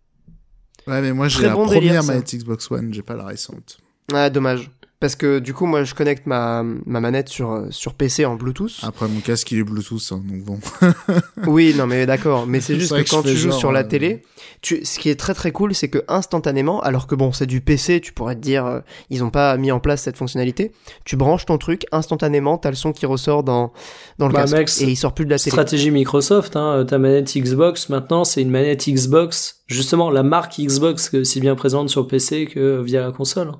Ouais, mais moi j'ai la bon première délire, manette Xbox One, j'ai pas la récente. Ah dommage. Parce que du coup, moi, je connecte ma, ma manette sur, euh, sur PC en Bluetooth. Après mon casque il est Bluetooth, hein, donc bon. Oui, non, mais d'accord. Mais c'est juste que quand tu joues genre, sur la euh, télé, tu, ce qui est très très cool, c'est que instantanément, alors que bon, c'est du PC, tu pourrais te dire, euh, ils ont pas mis en place cette fonctionnalité. Tu branches ton truc instantanément, t'as le son qui ressort dans dans le Bah, casque mec, et il sort plus de la télé. Stratégie Microsoft, hein, ta manette Xbox maintenant c'est une manette Xbox, justement la marque Xbox si bien présente sur PC que via la console.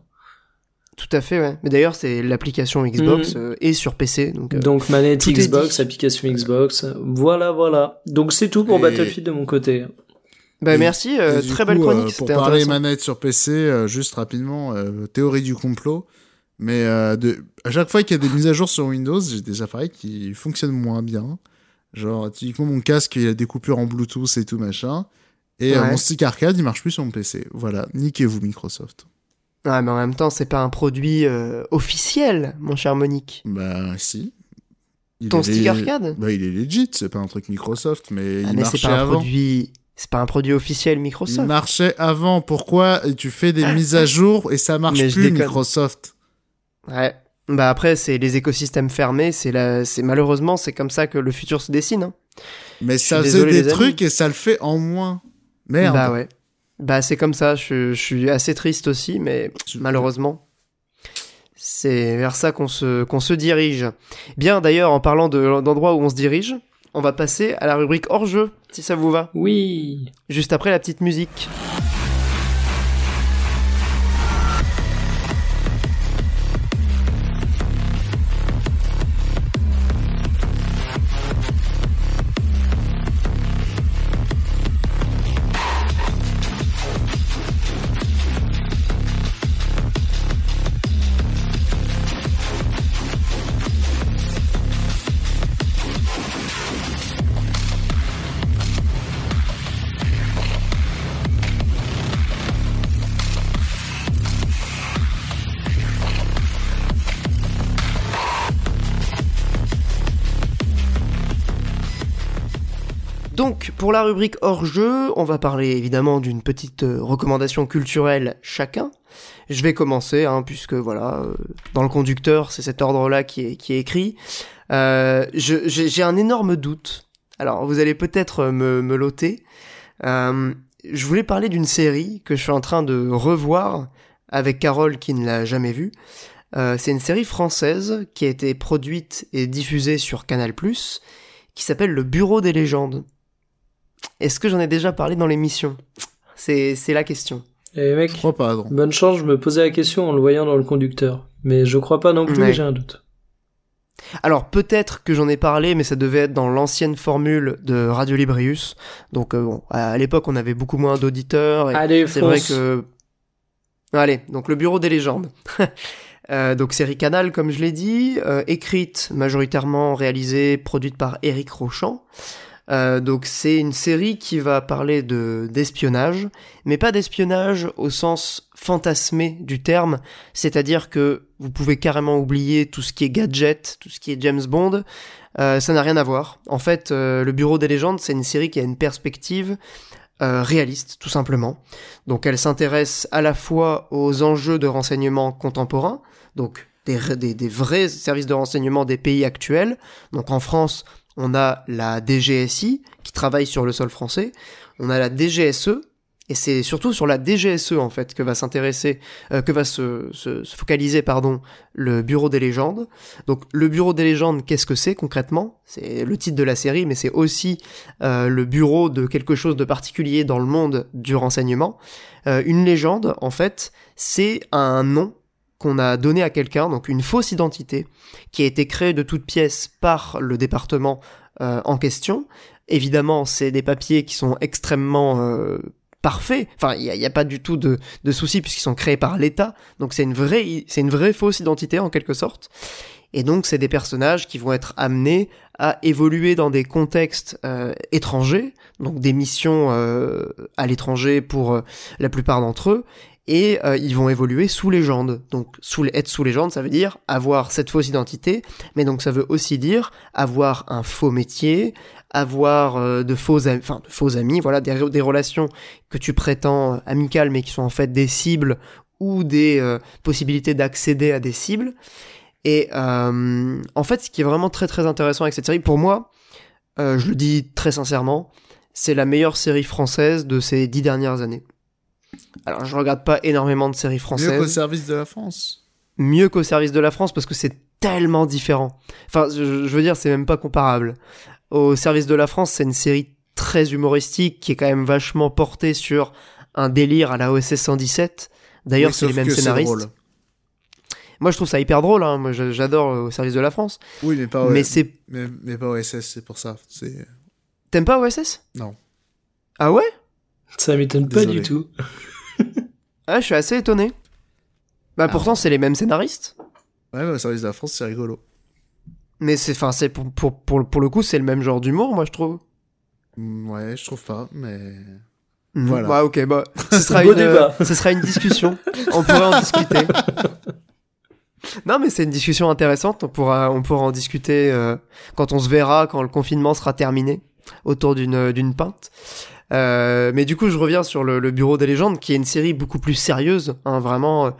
Tout à fait, ouais. Mais d'ailleurs, c'est l'application Xbox Mhm. euh, et sur PC, donc. euh, Donc manette Xbox, application Xbox, voilà voilà. Donc c'est tout pour Et- Battlefield de mon côté. Bah Et- merci, euh, très coup, belle euh, chronique, pour parler manette sur PC, euh, juste rapidement, euh, théorie du complot. Mais euh, de, à chaque fois qu'il y a des mises à jour sur Windows, j'ai des appareils qui fonctionnent moins bien. Genre, typiquement, mon casque, il a des coupures en Bluetooth et tout machin. Et euh, Ouais. mon stick arcade, il marche plus sur mon PC. Voilà, niquez-vous Microsoft. Ouais, mais en même temps, c'est pas un produit euh, officiel, mon cher Monique. Bah, si. Il Ton est stick lég- arcade Bah, il est legit, c'est pas un truc Microsoft, mais Ah, il mais marchait pas un avant. produit, c'est pas un produit officiel Il Microsoft. marchait avant. Pourquoi tu fais des mises à jour et ça marche Mais plus. Microsoft? Ouais. Bah après, c'est les écosystèmes fermés, c'est la, c'est malheureusement, c'est comme ça que le futur se dessine. hein. Mais ça faisait désolé, des amis. trucs et ça le fait en moins. Merde. Bah ouais. Bah c'est comme ça. Je, je suis assez triste aussi, mais malheureusement, c'est vers ça qu'on se, qu'on se dirige. Bien, d'ailleurs, en parlant de- d'endroits où on se dirige, on va passer à la rubrique hors jeu, si ça vous va. Oui. Juste après la petite musique. Pour la rubrique hors-jeu, on va parler évidemment d'une petite euh, recommandation culturelle chacun. Je vais commencer, hein, puisque voilà, euh, dans le conducteur, c'est cet ordre-là qui est, qui est écrit. Euh, J'ai un énorme doute. Alors, vous allez peut-être me, me loter. Je voulais parler d'une série que je suis en train de revoir avec Carole qui ne l'a jamais vue. C'est une série française qui a été produite et diffusée sur Canal+, qui s'appelle Le Bureau des légendes. Est-ce que j'en ai déjà parlé dans l'émission? C'est c'est la question. Mec, Je crois pas, non. bonne chance, je me posais la question en le voyant dans le conducteur. Mais je crois pas non plus, Ouais. j'ai un doute. Alors peut-être que j'en ai parlé, mais ça devait être dans l'ancienne formule de Radio Librius. Donc euh, bon, à l'époque on avait beaucoup moins d'auditeurs. et Allez, c'est vrai que... Allez, donc le Bureau des légendes. Euh, donc série Canal, comme je l'ai dit, euh, écrite majoritairement réalisée, produite par Eric Rochant. Euh, donc c'est une série qui va parler de d'espionnage, mais pas d'espionnage au sens fantasmé du terme, c'est-à-dire que vous pouvez carrément oublier tout ce qui est gadget, tout ce qui est James Bond, euh, ça n'a rien à voir. En fait, euh, le Bureau des légendes, c'est une série qui a une perspective réaliste, tout simplement. Donc elle s'intéresse à la fois aux enjeux de renseignement contemporains, donc des, des vrais services de renseignement des pays actuels. Donc en France, on a la DGSI qui travaille sur le sol français, on a la DGSE, et c'est surtout sur la DGSE en fait que va s'intéresser, euh, que va se, se, se focaliser pardon le Bureau des légendes. Donc le Bureau des légendes, qu'est-ce que c'est concrètement? C'est le titre de la série, mais c'est aussi euh, le bureau de quelque chose de particulier dans le monde du renseignement. Euh, une légende, en fait, c'est un nom qu'on a donné à quelqu'un, donc une fausse identité, qui a été créée de toutes pièces par le département euh, en question. Évidemment, c'est des papiers qui sont extrêmement euh, parfaits. Enfin, il n'y a, pas du tout de, de soucis puisqu'ils sont créés par l'État. Donc c'est une vraie, fausse identité en quelque sorte. Et donc c'est des personnages qui vont être amenés à évoluer dans des contextes euh, étrangers, donc des missions à l'étranger pour la plupart d'entre eux, et euh, ils vont évoluer sous légende. Donc être sous légende, ça veut dire avoir cette fausse identité, mais donc ça veut aussi dire avoir un faux métier, avoir euh, de faux, amis, voilà, des, relations que tu prétends amicales, mais qui sont en fait des cibles ou des euh, possibilités d'accéder à des cibles. Et en fait, ce qui est vraiment très très intéressant avec cette série, pour moi, je le dis très sincèrement, c'est la meilleure série française de ces dix dernières années. Alors, je regarde pas énormément de séries Mieux qu'au françaises, service de la France. mieux qu'au service de la France parce que c'est tellement différent. Enfin, je, veux dire, c'est même pas comparable. Au service de la France, c'est une série très humoristique qui est quand même vachement portée sur un délire à la OSS 117. D'ailleurs, c'est les mêmes scénaristes. Moi, je trouve ça hyper drôle. Hein. Moi, j'adore euh, au service de la France. Oui, mais pas, Mais c'est mais, mais pas OSS, c'est pour ça. C'est... T'aimes pas OSS Non. Ah ouais? Ça m'étonne pas du tout. Ah, je suis assez étonné. Bah pourtant, c'est les mêmes scénaristes. Ouais, mais au service de la France, c'est rigolo. Mais c'est, enfin, c'est pour, pour, pour, pour le coup, c'est le même genre d'humour, moi, je trouve. Mm, Ouais, je trouve pas, mais... Mhm. Voilà. Ouais, ok, bah, ce sera, Beau une, débat. euh, ce sera une discussion. on pourrait en discuter. Non, mais c'est une discussion intéressante. On pourra, on pourra en discuter euh, quand on se verra, quand le confinement sera terminé, autour d'une d'une pinte. Euh, mais du coup, je reviens sur le, le Bureau des légendes, qui est une série beaucoup plus sérieuse. Hein, vraiment, euh,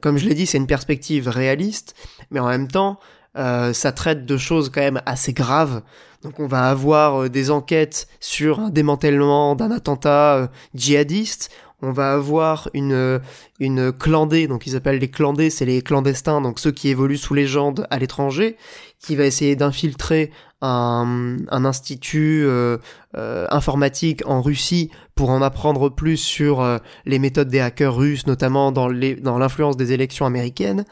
comme je l'ai dit, c'est une perspective réaliste, mais en même temps, euh, ça traite de choses quand même assez graves. Donc, on va avoir euh, des enquêtes sur un démantèlement d'un attentat euh, djihadiste. On va avoir une une clandée, donc ils appellent les clandés, c'est les clandestins, donc ceux qui évoluent sous légende à l'étranger, qui va essayer d'infiltrer un, un institut euh, euh, informatique en Russie pour en apprendre plus sur euh, les méthodes des hackers russes, notamment dans les- dans l'influence des élections américaines.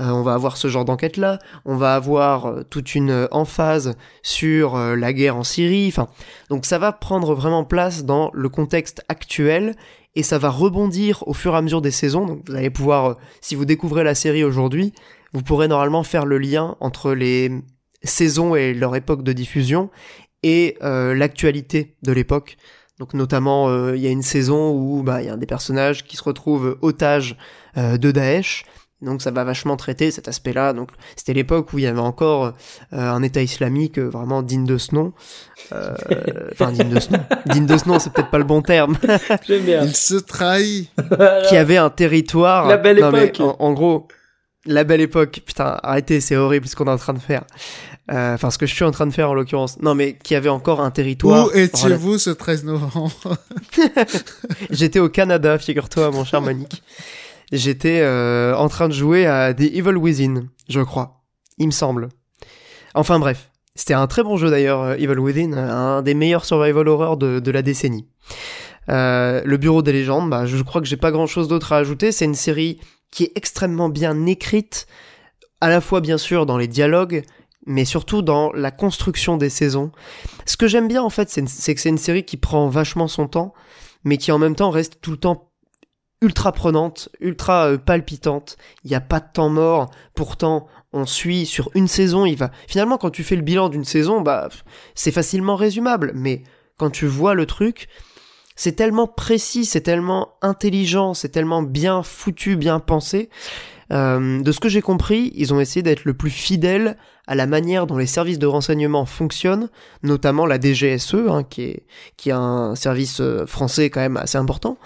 Euh, on va avoir ce genre d'enquête-là. On va avoir euh, toute une emphase sur la guerre en Syrie. Enfin, donc ça va prendre vraiment place dans le contexte actuel et ça va rebondir au fur et à mesure des saisons. Donc vous allez pouvoir, si vous découvrez la série aujourd'hui, vous pourrez normalement faire le lien entre les saisons et leur époque de diffusion et euh, l'actualité de l'époque. Donc notamment, euh, il y a une saison où bah, il y a un des personnages qui se retrouve otage euh, de Daesh. Donc ça va vachement traiter cet aspect-là. Donc c'était l'époque où il y avait encore euh, un État islamique euh, vraiment digne de ce nom. Euh, Enfin digne de ce nom. digne de ce nom, c'est peut-être pas le bon terme. J'aime bien. Il se trahit. qui avait un territoire. La belle Non, mais époque. en, en gros, la belle époque. Putain, arrêtez, c'est horrible ce qu'on est en train de faire. Euh, Enfin, ce que je suis en train de faire en l'occurrence. Non, mais qui avait encore un territoire. Où étiez-vous ce 13 novembre J'étais au Canada, figure-toi, mon cher Monique. J'étais euh, en train de jouer à The Evil Within, je crois. Il me semble. Enfin bref. C'était un très bon jeu d'ailleurs, euh, Evil Within, un des meilleurs survival horror de, de la décennie. Euh, le Bureau des légendes, bah, je crois que j'ai pas grand chose d'autre à ajouter. C'est une série qui est extrêmement bien écrite, à la fois bien sûr dans les dialogues, mais surtout dans la construction des saisons. Ce que j'aime bien en fait, c'est que c'est une série qui prend vachement son temps, mais qui en même temps reste tout le temps ultra prenante, ultra euh, palpitante. Il n'y a pas de temps mort. Pourtant, on suit sur une saison. Il va finalement quand tu fais le bilan d'une saison, bah c'est facilement résumable. Mais quand tu vois le truc, c'est tellement précis, c'est tellement intelligent, c'est tellement bien foutu, bien pensé. Euh, de ce que j'ai compris, ils ont essayé d'être le plus fidèle à la manière dont les services de renseignement fonctionnent, notamment la DGSE, hein, qui, est, qui est un service euh, français quand même assez important.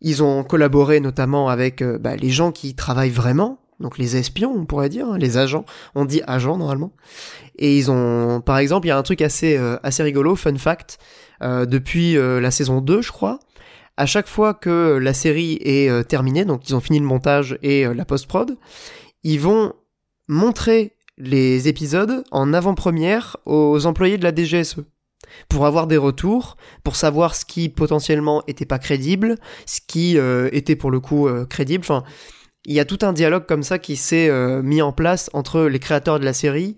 Ils ont collaboré notamment avec euh, bah, les gens qui travaillent vraiment, donc les espions, on pourrait dire, hein, les agents. On dit agents normalement. Et ils ont, par exemple, il y a un truc assez, assez rigolo, fun fact, depuis la saison 2, je crois. À chaque fois que la série est euh, terminée, donc ils ont fini le montage et euh, la post-prod, ils vont montrer les épisodes en avant-première aux employés de la DGSE pour avoir des retours, pour savoir ce qui potentiellement était pas crédible, ce qui euh, était pour le coup crédible. Enfin, il y a tout un dialogue comme ça qui s'est mis en place entre les créateurs de la série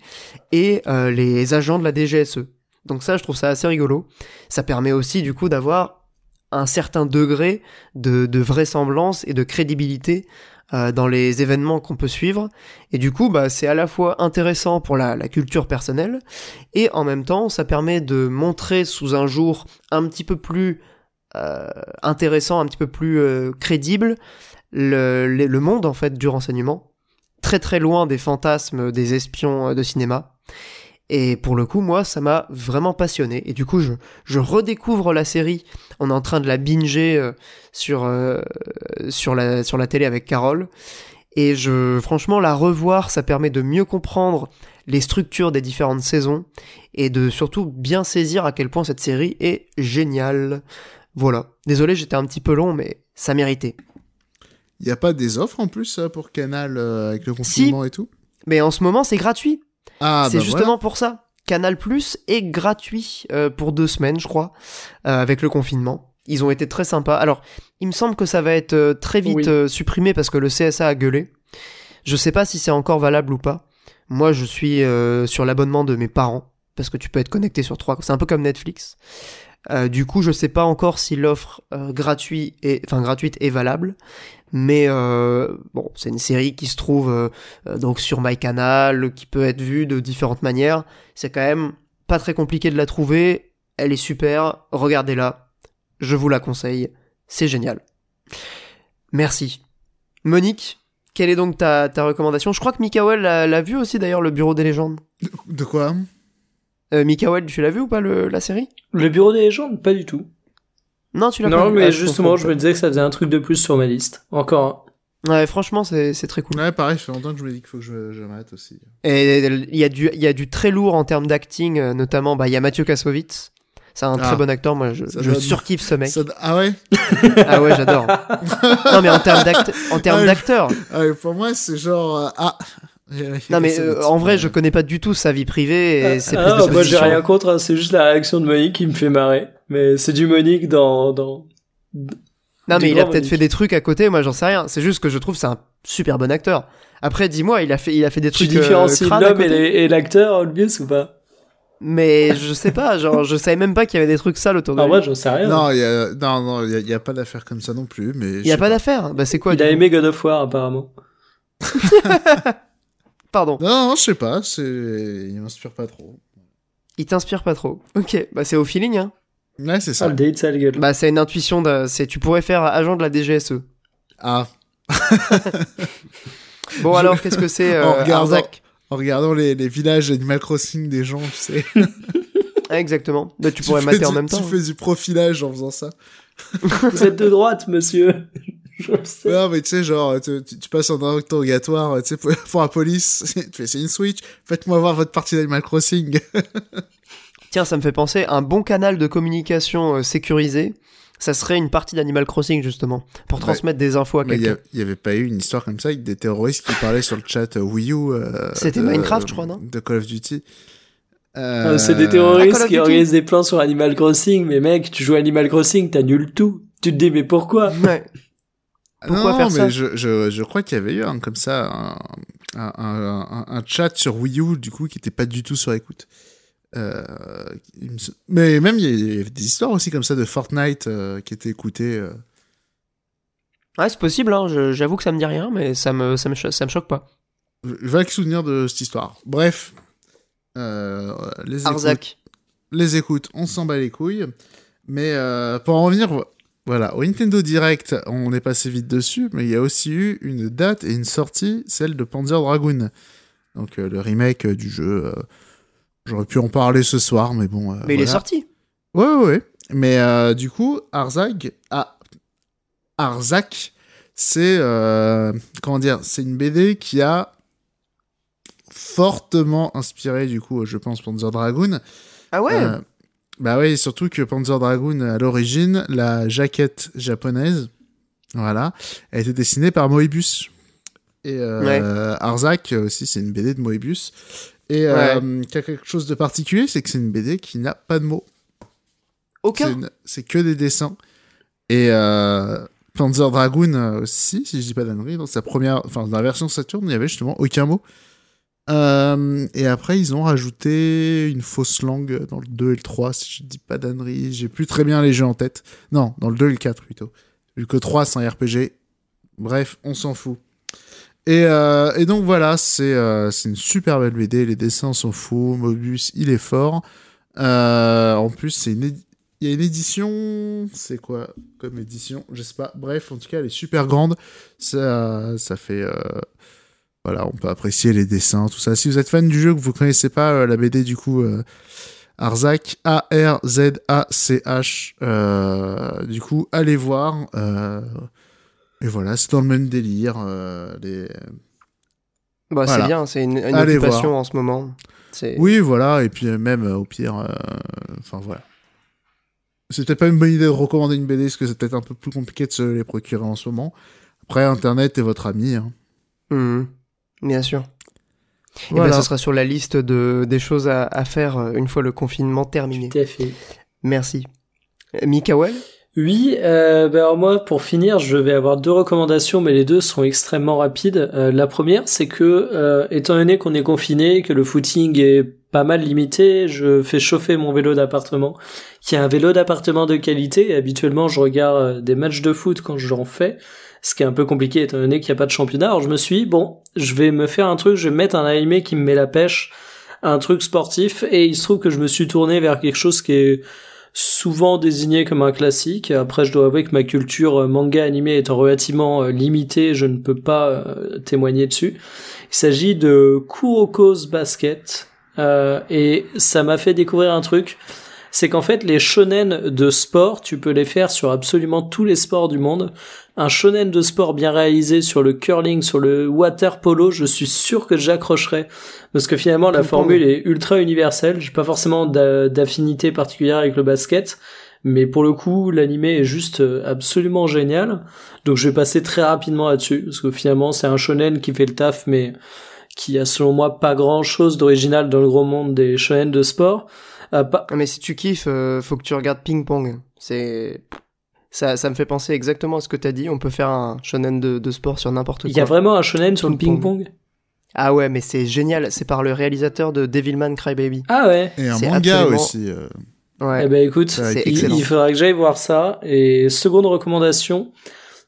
et les agents de la DGSE. Donc ça, je trouve ça assez rigolo. Ça permet aussi du coup d'avoir un certain degré de, vraisemblance et de crédibilité euh, dans les événements qu'on peut suivre. Et du coup, bah, c'est à la fois intéressant pour la, culture personnelle, et en même temps, ça permet de montrer sous un jour un petit peu plus euh, intéressant, un petit peu plus euh, crédible, le, le, monde en fait du renseignement, très très loin des fantasmes des espions de cinéma. Et pour le coup, moi, ça m'a vraiment passionné. Et du coup, je, je redécouvre la série. On est en train de la binger euh, sur, euh, sur, la, sur la télé avec Carole. Et je, franchement, la revoir, ça permet de mieux comprendre les structures des différentes saisons et de surtout bien saisir à quel point cette série est géniale. Voilà. Désolé, j'étais un petit peu long, mais ça méritait. Il n'y a pas des offres en plus euh, pour Canal euh, avec le confinement et tout? Mais en ce moment, c'est gratuit. Ah, c'est bah justement pour ça. Canal Plus est gratuit euh, pour deux semaines, je crois, euh, avec le confinement. Ils ont été très sympas. Alors, il me semble que ça va être euh, très vite Oui. euh, supprimé parce que le CSA a gueulé. Je sais pas si c'est encore valable ou pas. Moi, je suis euh, sur l'abonnement de mes parents parce que tu peux être connecté sur trois. C'est un peu comme Netflix. Euh, du coup, je sais pas encore si l'offre euh, gratuite est, enfin gratuite est valable, mais euh, bon, c'est une série qui se trouve euh, donc sur MyCanal, qui peut être vue de différentes manières. C'est quand même pas très compliqué de la trouver. Elle est super. Regardez-la. Je vous la conseille. C'est génial. Merci. Monique, quelle est donc ta, ta recommandation? Je crois que Mikael l'a l'a vu aussi d'ailleurs, le Bureau des légendes. De quoi? Euh, Mikael, tu l'as vu ou pas le, la série? Le bureau des légendes, pas du tout. Non, tu l'as pas Non, mais Ah, justement, je me disais que ça faisait un truc de plus sur ma liste. Encore Ouais, franchement, c'est c'est très cool. Ouais, pareil, ça fait longtemps que je me dis qu'il faut que je, je m'arrête aussi. Et il y, a du- il y a du très lourd en termes d'acting, euh, notamment, bah, il y a Mathieu Kassovitz. C'est un Ah. très bon acteur, moi je, Ça je surkiffe ce mec. Ça- Ah ouais Ah ouais, j'adore. non mais en termes d'act- en termes Ouais, d'acteur. Ah ouais, Pour moi, c'est genre... euh, Ah Non mais euh, en vrai, je connais pas du tout sa vie privée et ses prises Ah, de moi j'ai rien contre, hein, c'est juste la réaction de Monique qui me fait marrer. Mais c'est du Monique dans, dans... Non mais il a peut-être fait des trucs à côté, moi j'en sais rien. C'est juste que je trouve que c'est un super bon acteur. Après, dis-moi, il a fait, il a fait des Tu trucs. euh, différencies à l'homme et l'acteur, Olbius, ou pas? Mais je sais pas, genre je savais même pas qu'il y avait des trucs sales autour de lui. vrai, j'en sais rien. Non, il y a... non, non, il y a, il y a pas d'affaire comme ça non plus, mais... il y a pas d'affaire. Bah c'est quoi Il a aimé God of War, apparemment. Pardon. Non, non, je sais pas, c'est... Il m'inspire pas trop. Il t'inspire pas trop. Ok, bah c'est au feeling hein. Ouais, c'est Ah, ça. le date, sale gueule. Bah c'est une intuition de, c'est tu pourrais faire agent de la DGSE. Ah, Bon alors, qu'est-ce que c'est En euh, regardant- Arzac En regardant les, les villages Animal Crossing des gens, tu sais. Ah, Exactement. Bah, tu pourrais mater en même temps. Tu fais du profilage en faisant ça. Vous êtes de droite, monsieur. Je le sais. Non, mais tu sais, genre, tu, tu- tu passes en interrogatoire, tu sais, pour, pour la police, tu fais, c'est une Switch, faites-moi voir votre partie d'Animal Crossing. Tiens, ça me fait penser, un bon canal de communication euh, sécurisé, ça serait une partie d'Animal Crossing justement, pour Ouais. transmettre des infos à quelqu'un. a- il y avait pas eu une histoire comme ça avec des terroristes qui parlaient sur le chat euh, Wii U. euh, C'était Minecraft, je crois, non De Call of Duty. Euh, c'est des Ah, terroristes of qui organisent des plans sur Animal Crossing, mais mec, tu joues à Animal Crossing, t'annules tout. Tu te dis, mais pourquoi? Ouais. Pourquoi non, faire mais ça je, je, je crois qu'il y avait eu un, comme ça un, un, un, un- un chat sur Wii U du coup qui était pas du tout sur écoute. Euh, mais même il y avait des histoires aussi comme ça de Fortnite euh, qui étaient écoutées. euh. Ouais, c'est possible, hein, j'avoue que ça me dit rien, mais ça me, ça me, cho- ça me choque pas. Vague souvenir de cette histoire. Bref, les écoutes, Arzac. les écoutes, on s'en bat les couilles. Mais pour en revenir, voilà, au Nintendo Direct, on est passé vite dessus, mais il y a aussi eu une date et une sortie, celle de Panzer Dragoon. Donc euh, le remake euh, du jeu. euh, J'aurais pu en parler ce soir, mais bon. euh, mais il est voilà. sorti. Ouais, ouais, ouais. Mais euh, du coup, Arzak, ah, Arzak, c'est euh, comment dire, c'est une BD qui a fortement inspiré du coup, je pense, Panzer Dragoon. Ah ouais? Euh, bah oui, surtout que Panzer Dragoon, à l'origine, la jaquette japonaise, voilà, a été dessinée par Moebius. Et euh, Arzak euh, aussi, c'est une BD de Moebius. Et euh, qui a quelque chose de particulier, c'est que c'est une BD qui n'a pas de mots. Aucun C'est que des dessins. Et euh, Panzer Dragoon euh, aussi, si je dis pas d'annerie, dans sa première, enfin dans la version Saturn, il n'y avait justement aucun mot. Euh, et après, ils ont rajouté une fausse langue dans le 2 et le 3, si je dis pas d'annerie. J'ai plus très bien les jeux en tête. Non, dans le 2 et le 4 plutôt. Vu que 3, c'est un RPG. Bref, on s'en fout. Et, euh, donc voilà, c'est euh, une super belle BD. Les dessins sont fous. Mobius, il est fort. Euh, en plus, c'est il y a une édition. C'est quoi comme édition? Je sais pas. Bref, en tout cas, elle est super grande. Ça, ça fait. Voilà, on peut apprécier les dessins, tout ça. Si vous êtes fan du jeu, que vous connaissez pas euh, la BD, du coup, euh, Arzak, A-R-Z-A-C-H. euh, du coup, allez voir. euh, et voilà, c'est dans le même délire. les... Bah, Voilà. c'est bien, c'est une, une Allez occupation voir. en ce moment. Oui, voilà, et puis même au pire, enfin voilà. C'est peut-être pas une bonne idée de recommander une BD, parce que c'est peut-être un peu plus compliqué de se les procurer en ce moment. Après, Internet est votre ami. hein. Mhm. Bien sûr. Et Voilà. ben, ce sera sur la liste de, des choses à, à faire euh, une fois le confinement terminé. Tout à fait. Merci. Mikael Oui, euh, ben alors moi, pour finir, je vais avoir deux recommandations, mais les deux sont extrêmement rapides. Euh, la première, c'est que, euh, étant donné qu'on est confiné, que le footing est pas mal limité, je fais chauffer mon vélo d'appartement, qui est un vélo d'appartement de qualité. Et habituellement, je regarde euh, des matchs de foot quand j'en fais, ce qui est un peu compliqué étant donné qu'il n'y a pas de championnat. Alors je me suis dit, bon, je vais me faire un truc, je vais mettre un animé qui me met la pêche, un truc sportif, et il se trouve que je me suis tourné vers quelque chose qui est souvent désigné comme un classique. Après, je dois avouer que ma culture euh, manga animé étant relativement euh, limitée, je ne peux pas euh, témoigner dessus. Il s'agit de Kuroko's Basket, euh, et ça m'a fait découvrir un truc. C'est qu'en fait, les shonen de sport, tu peux les faire sur absolument tous les sports du monde. Un shonen de sport bien réalisé sur le curling, sur le water polo, je suis sûr que j'accrocherai. Parce que finalement, la formule est ultra universelle. J'ai pas forcément d'a- d'affinité particulière avec le basket. Mais pour le coup, l'animé est juste euh, absolument génial. Donc je vais passer très rapidement là-dessus. Parce que finalement, c'est un shonen qui fait le taf, mais qui a selon moi pas grand chose d'original dans le gros monde des shonen de sport. Euh, pas- Ah, Mais si tu kiffes, euh, faut que tu regardes Ping Pong. C'est... Ça, ça me fait penser exactement à ce que t'as dit. On peut faire un shonen de, de sport sur n'importe quoi. Il y a vraiment un shonen sur le Ping-pong. Ah ouais, mais c'est génial. C'est par le réalisateur de Devilman Crybaby. Ah ouais Et un manga absolument- aussi. euh. Ouais. Eh ben écoute, il, il faudra que j'aille voir ça. Et seconde recommandation,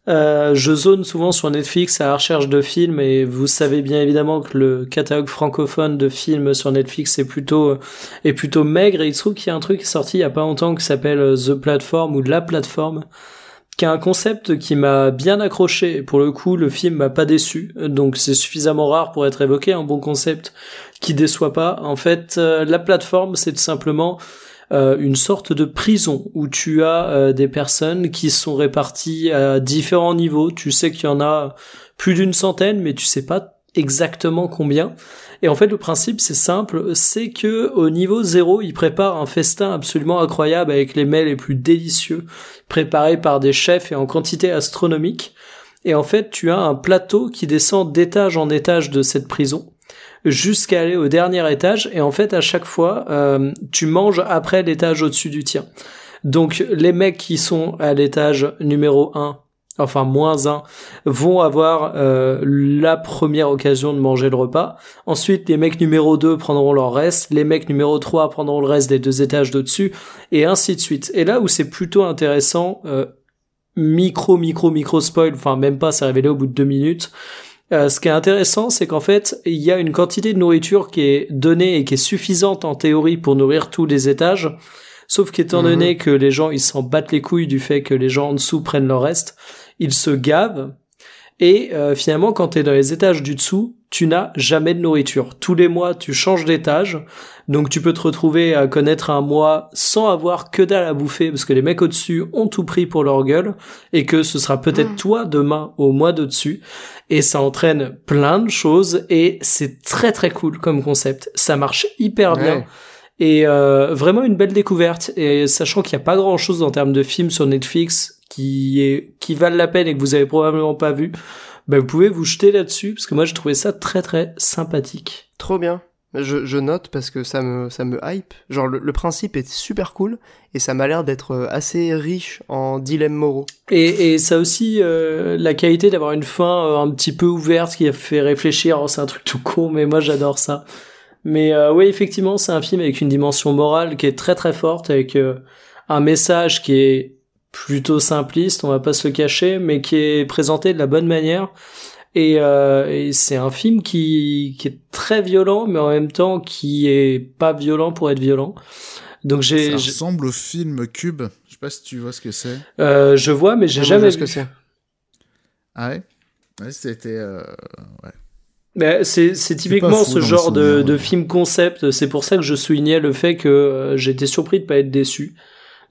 euh, je zone souvent sur Netflix à la recherche de films et vous savez bien évidemment que le catalogue francophone de films sur Netflix est plutôt est plutôt maigre et il se trouve qu'il y a un truc qui est sorti il y a pas longtemps qui s'appelle euh, The Platform ou La Plateforme qui a un concept qui m'a bien accroché. Pour le coup, le film m'a pas déçu, donc c'est suffisamment rare pour être évoqué. Un bon concept qui déçoit pas. En fait, euh, la plateforme, c'est simplement euh, une sorte de prison où tu as euh, des personnes qui sont réparties à différents niveaux. Tu sais qu'il y en a plus d'une centaine, mais tu sais pas exactement combien. Et en fait, le principe, c'est simple, c'est que au niveau zéro, ils préparent un festin absolument incroyable avec les mets les plus délicieux, préparés par des chefs et en quantité astronomique. Et en fait, tu as un plateau qui descend d'étage en étage de cette prison jusqu'à aller au dernier étage. Et en fait, à chaque fois, euh, tu manges après l'étage au-dessus du tien. Donc, les mecs qui sont à l'étage numéro 1 enfin moins 1, vont avoir euh, la première occasion de manger le repas. Ensuite, les mecs numéro 2 prendront leur reste, les mecs numéro 3 prendront le reste des deux étages d'au-dessus, et ainsi de suite. Et là où c'est plutôt intéressant, euh, micro, micro, micro spoil, enfin même pas, c'est révélé au bout de deux minutes, euh, ce qui est intéressant, c'est qu'en fait, il y a une quantité de nourriture qui est donnée et qui est suffisante en théorie pour nourrir tous les étages, Sauf qu'étant mhm. donné que les gens ils s'en battent les couilles du fait que les gens en dessous prennent leur reste, ils se gavent. Et euh, finalement, quand tu es dans les étages du dessous, tu n'as jamais de nourriture. Tous les mois, tu changes d'étage. Donc tu peux te retrouver à connaître un mois sans avoir que dalle à bouffer parce que les mecs au-dessus ont tout pris pour leur gueule et que ce sera peut-être toi demain au mois d'au-dessus. Et ça entraîne plein de choses et c'est très très cool comme concept. Ça marche hyper bien. Et euh, vraiment une belle découverte. Et sachant qu'il n'y a pas grand chose en termes de films sur Netflix qui est qui valent la peine et que vous avez probablement pas vu, bah vous pouvez vous jeter là-dessus parce que moi j'ai trouvé ça très très sympathique. Trop bien. Je, je note parce que ça me ça me hype. Genre le, principe est super cool et ça m'a l'air d'être euh, assez riche en dilemmes moraux. Et, et ça aussi euh, la qualité d'avoir une fin euh, un petit peu ouverte qui a fait réfléchir. Oh, c'est un truc tout con mais moi j'adore ça. Mais euh, oui effectivement c'est un film avec une dimension morale qui est très très forte avec un message qui est plutôt simpliste, on va pas se le cacher, mais qui est présenté de la bonne manière. Et, euh, et c'est un film qui, qui est très violent, mais en même temps qui est pas violent pour être violent. Donc j'ai. Ça ressemble au film Cube. Je sais pas si tu vois ce que c'est. Euh, je vois, mais j'ai jamais vu ce que c'est. Ah ouais? Ouais, c'était. Euh... Ouais. Mais c'est c'est typiquement ce genre de, de film concept. C'est pour ça que je soulignais le fait que euh, j'étais surpris de pas être déçu.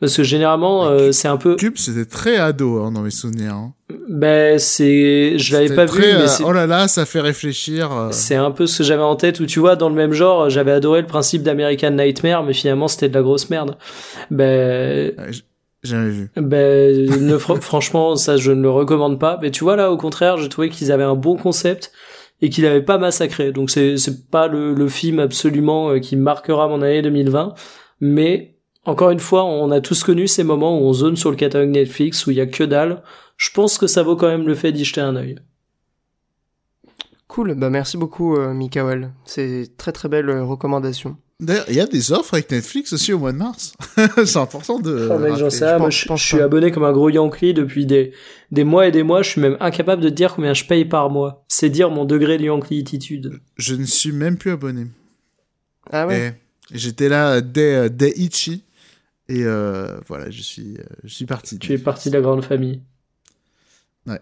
Parce que généralement, euh, c'est un peu. Cube, c'était très ado hein, dans mes souvenirs. Hein. Ben c'est, je l'avais pas vu, mais euh, oh là là, ça fait réfléchir. Euh. C'est un peu ce que j'avais en tête. Où tu vois, dans le même genre, j'avais adoré le principe d'American Nightmare, mais finalement c'était de la grosse merde. Ben. Jamais vu. Ben, ne, franchement, ça je ne le recommande pas. Mais tu vois là, au contraire, j'ai trouvé qu'ils avaient un bon concept et qu'il n'avait pas massacré. Donc c'est c'est pas le, le film absolument qui marquera mon année 2020, mais encore une fois, on a tous connu ces moments où on zone sur le catalogue Netflix où il y a que dalle. Je pense que ça vaut quand même le fait d'y jeter un œil. Cool, bah merci beaucoup euh, Mikael. C'est très très belle euh, recommandation. D'ailleurs, il y a des offres avec Netflix aussi au mois de mars. c'est important de. Oh, mec, j'en sais je, je, suis abonné comme un gros Yankee depuis des, des mois et des mois. Je suis même incapable de dire combien je paye par mois. C'est dire mon degré de Yankee-titude. Je ne suis même plus abonné. Ah ouais? J'étais là dès, euh, dès Ichi. Et euh, voilà, je suis, euh, je suis parti. Tu es parti de la grande famille. Ouais.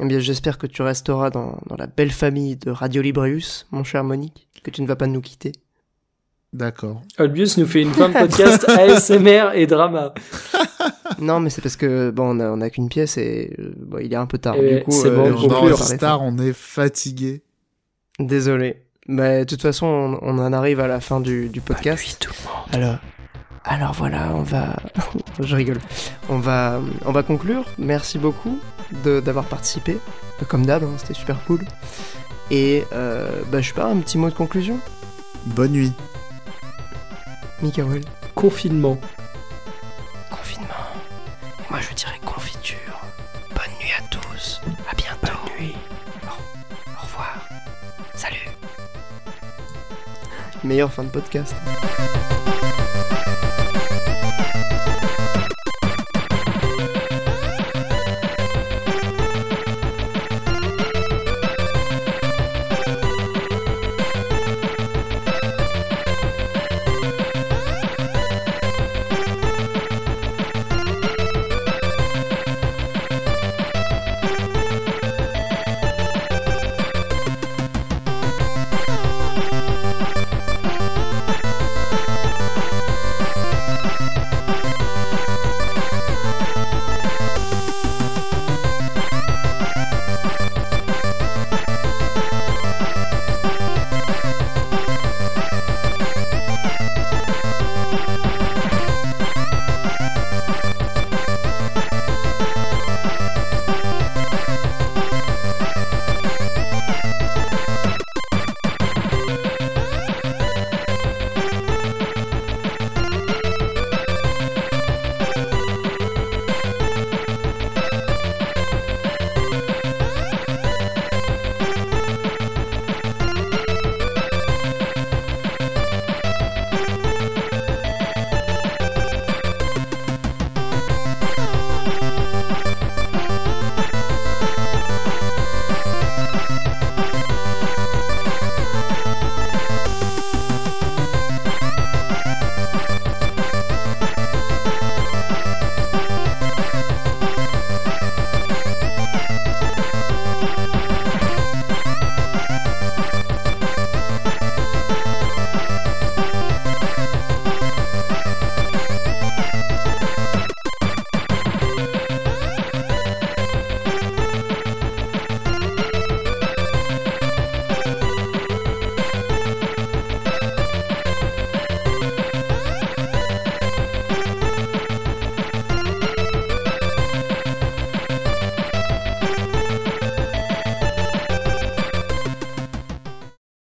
Eh bien, j'espère que tu resteras dans, dans, la belle famille de Radio Librius, mon cher Monique, que tu ne vas pas nous quitter. D'accord. Albius nous fait une fin de podcast ASMR et drama. non, mais c'est parce que bon, on a, qu'une pièce et euh, bon, il est un peu tard. du coup, c'est bon, on star, on est fatigué. Désolé. Mais de toute façon, on, on, en arrive à la fin du, du podcast. tout le monde. Alors, alors voilà, on va. je rigole. On va, on va conclure. Merci beaucoup d'avoir participé. Comme d'hab, hein, c'était super cool. Et euh, bah, je sais pas, un petit mot de conclusion? Bonne nuit. Mikael. Confinement. Confinement. Moi je dirais confiture. Bonne nuit à tous. À bientôt. Bonne nuit. au revoir. Salut. Meilleure fin de podcast.